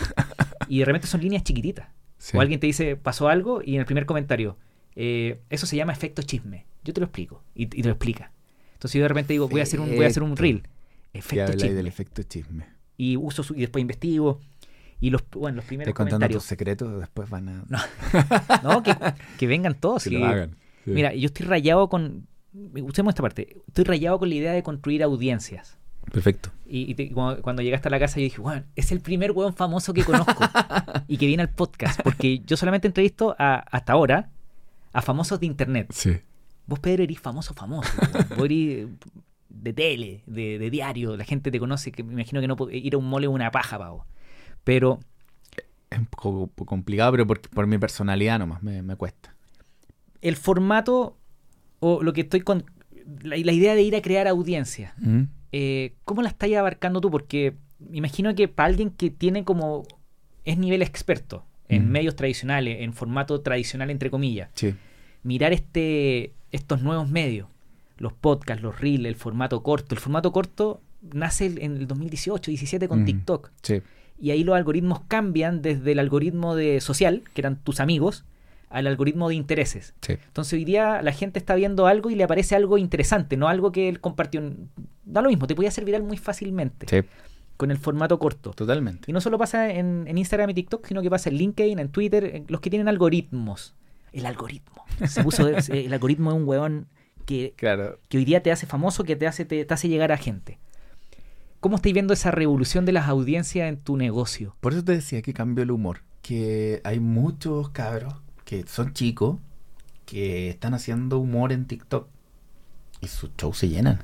Y de repente son líneas chiquititas. O alguien te dice, pasó algo, y en el primer comentario, eh, eso se llama efecto chisme. Yo te lo explico. Y, y te lo explica. Entonces yo de repente digo, voy a hacer un, voy a hacer un reel. Efecto chisme. del efecto chisme. Y uso su- y después investigo. Y los, bueno, los primeros Te contando tus comentarios. secretos, después van a. No. No, que, que vengan todos. que sí. lo hagan. Sí. Mira, yo estoy rayado con. Usemos esta parte. Estoy rayado con la idea de construir audiencias. Perfecto. Y, y te- cuando, cuando llegaste a la casa, yo dije, bueno, es el primer weón famoso que conozco y que viene al podcast. Porque yo solamente entrevisto a, hasta ahora a famosos de internet. Sí. Vos, Pedro, eres famoso, famoso. Vos eres de tele, de, de diario. La gente te conoce, que me imagino que no ir a un mole es una paja, pavo. Pero Es un poco, poco complicado, pero por, por mi personalidad nomás me, me cuesta. el formato o lo que estoy con. La, la idea de ir a crear audiencia. ¿Mm? eh, ¿cómo la estás abarcando tú? Porque me imagino que para alguien que tiene como es nivel experto en Mm. medios tradicionales, en formato tradicional entre comillas, Sí. mirar este estos nuevos medios, los podcasts, los reels, el formato corto. El formato corto nace en el 2018, 17 con Mm. TikTok Sí. y ahí los algoritmos cambian desde el algoritmo de social, que eran tus amigos, al algoritmo de intereses. Sí. Entonces hoy día la gente está viendo algo y le aparece algo interesante, no algo que él compartió. Da lo mismo, te puede hacer viral muy fácilmente Sí. con el formato corto. Totalmente. Y no solo pasa en, en Instagram y TikTok, sino que pasa en LinkedIn, en Twitter, en los que tienen algoritmos. El algoritmo. Se puso el algoritmo es un weón que, Claro. que hoy día te hace famoso, que te hace, te, te hace llegar a gente. ¿Cómo estáis viendo esa revolución de las audiencias en tu negocio? Por eso te decía que cambió el humor. Que hay muchos cabros que son chicos que están haciendo humor en TikTok y sus shows se llenan.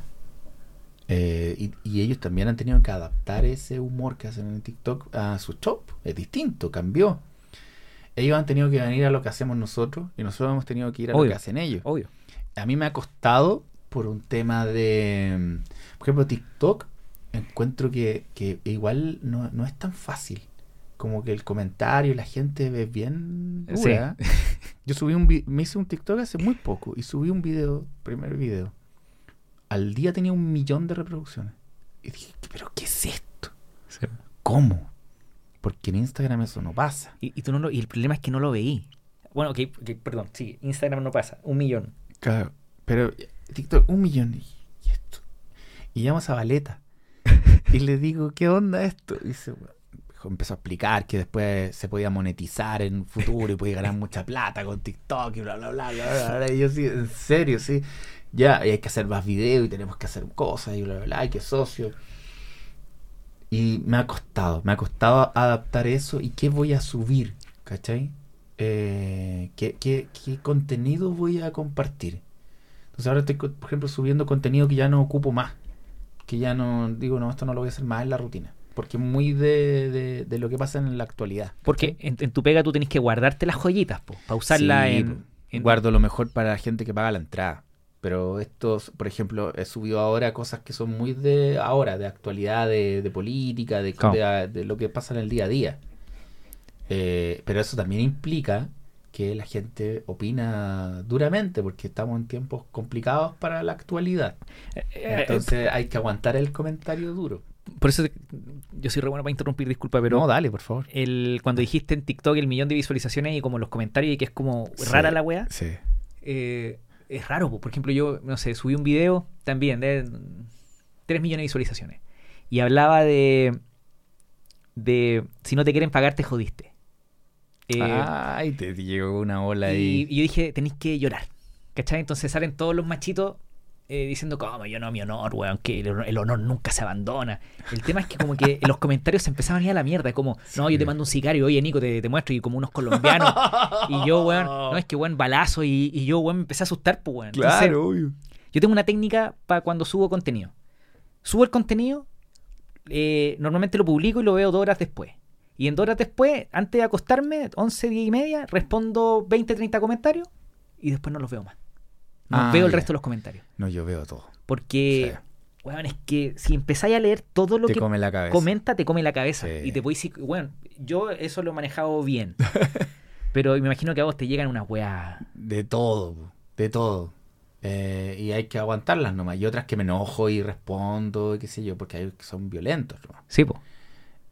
Eh, y, y ellos también han tenido que adaptar ese humor que hacen en TikTok a su show. Es distinto, cambió. Ellos han tenido que venir a lo que hacemos nosotros y nosotros hemos tenido que ir a lo que hacen ellos. Obvio. A mí me ha costado por un tema de... Por ejemplo, TikTok encuentro que, que igual no, no es tan fácil como que el comentario, la gente es bien Sí. dura. Yo subí un me hice un TikTok hace muy poco y subí un video, primer video. Al día tenía un millón de reproducciones. Y dije, ¿pero qué es esto? ¿Cómo? Porque en Instagram eso no pasa. Y, y tú no lo- y el problema es que no lo veí. Bueno, ok, perdón, sí, Instagram no pasa, un millón. Claro, pero TikTok, un millón. Y, y esto. Y llamo a Zabaleta. y le digo, ¿qué onda esto? Y se, empezó a explicar que después se podía monetizar en futuro y podía ganar mucha plata con TikTok y bla, bla, bla, bla, bla, bla. Y yo sí, en serio, sí. Ya, y hay que hacer más videos y tenemos que hacer cosas y bla, bla, bla, y que socio. Y me ha costado, me ha costado adaptar eso y qué voy a subir, ¿cachai? Eh, ¿qué, qué, qué contenido voy a compartir? Entonces ahora estoy, por ejemplo, subiendo contenido que ya no ocupo más. Que ya no, digo, no, esto no lo voy a hacer más en la rutina. Porque es muy de, de, de lo que pasa en la actualidad. Porque en, en tu pega tú tenés que guardarte las joyitas, po, para usarla Sí, en, po. en- Guardo lo mejor para la gente que paga la entrada. Pero estos, por ejemplo, he subido ahora cosas que son muy de ahora, de actualidad, de, de política, de, ¿Cómo? de, de lo que pasa en el día a día. Eh, pero eso también implica que la gente opina duramente, porque estamos en tiempos complicados para la actualidad. Eh, eh, Entonces hay que aguantar el comentario duro. por eso te- yo soy re bueno para interrumpir, disculpa, pero no, dale, por favor. el, cuando dijiste en TikTok el millón de visualizaciones y como los comentarios y que es como Sí. rara la wea, Sí. eh, es raro. po. Por ejemplo, yo, no sé, subí un video también de 3 millones de visualizaciones y hablaba de, de si no te quieren pagar, te jodiste. Eh, Ay, te llegó una ola y, ahí. y yo dije, tenéis que llorar. ¿Cachai? Entonces salen todos los machitos eh, diciendo, como yo no, mi honor, weón, que el honor, el honor nunca se abandona. El tema es que como que los comentarios se empezaban a ir a la mierda, como, no, yo te mando un sicario, oye Nico, te, te muestro, y como unos colombianos. y yo, weón, no, es que weón, balazo, y, y yo, weón, me empecé a asustar, pues, weón. Entonces, Claro, obvio. yo tengo una técnica para cuando subo contenido. Subo el contenido, eh, normalmente lo publico y lo veo dos horas después. Y en dos horas después, antes de acostarme, 11, 10 y media, respondo 20, 30 comentarios y después no los veo más. No Ah, veo el resto de los comentarios. No, yo veo todo. Porque, Sí. weón, es que si empezáis a leer todo lo Te que come la cabeza. comenta, te come la cabeza. Sí. Y te puedes decir, bueno, yo eso lo he manejado bien. Pero me imagino que a vos te llegan unas weas. De todo, de todo. Eh, y hay que aguantarlas nomás. Y otras que me enojo y respondo, y qué sé yo, porque hay que son violentos. nomás. Sí, po.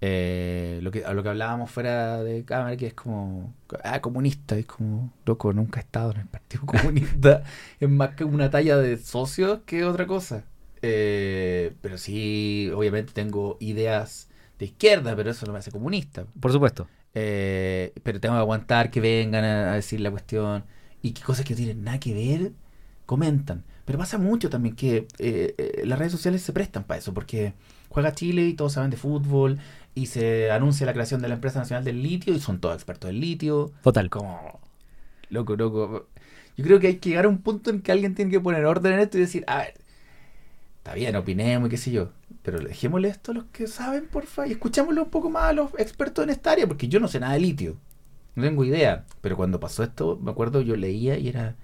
Eh, lo que, a lo que hablábamos fuera de cámara, que es como, ah, comunista, es como, loco, nunca he estado en el Partido Comunista. es más que una talla de socios que otra cosa. Eh, pero sí, obviamente tengo ideas de izquierda, pero eso no me hace comunista. Por supuesto. Eh, pero tengo que aguantar que vengan a, a decir la cuestión y que cosas que no tienen nada que ver comentan. Pero pasa mucho también que eh, eh, las redes sociales se prestan para eso, porque juega Chile y todos saben de fútbol y se anuncia la creación de la empresa nacional del litio y son todos expertos del litio. Total. Como, loco, loco. Yo creo que hay que llegar a un punto en que alguien tiene que poner orden en esto y decir, a ver, está bien, opinemos y qué sé yo, pero dejémosle esto a los que saben, porfa, y escuchémosle un poco más a los expertos en esta área, porque yo no sé nada de litio, no tengo idea, pero cuando pasó esto, me acuerdo, yo leía y era,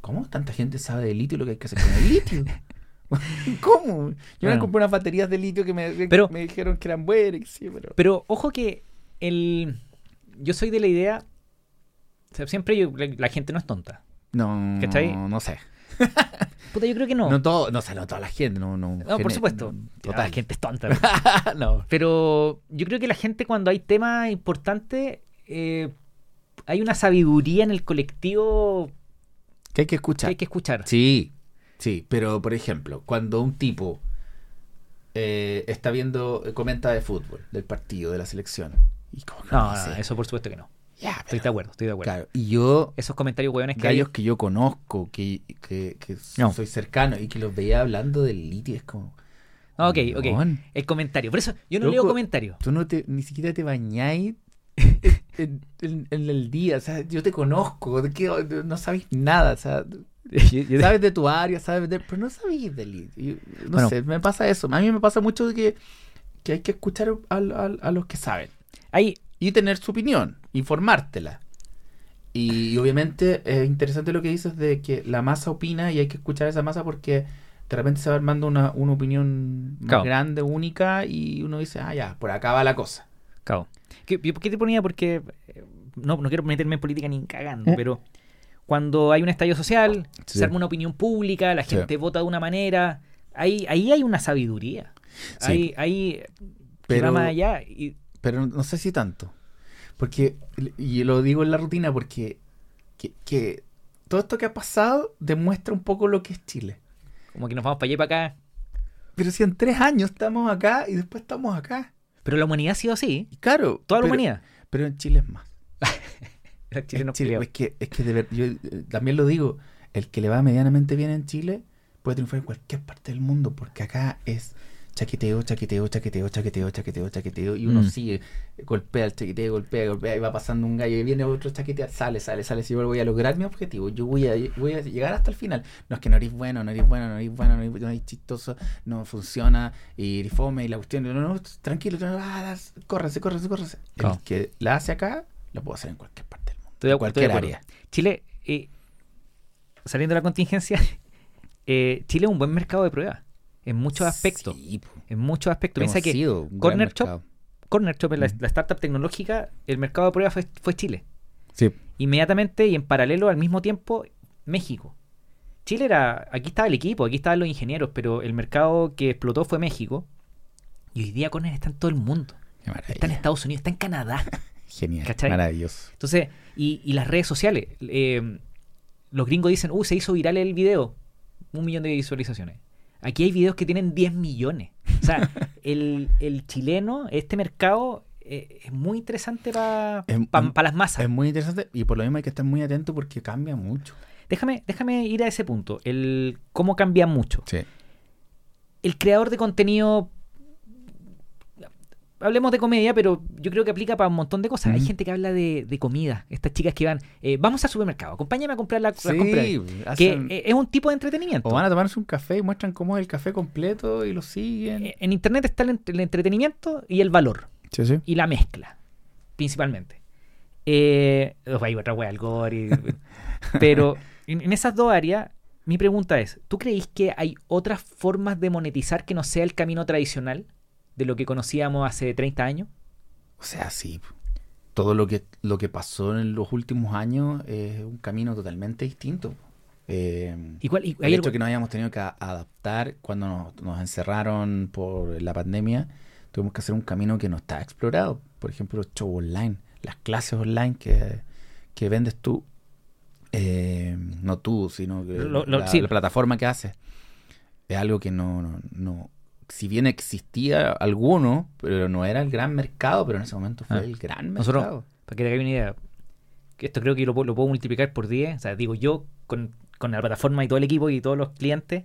¿cómo tanta gente sabe de litio y lo que hay que hacer con el litio? ¿Cómo? Yo me compré unas baterías de litio que me, Pero- me dijeron que eran buenas, pero... Pero ojo que el. Yo soy de la idea. o sea, siempre yo- la, la gente no es tonta. No, ¿Cachai? no sé. Puta, yo creo que no. No, todo, no sé, no toda la gente, no, no. No, por supuesto. no, total. La gente es tonta. no. Pero yo creo que la gente cuando hay temas importantes, eh, hay una sabiduría en el colectivo Que hay que que escuchar. hay que escuchar. Sí, sí, pero por ejemplo, cuando un tipo eh, está viendo, eh, comenta de fútbol, del partido, de la selección, y como que No, no, dice, eso por supuesto que no. ya, Estoy de acuerdo, estoy de acuerdo. Claro, y yo, Esos comentarios hueones que hay. gallos que yo conozco, que, que, que No. soy cercano y que los veía hablando del litio, es como. Ah, Ok, ok. "Weón, El comentario. Por eso yo no Loco. leo comentarios. Tú no te, ni siquiera te bañáis en, en- en el día, o sea, yo te conozco, no sabéis nada, o sea, sabes de tu área, sabes de, pero no sabéis del litio. No Bueno. sé, me pasa eso. A mí me pasa mucho que, que hay que escuchar a, a- a los que saben Hay, y tener su opinión, informártela. Y, obviamente es interesante lo que dices de que la masa opina y hay que escuchar a esa masa porque de repente se va armando una, una opinión más Claro. grande, única y uno dice, ah, ya, por acá va la cosa. Claro. ¿Qué, ¿Por qué te ponía? Porque eh, no, no quiero meterme en política ni cagando, ¿Eh? pero cuando hay un estallido social, Sí. se arma una opinión pública, la Sí. gente vota de una manera, ahí, ahí hay una sabiduría. Sí. Ahí, ahí Pero- va más allá. Y, Pero no sé si tanto. Porque, y lo digo en la rutina porque que, que todo esto que ha pasado demuestra un poco lo que es Chile. como que nos vamos para allá y para acá. Pero si en tres años estamos acá y después estamos acá. Pero la humanidad ha sido así. Claro. Toda la pero- humanidad. Pero en Chile es más. Chile, es que, es que de ver- yo eh, también lo digo, el que le va medianamente bien en Chile puede triunfar en cualquier parte del mundo, porque acá es chaqueteo, chaqueteo, chaqueteo, chaqueteo, chaqueteo, chaqueteo, y uno Mm. sigue, golpea el chaqueteo, golpea, golpea, y va pasando un gallo, y viene otro chaquetea, sale, sale, sale, si yo voy a lograr mi objetivo, yo voy a, voy a llegar hasta el final. No es que no eres bueno, no eres bueno, no eres bueno, no eres, no eres chistoso, no funciona, y fome, y la cuestión, no, no, tranquilo, ah, córrese, córrese, córrese. Claro. El que la hace acá, lo puedo hacer en cualquier parte. Estoy de, en acu- estoy de cualquier área. Chile, eh, saliendo de la contingencia, eh, Chile es un buen mercado de prueba. En muchos aspectos. Sí. En muchos aspectos. Piensa que Corner Shop-. Corner Shop, la, Mm. la startup tecnológica, el mercado de prueba fue, fue Chile. Sí. Inmediatamente y en paralelo al mismo tiempo, México. Chile era, aquí estaba el equipo, aquí estaban los ingenieros, pero el mercado que explotó fue México. Y hoy día Corner está en todo el mundo. Está en Estados Unidos, está en Canadá. Genial. ¿Cachai? Maravilloso. Entonces, y, y las redes sociales. eh, los gringos dicen, uh, se hizo viral el video. Un millón de visualizaciones. Aquí hay videos que tienen 10 millones. O sea, el, el chileno, este mercado, eh, es muy interesante para Es- las masas. Es muy interesante y por lo mismo hay que estar muy atento porque cambia mucho. déjame, déjame ir a ese punto. El cómo cambia mucho. Sí. El creador de contenido. Hablemos de comedia, pero yo creo que aplica para un montón de cosas. Hay gente que habla de, de comida. Estas chicas que van, eh, vamos al supermercado, acompáñame a comprar la, las compras. Sí, Que eh, es un tipo de entretenimiento. o van a tomarse un café y muestran cómo es el café completo y lo siguen. Eh, En internet está el, entre- el entretenimiento y el valor. sí, sí. Y la mezcla, principalmente. Eh, oh, hay otra wea, el gore. pero en, en esas dos áreas, mi pregunta es: ¿tú creís que hay otras formas de monetizar que no sea el camino tradicional de lo que conocíamos hace 30 años? O sea, sí. Todo lo que, lo que pasó en los últimos años es un camino totalmente distinto. Eh, ¿Y cuál- y el hay hecho algo- que nos hayamos tenido que adaptar cuando nos, nos encerraron por la pandemia, tuvimos que hacer un camino que no está explorado. Por ejemplo, los shows online, las clases online que, que vendes tú. Eh, no tú, sino Lo- lo- la, sí. la plataforma que haces. Es algo que no, no, no- Si bien existía alguno, pero no era el gran mercado, pero en ese momento fue Ah. el gran Nosotros- mercado. Para que te hagas una idea, esto creo que lo, puedo- lo puedo multiplicar por 10. O sea, digo yo, con, con la plataforma y todo el equipo y todos los clientes,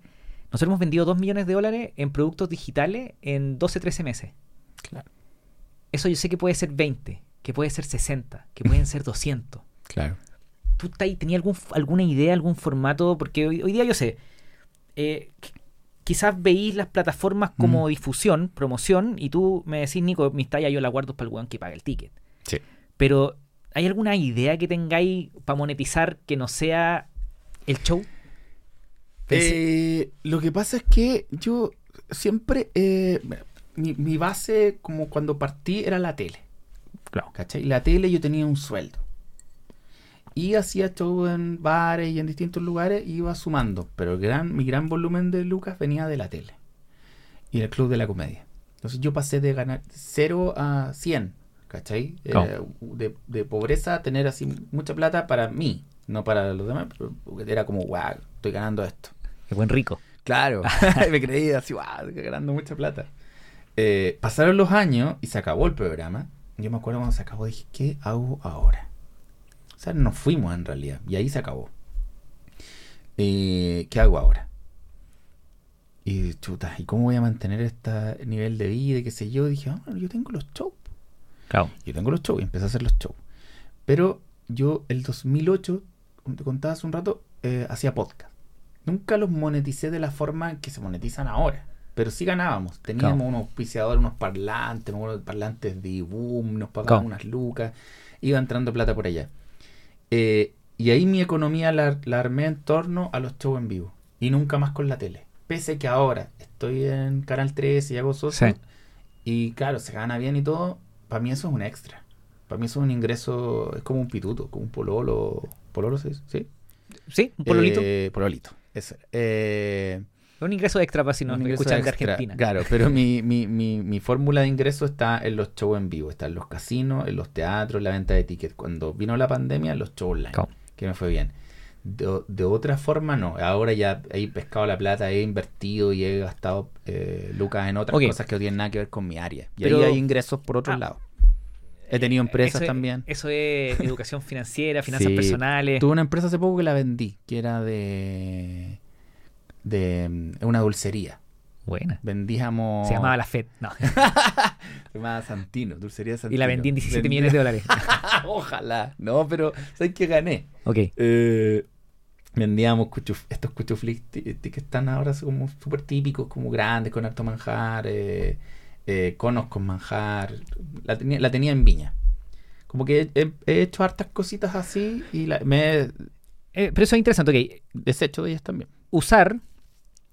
nosotros hemos vendido 2 millones de dólares en productos digitales en 12, 13 meses. Claro. Eso yo sé que puede ser 20, que puede ser 60, que pueden ser 200. Claro. ¿Tú ahí- tenías algún, alguna idea, algún formato? Porque hoy, hoy día yo sé, eh, quizás veís las plataformas como Mm. difusión, promoción, y tú me decís, Nico, mis tallas yo las guardo para el weón que paga el ticket. Sí. Pero, ¿hay alguna idea que tengáis para monetizar que no sea el show? Eh, lo que pasa es que yo siempre. eh, mi, mi base, como cuando partí, era la tele. Claro. ¿Cachai? La tele yo tenía un sueldo. Y hacía show en bares y en distintos lugares y iba sumando. Pero el gran, mi gran volumen de lucas venía de la tele. Y del club de la comedia. Entonces yo pasé de ganar 0 a 100. ¿Cachai? Eh, de, de pobreza a tener así mucha plata para mí. No para los demás. pero era como, wow, estoy ganando esto. Qué buen rico. Claro, me creí así, wow, ganando mucha plata. Eh, pasaron los años y se acabó el programa. Yo me acuerdo cuando se acabó, dije, ¿qué hago ahora? Sea, nos fuimos en realidad, y ahí se acabó. Eh, ¿Qué hago ahora? Y chuta, ¿y cómo voy a mantener este nivel de vida y qué sé yo? Dije, ah, yo tengo los shows. Claro. Yo tengo los shows y empecé a hacer los shows. Pero yo, el 2008, como te contaba hace un rato, eh, hacía podcast. Nunca los moneticé de la forma en que se monetizan ahora. Pero sí ganábamos. Teníamos Claro. unos auspiciadores, unos parlantes, unos parlantes de boom, nos pagaban Claro. unas lucas. Iba entrando plata por allá. Eh, y ahí mi economía la, la armé en torno a los shows en vivo. Y nunca más con la tele. Pese que ahora estoy en Canal 3 y hago socio. Sí. Y claro, se gana bien y todo. para mí eso es un extra. Para mí eso es un ingreso, es como un pituto, como un pololo. ¿Pololo se dice? ¿Sí? Sí, un pololito. Eh, pololito. Ese. Eh, un ingreso extra para si nos escuchan de Argentina. Claro, pero mi, mi, mi, mi fórmula de ingreso está en los shows en vivo, está en los casinos, en los teatros, la venta de tickets. Cuando vino la pandemia, los shows online, que me fue bien. De, de otra forma, no. Ahora ya he pescado la plata, he invertido y he gastado eh, lucas en otras cosas que no tienen nada que ver con mi área. Y Pero- ahí hay ingresos por otro Ah. lado. He tenido empresas Eso es- también. Eso es educación financiera, finanzas Sí. personales. Tuve una empresa hace poco que la vendí, que era de. De mm, una dulcería. Buena. Vendíamos. Se llamaba La Fed. No. Se llamaba Santino, dulcería Santino. Y la vendí en 17 Vendía- millones de dólares. Ojalá. No, pero ¿sabes qué gané? ok. Eh, vendíamos cuchuf- estos cuchuflis que están ahora como súper típicos, como grandes, con harto manjar, eh, eh, conos con manjar. La tenía, la tenía en Viña. Como que he, he- he hecho hartas cositas así y la- me Eh, pero eso es interesante. Ok. deshecho de ellas también. Usar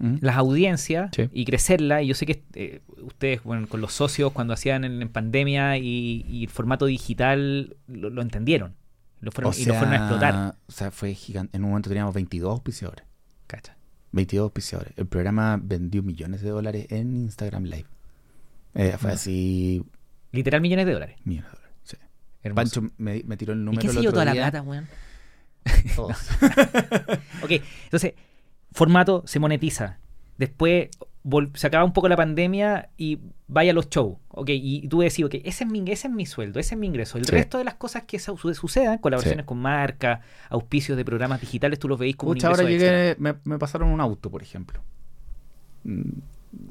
¿Mm? las audiencias Sí. y crecerla. Y yo sé que eh, ustedes, bueno, con los socios, cuando hacían en, en pandemia y, y el formato digital, lo, lo entendieron. Lo fueron, O y lo fueron a explotar. O sea, fue gigante. En un momento teníamos 22 auspiciadores. Cacha. 22 auspiciadores. El programa vendió millones de dólares en Instagram Live. Eh, fue así, Literal millones de dólares. millones de dólares. sí. Hermoso. Pancho me, me tiró el ¿Y número qué el otro toda la plata, weón? Todos. Ok, entonces, formato se monetiza. Después se acaba un poco la pandemia y vaya a los shows. Ok, y tú decís, ok, ese es mi, ese es mi sueldo, ese es mi ingreso. El Sí. resto de las cosas que su- sucedan, colaboraciones Sí. con marcas, auspicios de programas digitales, tú los veis como Pucha, un ingreso ahora llegué, me, me pasaron un auto, por ejemplo. Mm,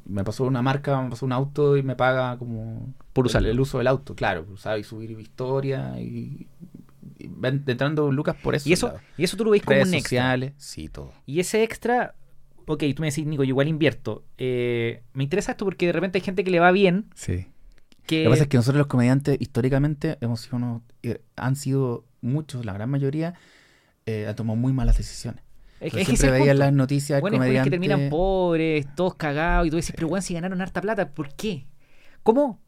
Me pasó una marca, me pasó un auto y me paga como Por el, usarlo. el uso del auto, claro, usar y subir historia y, entrando lucas por eso. Y eso, y eso tú lo veis como redes un extra. sociales, sí, todo. Y ese extra, ok, tú me decís, Nico, yo igual invierto. Eh, me interesa esto porque de repente hay gente que le va bien. Sí. Que, Lo que pasa es que nosotros los comediantes históricamente hemos sido unos- eh, han sido muchos, la gran mayoría, eh, han tomado muy malas decisiones. es, que siempre veías las noticias Bueno, del es que terminan pobres, todos cagados, y tú dices, pero weón, si ganaron harta plata, ¿por qué? ¿Cómo,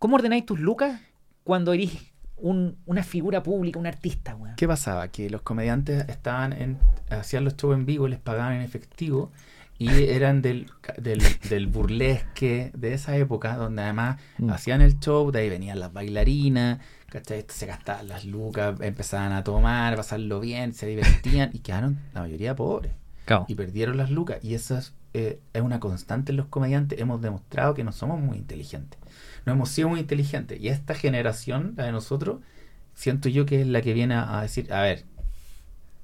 cómo ordenáis tus lucas cuando eres un- una figura pública, un artista, weón? ¿Qué pasaba? Que los comediantes estaban en, hacían los shows en vivo, les pagaban en efectivo y eran del, del, del burlesque de esa época, donde además Mm. hacían el show, de ahí venían las bailarinas, ¿cachai? Se gastaban las lucas, empezaban a tomar, a pasarlo bien, se divertían y quedaron la mayoría pobres Claro. y perdieron las lucas. Y eso es, eh, es una constante en los comediantes. Hemos demostrado que no somos muy inteligentes. No hemos sido muy inteligentes. Y esta generación, la de nosotros, siento yo que es la que viene a, decir, a ver,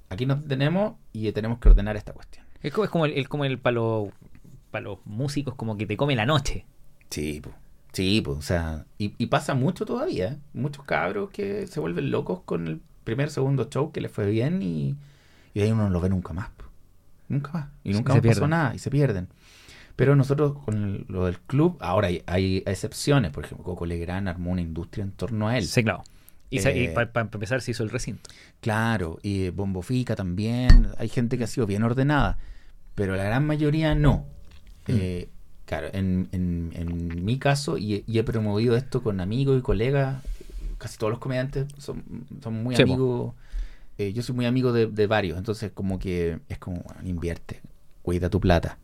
aquí nos tenemos y tenemos que ordenar esta cuestión. Es como, es como el, el- como el para los, pa' los músicos, como que te come la noche. Sí, pues. Sí, pues, o sea, y, y pasa mucho todavía. ¿eh? Muchos cabros que se vuelven locos con el primer, segundo show que les fue bien y, y ahí uno no lo ve nunca más. po. Nunca más. Y nunca se más pasó nada y se pierden. Pero nosotros con el- lo del club, ahora hay, hay excepciones. Por ejemplo, Coco Legrand armó una industria en torno a él. Sí, claro. Y, sa- y Eh, para empezar se hizo el recinto. Claro, y Bombo Fica también. Hay gente que ha sido bien ordenada, pero la gran mayoría no. Mm. Eh, claro, en, en- en mi caso, y, y he promovido esto con amigos y colegas, casi todos los comediantes son, son muy Sí, amigos. eh, yo soy muy amigo de, de varios, entonces como que es como, invierte, cuida tu plata.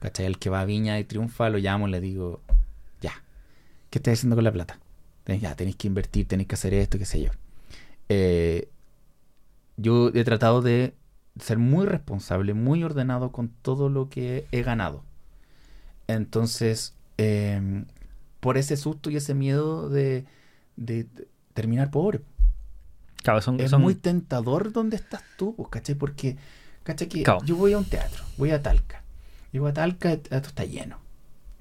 ¿Cachai? El que va a Viña y triunfa, lo llamo y le digo, ya, ¿qué estás haciendo con la plata? Tenés- Ya, tenéis que invertir, tenéis que hacer esto, qué sé yo. Eh, yo he tratado de ser muy responsable, muy ordenado con todo lo que he ganado. Entonces, eh, por ese susto y ese miedo de, de- de terminar pobre. Claro, son, Es son- muy tentador donde estás tú, pues, ¿cachai? Porque, ¿cachai? Que Claro. yo voy a un teatro, voy a Talca. Llego a Talca, teatro está lleno.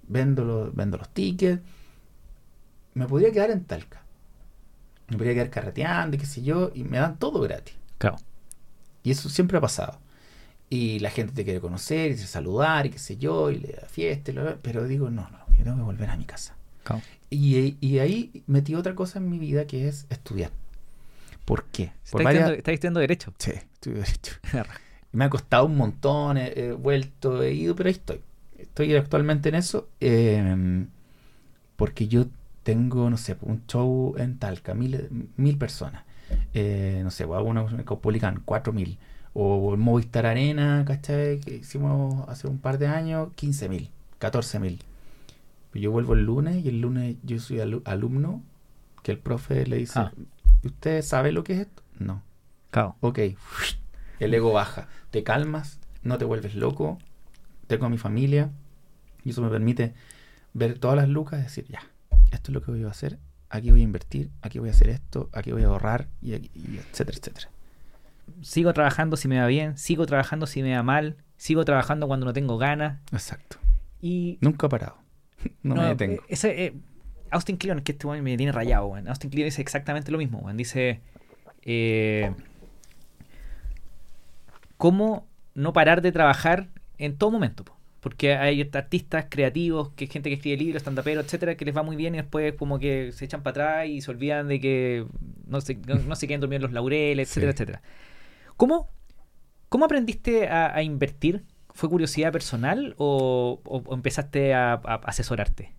Vendo, los- vendo los tickets. Me podría quedar en Talca. Me podría quedar carreteando y qué sé yo, y me dan todo gratis. claro. Y eso siempre ha pasado. Y la gente te quiere conocer, y te saludar, y qué sé yo, y le da fiesta, y lo- pero digo, no, no, yo tengo que volver a mi casa. claro. Y, y ahí metí otra cosa en mi vida que es estudiar. ¿Por qué? Por varias- estudiando Derecho. Sí, estudio derecho. Me ha costado un montón, he, he vuelto, he ido, pero ahí estoy. Estoy actualmente en eso. eh, porque yo tengo, no sé, un show en Talca, mil, mil personas. Eh, no sé, hago una en cuatro mil. O el Movistar Arena, ¿cachai? Que hicimos hace un par de años, 15 mil, 14 mil. Yo vuelvo el lunes y el lunes yo soy alu- alumno que el profe le dice, Ah. ¿usted sabe lo que es esto? No. Claro. Ok, el ego baja, te calmas, no te vuelves loco, tengo a mi familia y eso me permite ver todas las lucas y decir, ya, esto es lo que voy a hacer, aquí voy a invertir, aquí voy a hacer esto, aquí voy a ahorrar, y, aquí- y etcétera, etcétera. Sigo trabajando si me va bien, sigo trabajando si me va mal, sigo trabajando cuando no tengo ganas. Exacto. Y Nunca he parado. No, me No, detengo. eh, ese, eh, Austin Kleon, que este me tiene rayado, weón. Austin Kleon dice exactamente lo mismo, weón. Dice, eh, ¿cómo no parar de trabajar en todo momento? po? Porque hay artistas creativos, que gente que escribe libros, estandaperos, etcétera, que les va muy bien y después como que se echan para atrás y se olvidan de que no se, no, no se queden dormidos en los laureles, etcétera, Sí. etcétera. ¿Cómo, ¿Cómo aprendiste a, a invertir? ¿Fue curiosidad personal o, o- o empezaste a, a asesorarte?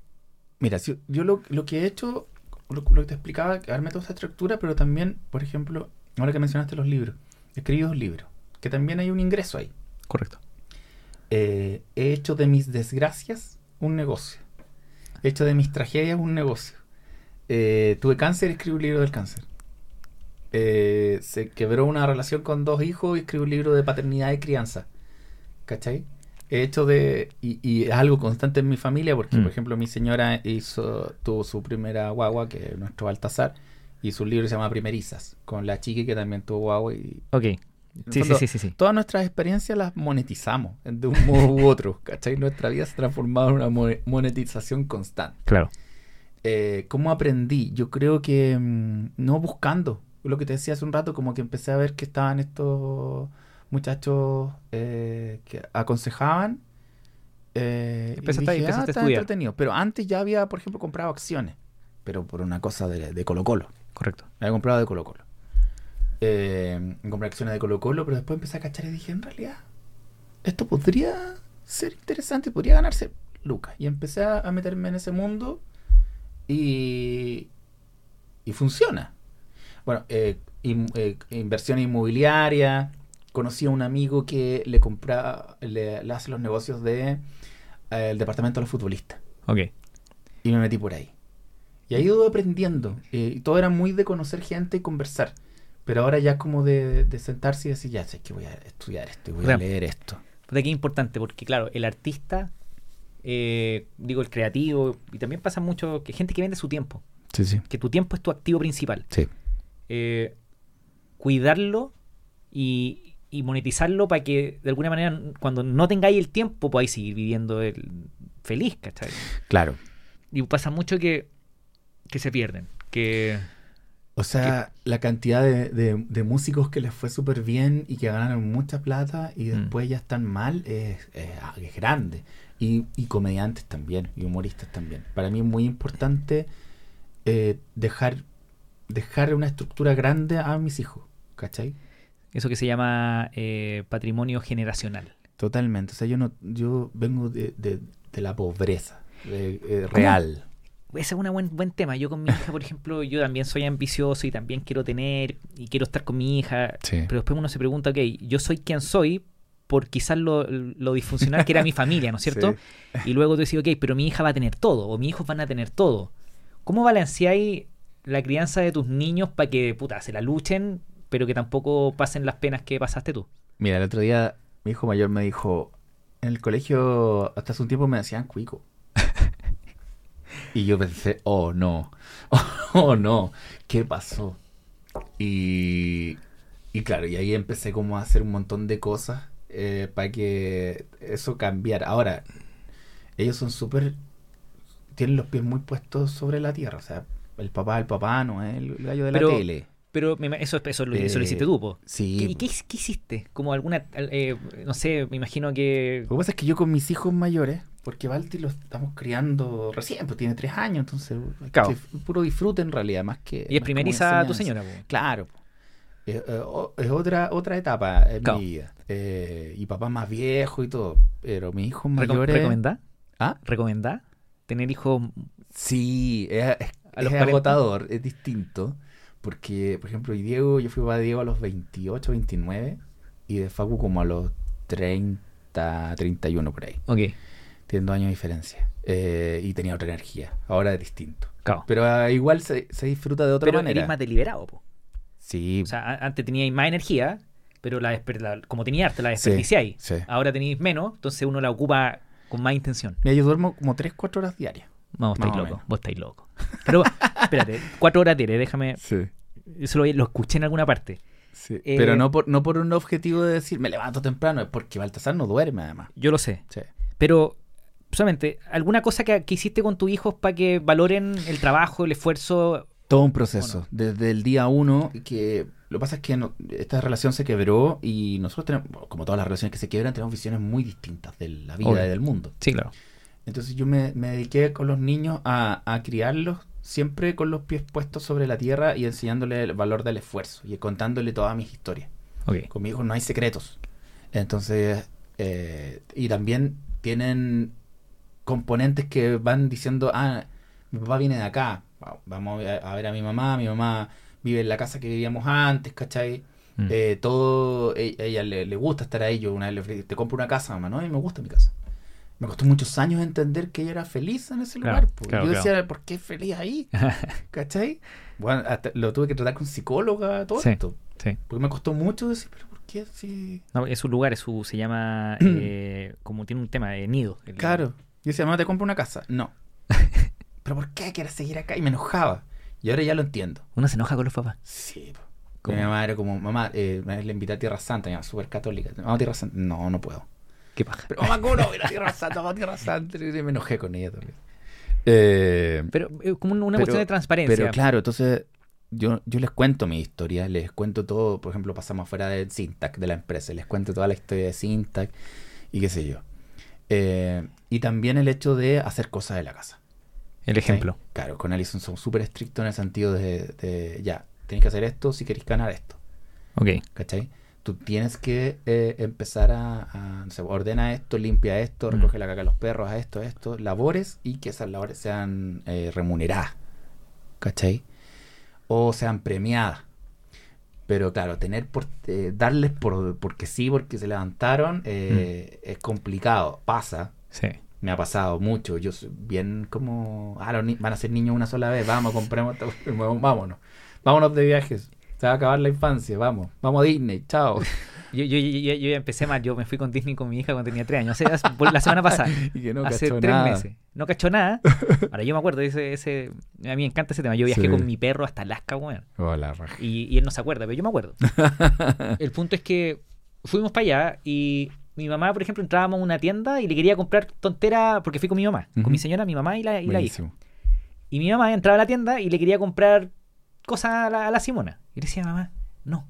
Mira, si- yo lo, lo que he hecho, lo, lo que te explicaba, darme toda esa estructura, pero también, por ejemplo, ahora que mencionaste los libros, escribí dos libros, que también hay un ingreso ahí. Correcto. Eh, he hecho de mis desgracias un negocio. He hecho de mis tragedias un negocio. Eh, tuve cáncer escribí un libro del cáncer. Eh, se quebró una relación con dos hijos y escribí un libro de paternidad y crianza. ¿Cachai? He hecho de. Y, y es algo constante en mi familia porque, Mm. por ejemplo, mi señora hizo tuvo su primera guagua, que es nuestro Baltasar, y su libro se llama Primerizas, con la chiqui que también tuvo guagua y Ok. Sí, sí, fondo, sí, sí, sí. Todas nuestras experiencias las monetizamos de un modo u otro, ¿cachai? Nuestra vida se ha transformado en una mo- monetización constante. Claro. Eh, ¿Cómo aprendí? Yo creo que mm, no buscando. Lo que te decía hace un rato, como que empecé a ver que estaban estos muchachos eh, que aconsejaban. eh, Empezaste a- dije, empezaste a está estudiar". entretenido. Pero antes ya había, por ejemplo, comprado acciones, pero por una cosa de, de Colo Colo. Correcto. Había comprado de Colo Colo. Eh, compré acciones de Colo Colo, pero después empecé a cachar y dije, en realidad, esto podría ser interesante, podría ganarse lucas. Y empecé a, meterme en ese mundo y, y funciona. Bueno, eh, in- eh, inversión inmobiliaria. Conocí a un amigo que le compra, le, le hace los negocios de eh, el departamento de los futbolistas. Ok. Y me metí por ahí. Y ahí ido aprendiendo. eh, y todo era muy de conocer gente y conversar. Pero ahora ya como de, de sentarse y decir, ya sé que voy a estudiar esto y voy O sea, a leer esto. De qué importante, porque claro, el artista, eh, digo, el creativo, y también pasa mucho que gente que vende su tiempo, Sí, sí. que tu tiempo es tu activo principal. Sí. Eh, cuidarlo y, y monetizarlo para que de alguna manera cuando no tengáis el tiempo podáis seguir viviendo el feliz, ¿cachai? Claro. Y pasa mucho que, que se pierden, que... O sea, la cantidad de, de- de músicos que les fue súper bien y que ganaron mucha plata y Mm. después ya están mal es, es- es grande. Y, y comediantes también, y humoristas también. Para mí es muy importante eh, dejar, dejar una estructura grande a mis hijos, ¿cachai? Eso que se llama eh, patrimonio generacional. Totalmente. O sea, yo no, yo vengo de, de- de la pobreza de- eh, real. Ese es un buen, buen tema. Yo con mi hija, por ejemplo, yo también soy ambicioso y también quiero tener y quiero estar con mi hija. Sí. Pero después uno se pregunta, ok, yo soy quien soy por quizás lo, lo disfuncional que era mi familia, ¿no es cierto? Y luego tú dices, ok, pero mi hija va a tener todo, o mis hijos van a tener todo. ¿Cómo balanceáis la crianza de tus niños para que, puta, se la luchen, pero que tampoco pasen las penas que pasaste tú? Mira, el otro día mi hijo mayor me dijo, en el colegio hasta hace un tiempo me decían cuico. y yo pensé, oh no, oh no, ¿qué pasó? Y, y claro, y ahí empecé como a hacer un montón de cosas eh, para que eso cambiara. Ahora, ellos son súper, tienen los pies muy puestos sobre la tierra, o sea, el papá, el papá no es el gallo de la tele. Pero eso, eso, lo, eso lo Eh, hiciste tú, po. Sí. ¿Qué, y qué, qué hiciste? Como alguna, eh, no sé, me imagino que... Lo que pasa es que yo con mis hijos mayores, porque Balti lo estamos criando recién, pues tiene tres años, entonces Claro. puro disfrute en realidad, más que... Y es primeriza tu señora, po. Claro. Es, eh, o- es otra otra etapa en Claro. mi vida. Eh, y papá más viejo y todo. Pero mis hijos mayores... ¿Recomendá? ¿Ah? ¿Recomendá? Tener hijos... Sí, es, es a los es 40. agotador, es distinto. Porque, por ejemplo, y Diego, yo fui para Diego a los 28, 29 y de Facu como a los 30, 31 por ahí. Ok, Tienen dos años de diferencia. Eh, y tenía otra energía. Ahora es distinto. claro. Pero ah, igual se, se disfruta de otra Pero manera. eres más deliberado, po. Sí, O sea, antes teníais más energía, pero la, la- como tenía arte, la desperdiciáis. sí. Ahora tenéis menos, entonces uno la ocupa con más intención. Mira, yo duermo como 3, 4 horas diarias. No, vos estáis Más o loco, menos. vos estáis loco. Pero, espérate, cuatro horas tiene, déjame. Sí. Eso lo, lo escuché en alguna parte. Sí. Eh, Pero no por, no por un objetivo de decir me levanto temprano, es porque Baltasar no duerme además. Yo lo sé. Sí. Pero, solamente, ¿alguna cosa que, que hiciste con tus hijos para que valoren el trabajo, el esfuerzo? Todo un proceso. Desde el día uno, que lo que pasa es que no- esta relación se quebró y nosotros tenemos, como todas las relaciones que se quiebran, tenemos visiones muy distintas de la vida Obvio. y del mundo. Sí, claro. Entonces yo me, me dediqué con los niños a, a criarlos siempre con los pies puestos sobre la tierra y enseñándole el valor del esfuerzo y contándole todas mis historias. Ok. Con mi hijo no hay secretos. Entonces, eh, y también tienen componentes que van diciendo, ah, mi papá viene de acá, Va- vamos a ver a mi mamá, mi mamá vive en la casa que vivíamos antes, ¿cachai? Mm. Eh, todo, e- ella le, le gusta estar ahí, yo una vez le ofrecí, te compro una casa, mamá, no, y me gusta mi casa. Me costó muchos años entender que ella era feliz en ese Claro, lugar. claro, yo claro. decía, ¿por qué es feliz ahí? ¿Cachai? Bueno, hasta lo tuve que tratar con psicóloga, todo Sí. esto. sí. Porque me costó mucho decir, pero ¿por qué si...? No, es un lugar, es su, se llama, eh, como tiene un tema de nido. El- Claro. Yo decía, mamá, te compro una casa. No. ¿Pero por qué quieres seguir acá? Y me enojaba. Y ahora ya lo entiendo. Uno se enoja con los papás. Sí. Mi mamá era como, mamá, eh, una vez le invité a Tierra Santa, mi mamá súper católica. Vamos a Tierra Santa. No, no puedo. Qué paja. Pero mamá, ¿cómo no? voy a ir a Tierra Santa, vamos a Tierra Santa. Y me enojé con ella también. Eh, Pero es como una Pero- cuestión de transparencia. Pero claro, entonces yo, yo les cuento mi historia, les cuento todo, por ejemplo, pasamos afuera de Syntac, de la empresa, les cuento toda la historia de Syntac y qué sé yo. Eh, y también el hecho de hacer cosas de la casa. el ejemplo. ¿sí? Claro, con Alison somos súper estrictos en el sentido de, de, ya, tenéis que hacer esto si queréis ganar esto, Ok. ¿cachai? Tú tienes que eh, empezar a, a, no sé, ordena esto, limpia esto, Mm. recoge la caca de los perros, a esto, a esto, labores y que esas labores sean eh, remuneradas, ¿cachai? O sean premiadas. Pero claro, tener por, eh, darles por, porque sí, porque se levantaron, eh, es complicado. Pasa, Sí. me ha pasado mucho. Yo soy bien como, ah, los ni- van a ser niños una sola vez, vamos, compremos, vámonos. Vámonos de viajes. Se va a acabar la infancia, vamos. Vamos a Disney, chao. Yo, yo, yo, yo- ya empecé mal. Yo me fui con Disney con mi hija cuando tenía tres años. Por la semana pasada. y que no hace cachó tres nada. meses. No cachó nada. Ahora yo me acuerdo ese, ese. A mí me encanta ese tema. Yo viajé Sí. con mi perro hasta Alaska, weón. Y, y él no se acuerda, pero yo me acuerdo. El punto es que fuimos para allá y mi mamá, por ejemplo, entrábamos a una tienda y le quería comprar tontera porque fui con mi mamá, con mi señora, mi mamá y la, y la hija. Y mi mamá entraba a la tienda y le quería comprar cosas a la, a la Simona. Y le decía, mamá, no,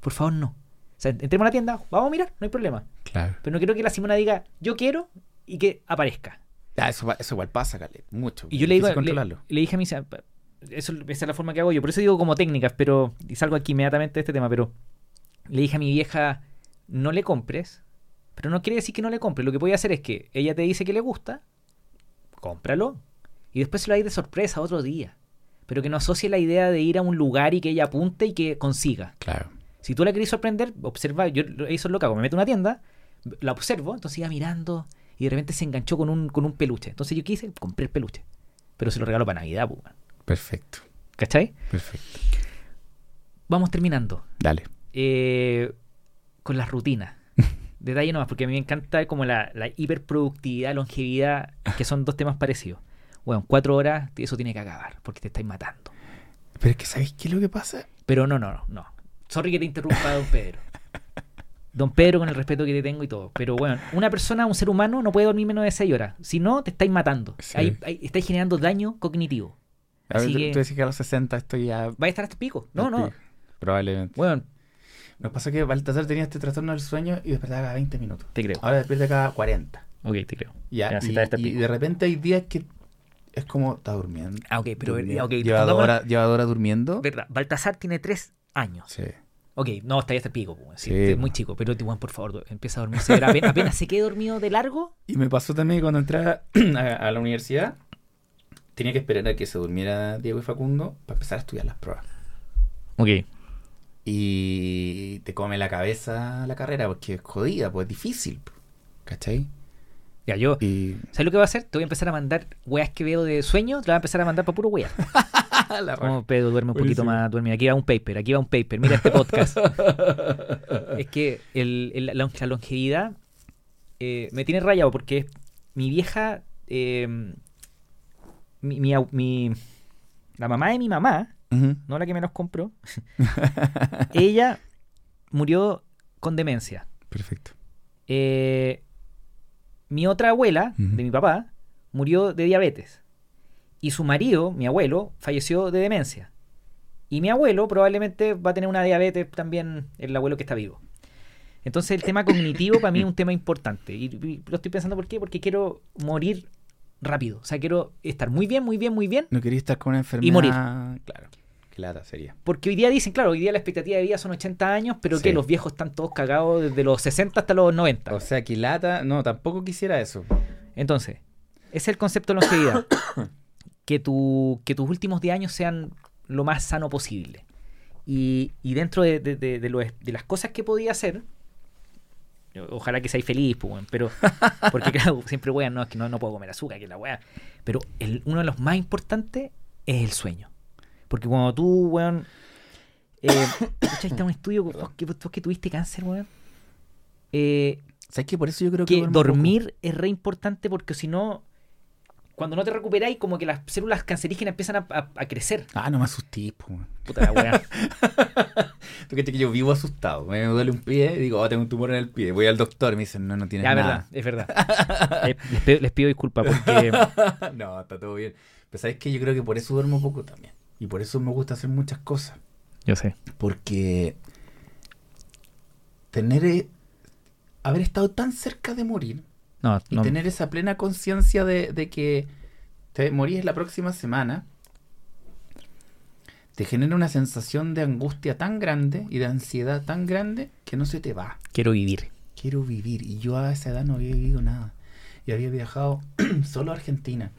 por favor no. O sea, entremos a la tienda, vamos a mirar, no hay problema. Claro. Pero no quiero que la Simona diga, yo quiero y que aparezca. Ah, eso, eso igual pasa, Caleb. Mucho. Y yo le digo, le, le dije a mi eso, esa es la forma que hago yo, por eso digo como técnicas, pero, y salgo aquí inmediatamente de este tema, pero le dije a mi vieja, no le compres, pero no quiere decir que no le compres, lo que puede hacer es que ella te dice que le gusta, cómpralo, y después se lo hay de sorpresa otro día, pero que no asocie la idea de ir a un lugar y que ella apunte y que consiga. Claro. Si tú la querés sorprender, observa, yo eso es lo que hago, me meto a una tienda, la observo, entonces iba mirando y de repente se enganchó con un, con un peluche. Entonces yo quise, compré el peluche, pero se lo regalo para Navidad, pues. Perfecto. ¿cachai? Perfecto. Vamos terminando Dale. eh, con las rutinas. Detalle nomás, porque a mí me encanta como la, la hiperproductividad, longevidad, que son dos temas parecidos. Bueno, cuatro horas, eso tiene que acabar, porque te estáis matando. Pero es que, ¿sabéis qué es lo que pasa? Pero no, no, no, no. Sorry que te interrumpa, don Pedro. Don Pedro, con el respeto que te tengo y todo. Pero bueno, una persona, un ser humano, no puede dormir menos de 6 horas. Si no, te estáis matando. Sí. Ahí, ahí estáis generando daño cognitivo. A ver, Así tú, que- tú decís que a los 60 estoy ya... Va a estar hasta pico. No, no. Probablemente. Bueno, Nos pasa que Baltasar tenía este trastorno del sueño y despertaba cada 20 minutos. te creo. Ahora despierta cada 40. Ok, te creo. Ya, Ya, y, pico. de repente hay días que es como está durmiendo. Ah, ok, pero durmiendo. ok, lleva, dos pongámoslo- horas, lleva dos horas durmiendo. Verdad, Baltasar tiene 3 años. Sí. Ok, no, está ahí hasta pico. pues, sí, Sí, es po. muy chico. Pero, Tijuan, por favor, empieza a dormirse. Apenas, apenas se quede dormido de largo. Y me pasó también cuando entré a, a la universidad. tenía que esperar a que se durmiera Diego y Facundo para empezar a estudiar las pruebas. Ok. Y te come la cabeza la carrera porque es jodida, pues es difícil. ¿Cachai? Ya, yo. Y. ¿Sabes lo que va a hacer? Te voy a empezar a mandar weas que veo de sueño, te las voy a empezar a mandar para puro wea. la Como Pedro duerme un poquito Buenísimo. más, duerme. Aquí va un paper, aquí va un paper. Mira este podcast. es que el- el- la, la longevidad eh, me tiene rayado porque mi vieja, eh, mi, mi mi- la mamá de mi mamá, No la que me los compró, ella murió con demencia. Perfecto. Eh, mi otra abuela, de mi papá, murió de diabetes. Y su marido, mi abuelo, falleció de demencia. Y mi abuelo probablemente va a tener una diabetes también, el abuelo que está vivo. Entonces el tema cognitivo para mí es un tema importante. Y, y lo estoy pensando por qué, porque quiero morir rápido. O sea, quiero estar muy bien, muy bien, muy bien. No quería estar con una enfermedad. Y morir. Claro. Qué lata sería. Porque hoy día dicen, claro, hoy día la expectativa de vida son 80 años, pero Sí. que los viejos están todos cagados desde los 60 hasta los 90. O sea, que lata. No, tampoco quisiera eso. Entonces, ese es el concepto de longevidad. que, tu, que tus últimos 10 años sean lo más sano posible. Y, y dentro de, de- de- de lo- de las cosas que podía hacer, ojalá que seáis feliz, pues, weón, pero, porque claro, siempre, weón, no, es que no, no puedo comer azúcar, que la weá. Pero el- uno de los más importantes es el sueño. Porque cuando tú, weón, eh, está un estudio, vos que, vos que tuviste cáncer, weón, eh, ¿Sabes que Por eso yo creo que. que dormir es re importante porque si no, cuando no te recuperáis, como que las células cancerígenas empiezan a, a- a crecer. Ah, no me asustís, po. Puta la weá. Tú que que yo vivo asustado. Me duele un pie y digo, oh, tengo un tumor en el pie. Voy al doctor y me dicen, no, no tienes ya, nada. verdad, es verdad. Eh, les, pido, les pido disculpas porque. no, está todo bien. Pero sabes que yo creo que por eso duermo poco también. Y por eso me gusta hacer muchas cosas. Yo sé. Porque tener eh, haber estado tan cerca de morir No, y no. tener esa plena conciencia de, de que te morís la próxima semana te genera una sensación de angustia tan grande y de ansiedad tan grande que no se te va. Quiero vivir. Quiero vivir. Y yo a esa edad no había vivido nada. Y había viajado solo a Argentina.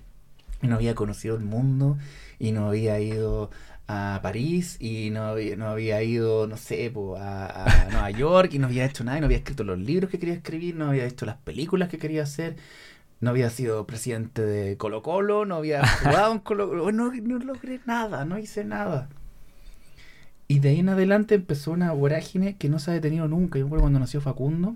Y no había conocido el mundo. Y no había ido a París. Y no había, no había ido, no sé, po, a, a Nueva York. Y no había hecho nada. Y no había escrito los libros que quería escribir. No había hecho las películas que quería hacer. No había sido presidente de Colo Colo. No había jugado en Colo Colo. No, no logré nada. No hice nada. Y de ahí en adelante empezó una vorágine que no se ha detenido nunca. Yo me acuerdo cuando nació Facundo,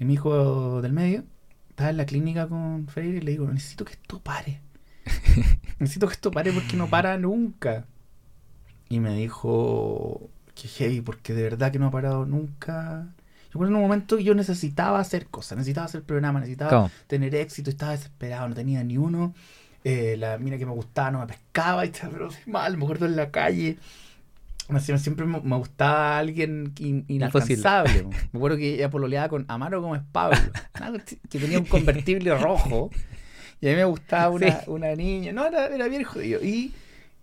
y mi hijo del medio, estaba en la clínica con Freire y le digo, necesito que esto pare. necesito que esto pare porque no para nunca. Y me dijo, que heavy, porque de verdad que no ha parado nunca. Yo en un momento que yo necesitaba hacer cosas, necesitaba hacer programa, necesitaba ¿Cómo? tener éxito, estaba desesperado, no tenía ni uno. Eh, la mina que me gustaba no me pescaba y estaba mal, me acuerdo en la calle. Siempre me, gustaba alguien in- inalcanzable. me acuerdo que ella pololeaba con Amaro Gómez Pablo, que tenía un convertible rojo. Y a mí me gustaba una, Sí. una niña. No, era, era bien jodido. Y,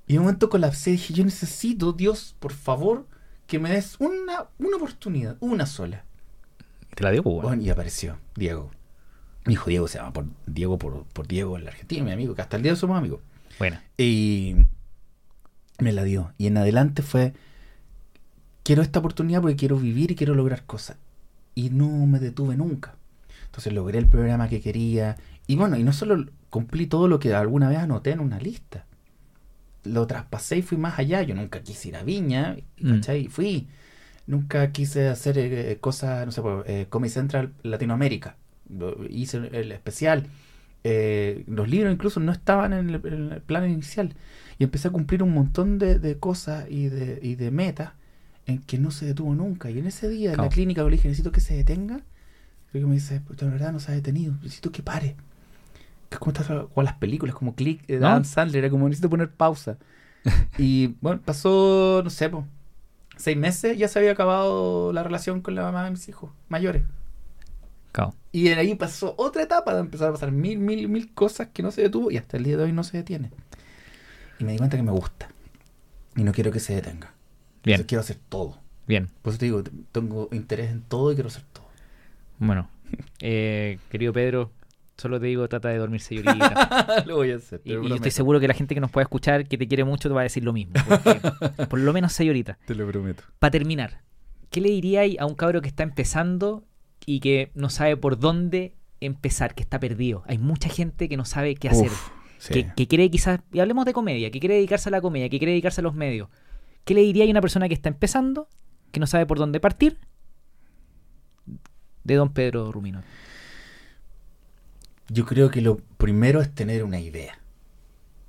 y en un momento colapsé y dije, yo necesito, Dios, por favor, que me des una, una oportunidad, una sola. Te la dio, pues. Bueno, y apareció Diego. Mi hijo Diego se llama por Diego por, por Diego en la Argentina, mi amigo, que hasta el día somos amigos. Bueno, Y me la dio. Y en adelante fue, quiero esta oportunidad porque quiero vivir y quiero lograr cosas. Y no me detuve nunca. Entonces logré el programa que quería. Y bueno, y no solo cumplí todo lo que alguna vez anoté en una lista. Lo traspasé y fui más allá. Yo nunca quise ir a Viña, Mm. ¿cachai? Y fui. Nunca quise hacer eh, cosas, no sé, por, eh, Comedy Central Latinoamérica. Lo- Hice el especial. Eh, los libros incluso no estaban en el, en el plan inicial. Y empecé a cumplir un montón de, de cosas y de, y de metas en que no se detuvo nunca. Y en ese día, en la clínica, le dije, necesito que se detenga. Creo que me dice, "Puta, de verdad no se ha detenido. Necesito que pare. Como como las películas, como Click de ¿No? Adam Sandler. Era como, necesito poner pausa. y bueno, pasó, no sé, po, seis meses, ya se había acabado la relación con la mamá de mis hijos mayores. Y de ahí pasó otra etapa de empezar a pasar mil, mil, mil cosas que no se detuvo y hasta el día de hoy no se detiene. Y me di cuenta que me gusta. Y no quiero que se detenga. Bien, Entonces quiero hacer todo. bien. Por eso te digo, tengo interés en todo y quiero hacer todo. Bueno, eh, querido Pedro, Solo te digo, trata de dormir señorita. lo voy a hacer. y, estoy seguro que la gente que nos pueda escuchar, que te quiere mucho, te va a decir lo mismo. porque por lo menos señorita. Te lo prometo. Para terminar, ¿qué le diríais a un cabro que está empezando y que no sabe por dónde empezar, que está perdido? Hay mucha gente que no sabe qué hacer. Uf, sí. que, que quiere quizás, y hablemos de comedia, que quiere dedicarse a la comedia, que quiere dedicarse a los medios. ¿Qué le diría a una persona que está empezando, que no sabe por dónde partir? De don Pedro Rumino. Yo creo que lo primero es tener una idea.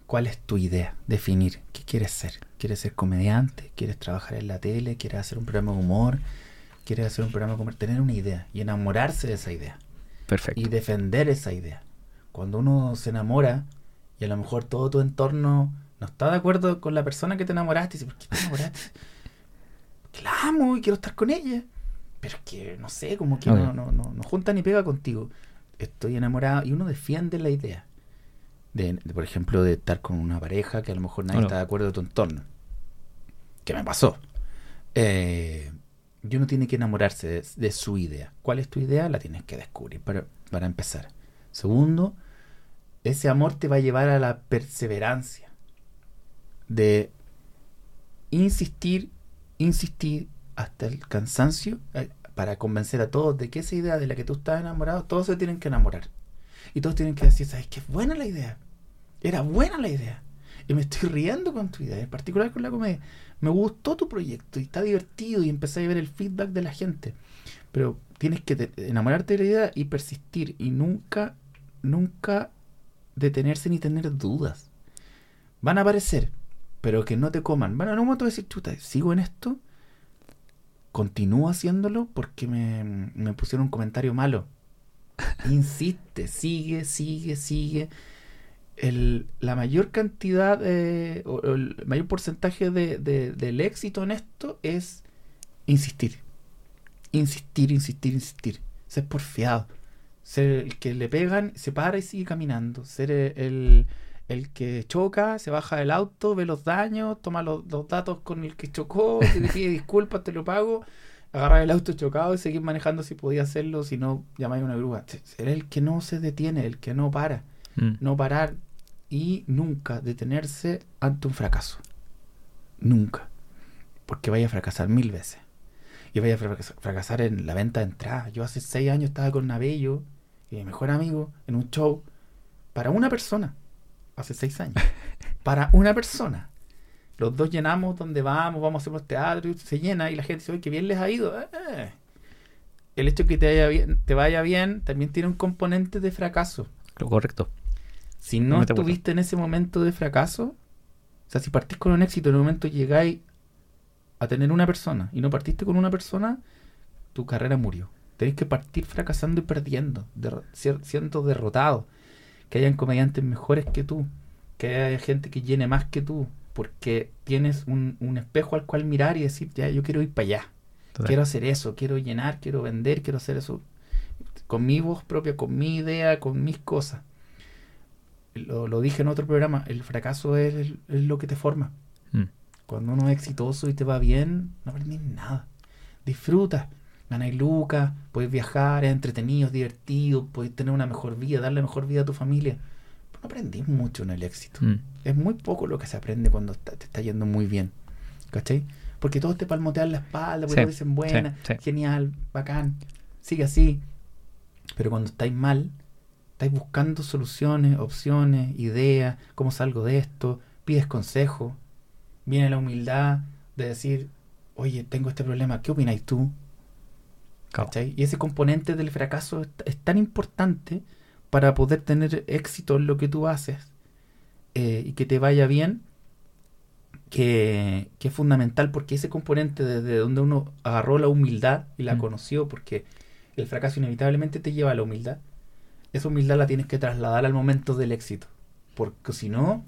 ¿Cuál es tu idea? Definir qué quieres ser. ¿Quieres ser comediante? ¿Quieres trabajar en la tele? ¿Quieres hacer un programa de humor? ¿Quieres hacer un programa de comer? Tener una idea y enamorarse de esa idea. Perfecto. y defender esa idea. Cuando uno se enamora y a lo mejor todo tu entorno no está de acuerdo con la persona que te enamoraste, y dice, ¿por qué te enamoraste? Que la amo y quiero estar con ella. Pero es que, no sé, como que no, no, no, no junta ni pega contigo. Estoy enamorado y uno defiende la idea. De, de, por ejemplo, de estar con una pareja que a lo mejor nadie está de acuerdo de tu entorno. ¿Qué me pasó? Eh, y uno tiene que enamorarse de, de su idea. ¿Cuál es tu idea? La tienes que descubrir para, para empezar. Segundo, ese amor te va a llevar a la perseverancia de insistir, insistir hasta el cansancio eh, para convencer a todos de que esa idea de la que tú estás enamorado, todos se tienen que enamorar. Y todos tienen que decir, ¿sabes qué? Es buena la idea. Era buena la idea. Y me estoy riendo con tu idea, en particular con la comedia. Me gustó tu proyecto y está divertido y empecé a ver el feedback de la gente. Pero tienes que te- enamorarte de la idea y persistir y nunca, nunca detenerse ni tener dudas. Van a aparecer, pero que no te coman. Van a un momento decir, chuta, ¿sigo en esto? Continúo haciéndolo porque me, me pusieron un comentario malo. Insiste, sigue, sigue, sigue. El, la mayor cantidad o el mayor porcentaje de, de- del éxito en esto es insistir. Insistir, insistir, insistir. Ser porfiado. Ser el que le pegan, se para y sigue caminando. Ser el- el que choca, se baja del auto, ve los daños, toma los, los datos con el que chocó, te pide disculpas, te lo pago, agarrar el auto chocado y seguir manejando si podía hacerlo, si no, llamáis a una grúa. Ser el que no se detiene, el que no para Mm. no parar y nunca detenerse ante un fracaso. Nunca. Porque vaya a fracasar mil veces. Y vaya a fracasar, fracasar en la venta de entrada. Yo hace seis años estaba con Nabello, mi mejor amigo, en un show para una persona. Hace seis años. para una persona. Los dos llenamos donde vamos, vamos a hacer los teatros, y se llena y la gente dice, oye, qué bien les ha ido. Eh. El hecho de que te vaya bien, te vaya bien también tiene un componente de fracaso. Lo correcto. Si no No estuviste en ese momento de fracaso, o sea, si partís con un éxito, en un momento llegáis a tener una persona y no partiste con una persona, tu carrera murió. Tenéis que partir fracasando y perdiendo, siendo derrotado. Que hayan comediantes mejores que tú, que haya gente que llene más que tú, porque tienes un, un espejo al cual mirar y decir, ya, yo quiero ir para allá. Total. Quiero hacer eso, quiero llenar, quiero vender, quiero hacer eso con mi voz propia, con mi idea, con mis cosas. Lo, lo dije en otro programa, el fracaso es, lo que te forma. Mm. Cuando uno es exitoso y te va bien, no aprendís nada. Disfrutas, ganáis lucas, puedes viajar, es entretenido, es divertido, puedes tener una mejor vida, darle mejor vida a tu familia. Pero no aprendís mucho en el éxito. Mm. Es muy poco lo que se aprende cuando te está yendo muy bien. ¿Cachai? Porque todos te palmotean la espalda, porque Sí, te dicen buena, sí. genial, bacán, sigue así. Pero cuando estáis mal, estáis buscando soluciones, opciones, ideas, cómo salgo de esto, pides consejo, viene la humildad de decir, oye, tengo este problema, ¿qué opináis tú? Y ese componente del fracaso es, es tan importante para poder tener éxito en lo que tú haces eh, y que te vaya bien, que, que es fundamental porque ese componente desde donde uno agarró la humildad y la Mm. conoció, porque el fracaso inevitablemente te lleva a la humildad, esa humildad la tienes que trasladar al momento del éxito, porque si no,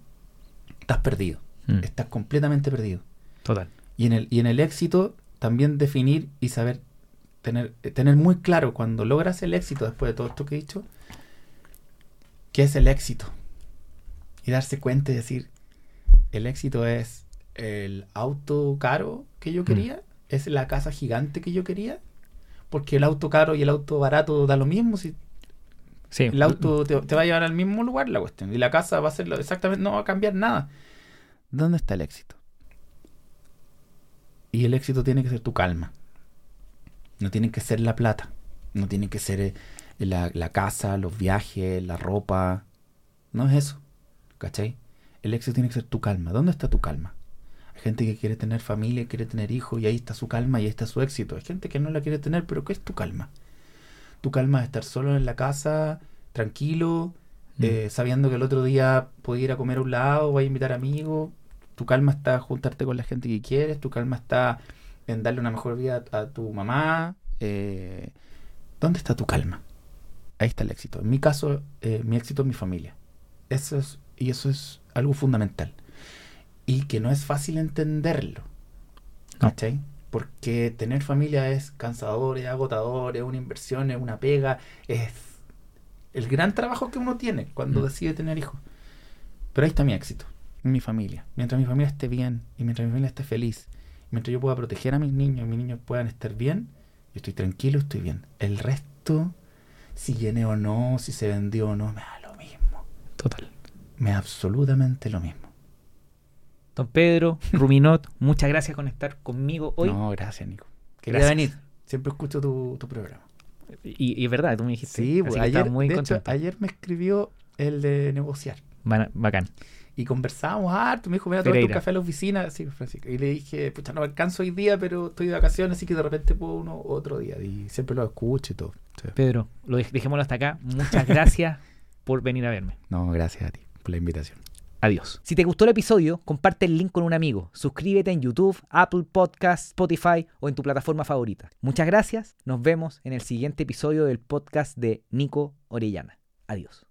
estás perdido, Mm. estás completamente perdido. Total. Y en el, y en el éxito también definir y saber tener, eh, tener muy claro cuando logras el éxito después de todo esto que he dicho, qué es el éxito. Y darse cuenta y decir, el éxito es el auto caro que yo quería, es la casa gigante que yo quería, porque el auto caro y el auto barato da lo mismo si Sí. El auto te, te va a llevar al mismo lugar la cuestión. Y la casa va a ser lo- exactamente, no va a cambiar nada. ¿Dónde está el éxito? Y el éxito tiene que ser tu calma. No tiene que ser la plata. No tiene que ser eh, la, la casa, los viajes, la ropa. No es eso. ¿Cachai? El éxito tiene que ser tu calma. ¿Dónde está tu calma? Hay gente que quiere tener familia, quiere tener hijos y ahí está su calma y ahí está su éxito. Hay gente que no la quiere tener, pero ¿qué es tu calma? Tu calma es estar solo en la casa, tranquilo, Mm. eh, sabiendo que el otro día puedes ir a comer a un lado, vas a invitar amigos. Tu calma está juntarte con la gente que quieres, tu calma está en darle una mejor vida a, a tu mamá. eh, ¿Dónde está tu calma? Ahí está el éxito. En mi caso, eh, mi éxito es mi familia. Eso es, y eso es algo fundamental. Y que no es fácil entenderlo. No. ¿Cachai? Porque tener familia es cansador, es agotador, es una inversión, es una pega, es el gran trabajo que uno tiene cuando Mm. decide tener hijos. Pero ahí está mi éxito, mi familia. Mientras mi familia esté bien y mientras mi familia esté feliz, mientras yo pueda proteger a mis niños y mis niños puedan estar bien, yo estoy tranquilo, estoy bien. El resto, si llené o no, si se vendió o no, me da lo mismo. Total. Me da absolutamente lo mismo. Don Pedro, Ruminot, muchas gracias por estar conmigo hoy. No, gracias, Nico. Gracias. venir. Siempre escucho tu, tu programa. Y, y es verdad, tú me dijiste. Sí, pues, que ayer, estaba muy de hecho, ayer me escribió el de negociar. Ba- Bacán. Y conversábamos harto. Me dijo, a tomar un café a la oficina. Sí, Francisco. Y le dije, pucha, no me alcanzo hoy día, pero estoy de vacaciones, así que de repente puedo uno otro día. Y siempre lo escucho y todo. Sí. Pedro, lo dej- dejémoslo hasta acá. Muchas gracias por venir a verme. No, gracias a ti por la invitación. Adiós. Si te gustó el episodio, comparte el link con un amigo. Suscríbete en YouTube, Apple Podcasts, Spotify o en tu plataforma favorita. Muchas gracias. Nos vemos en el siguiente episodio del podcast de Nico Orellana. Adiós.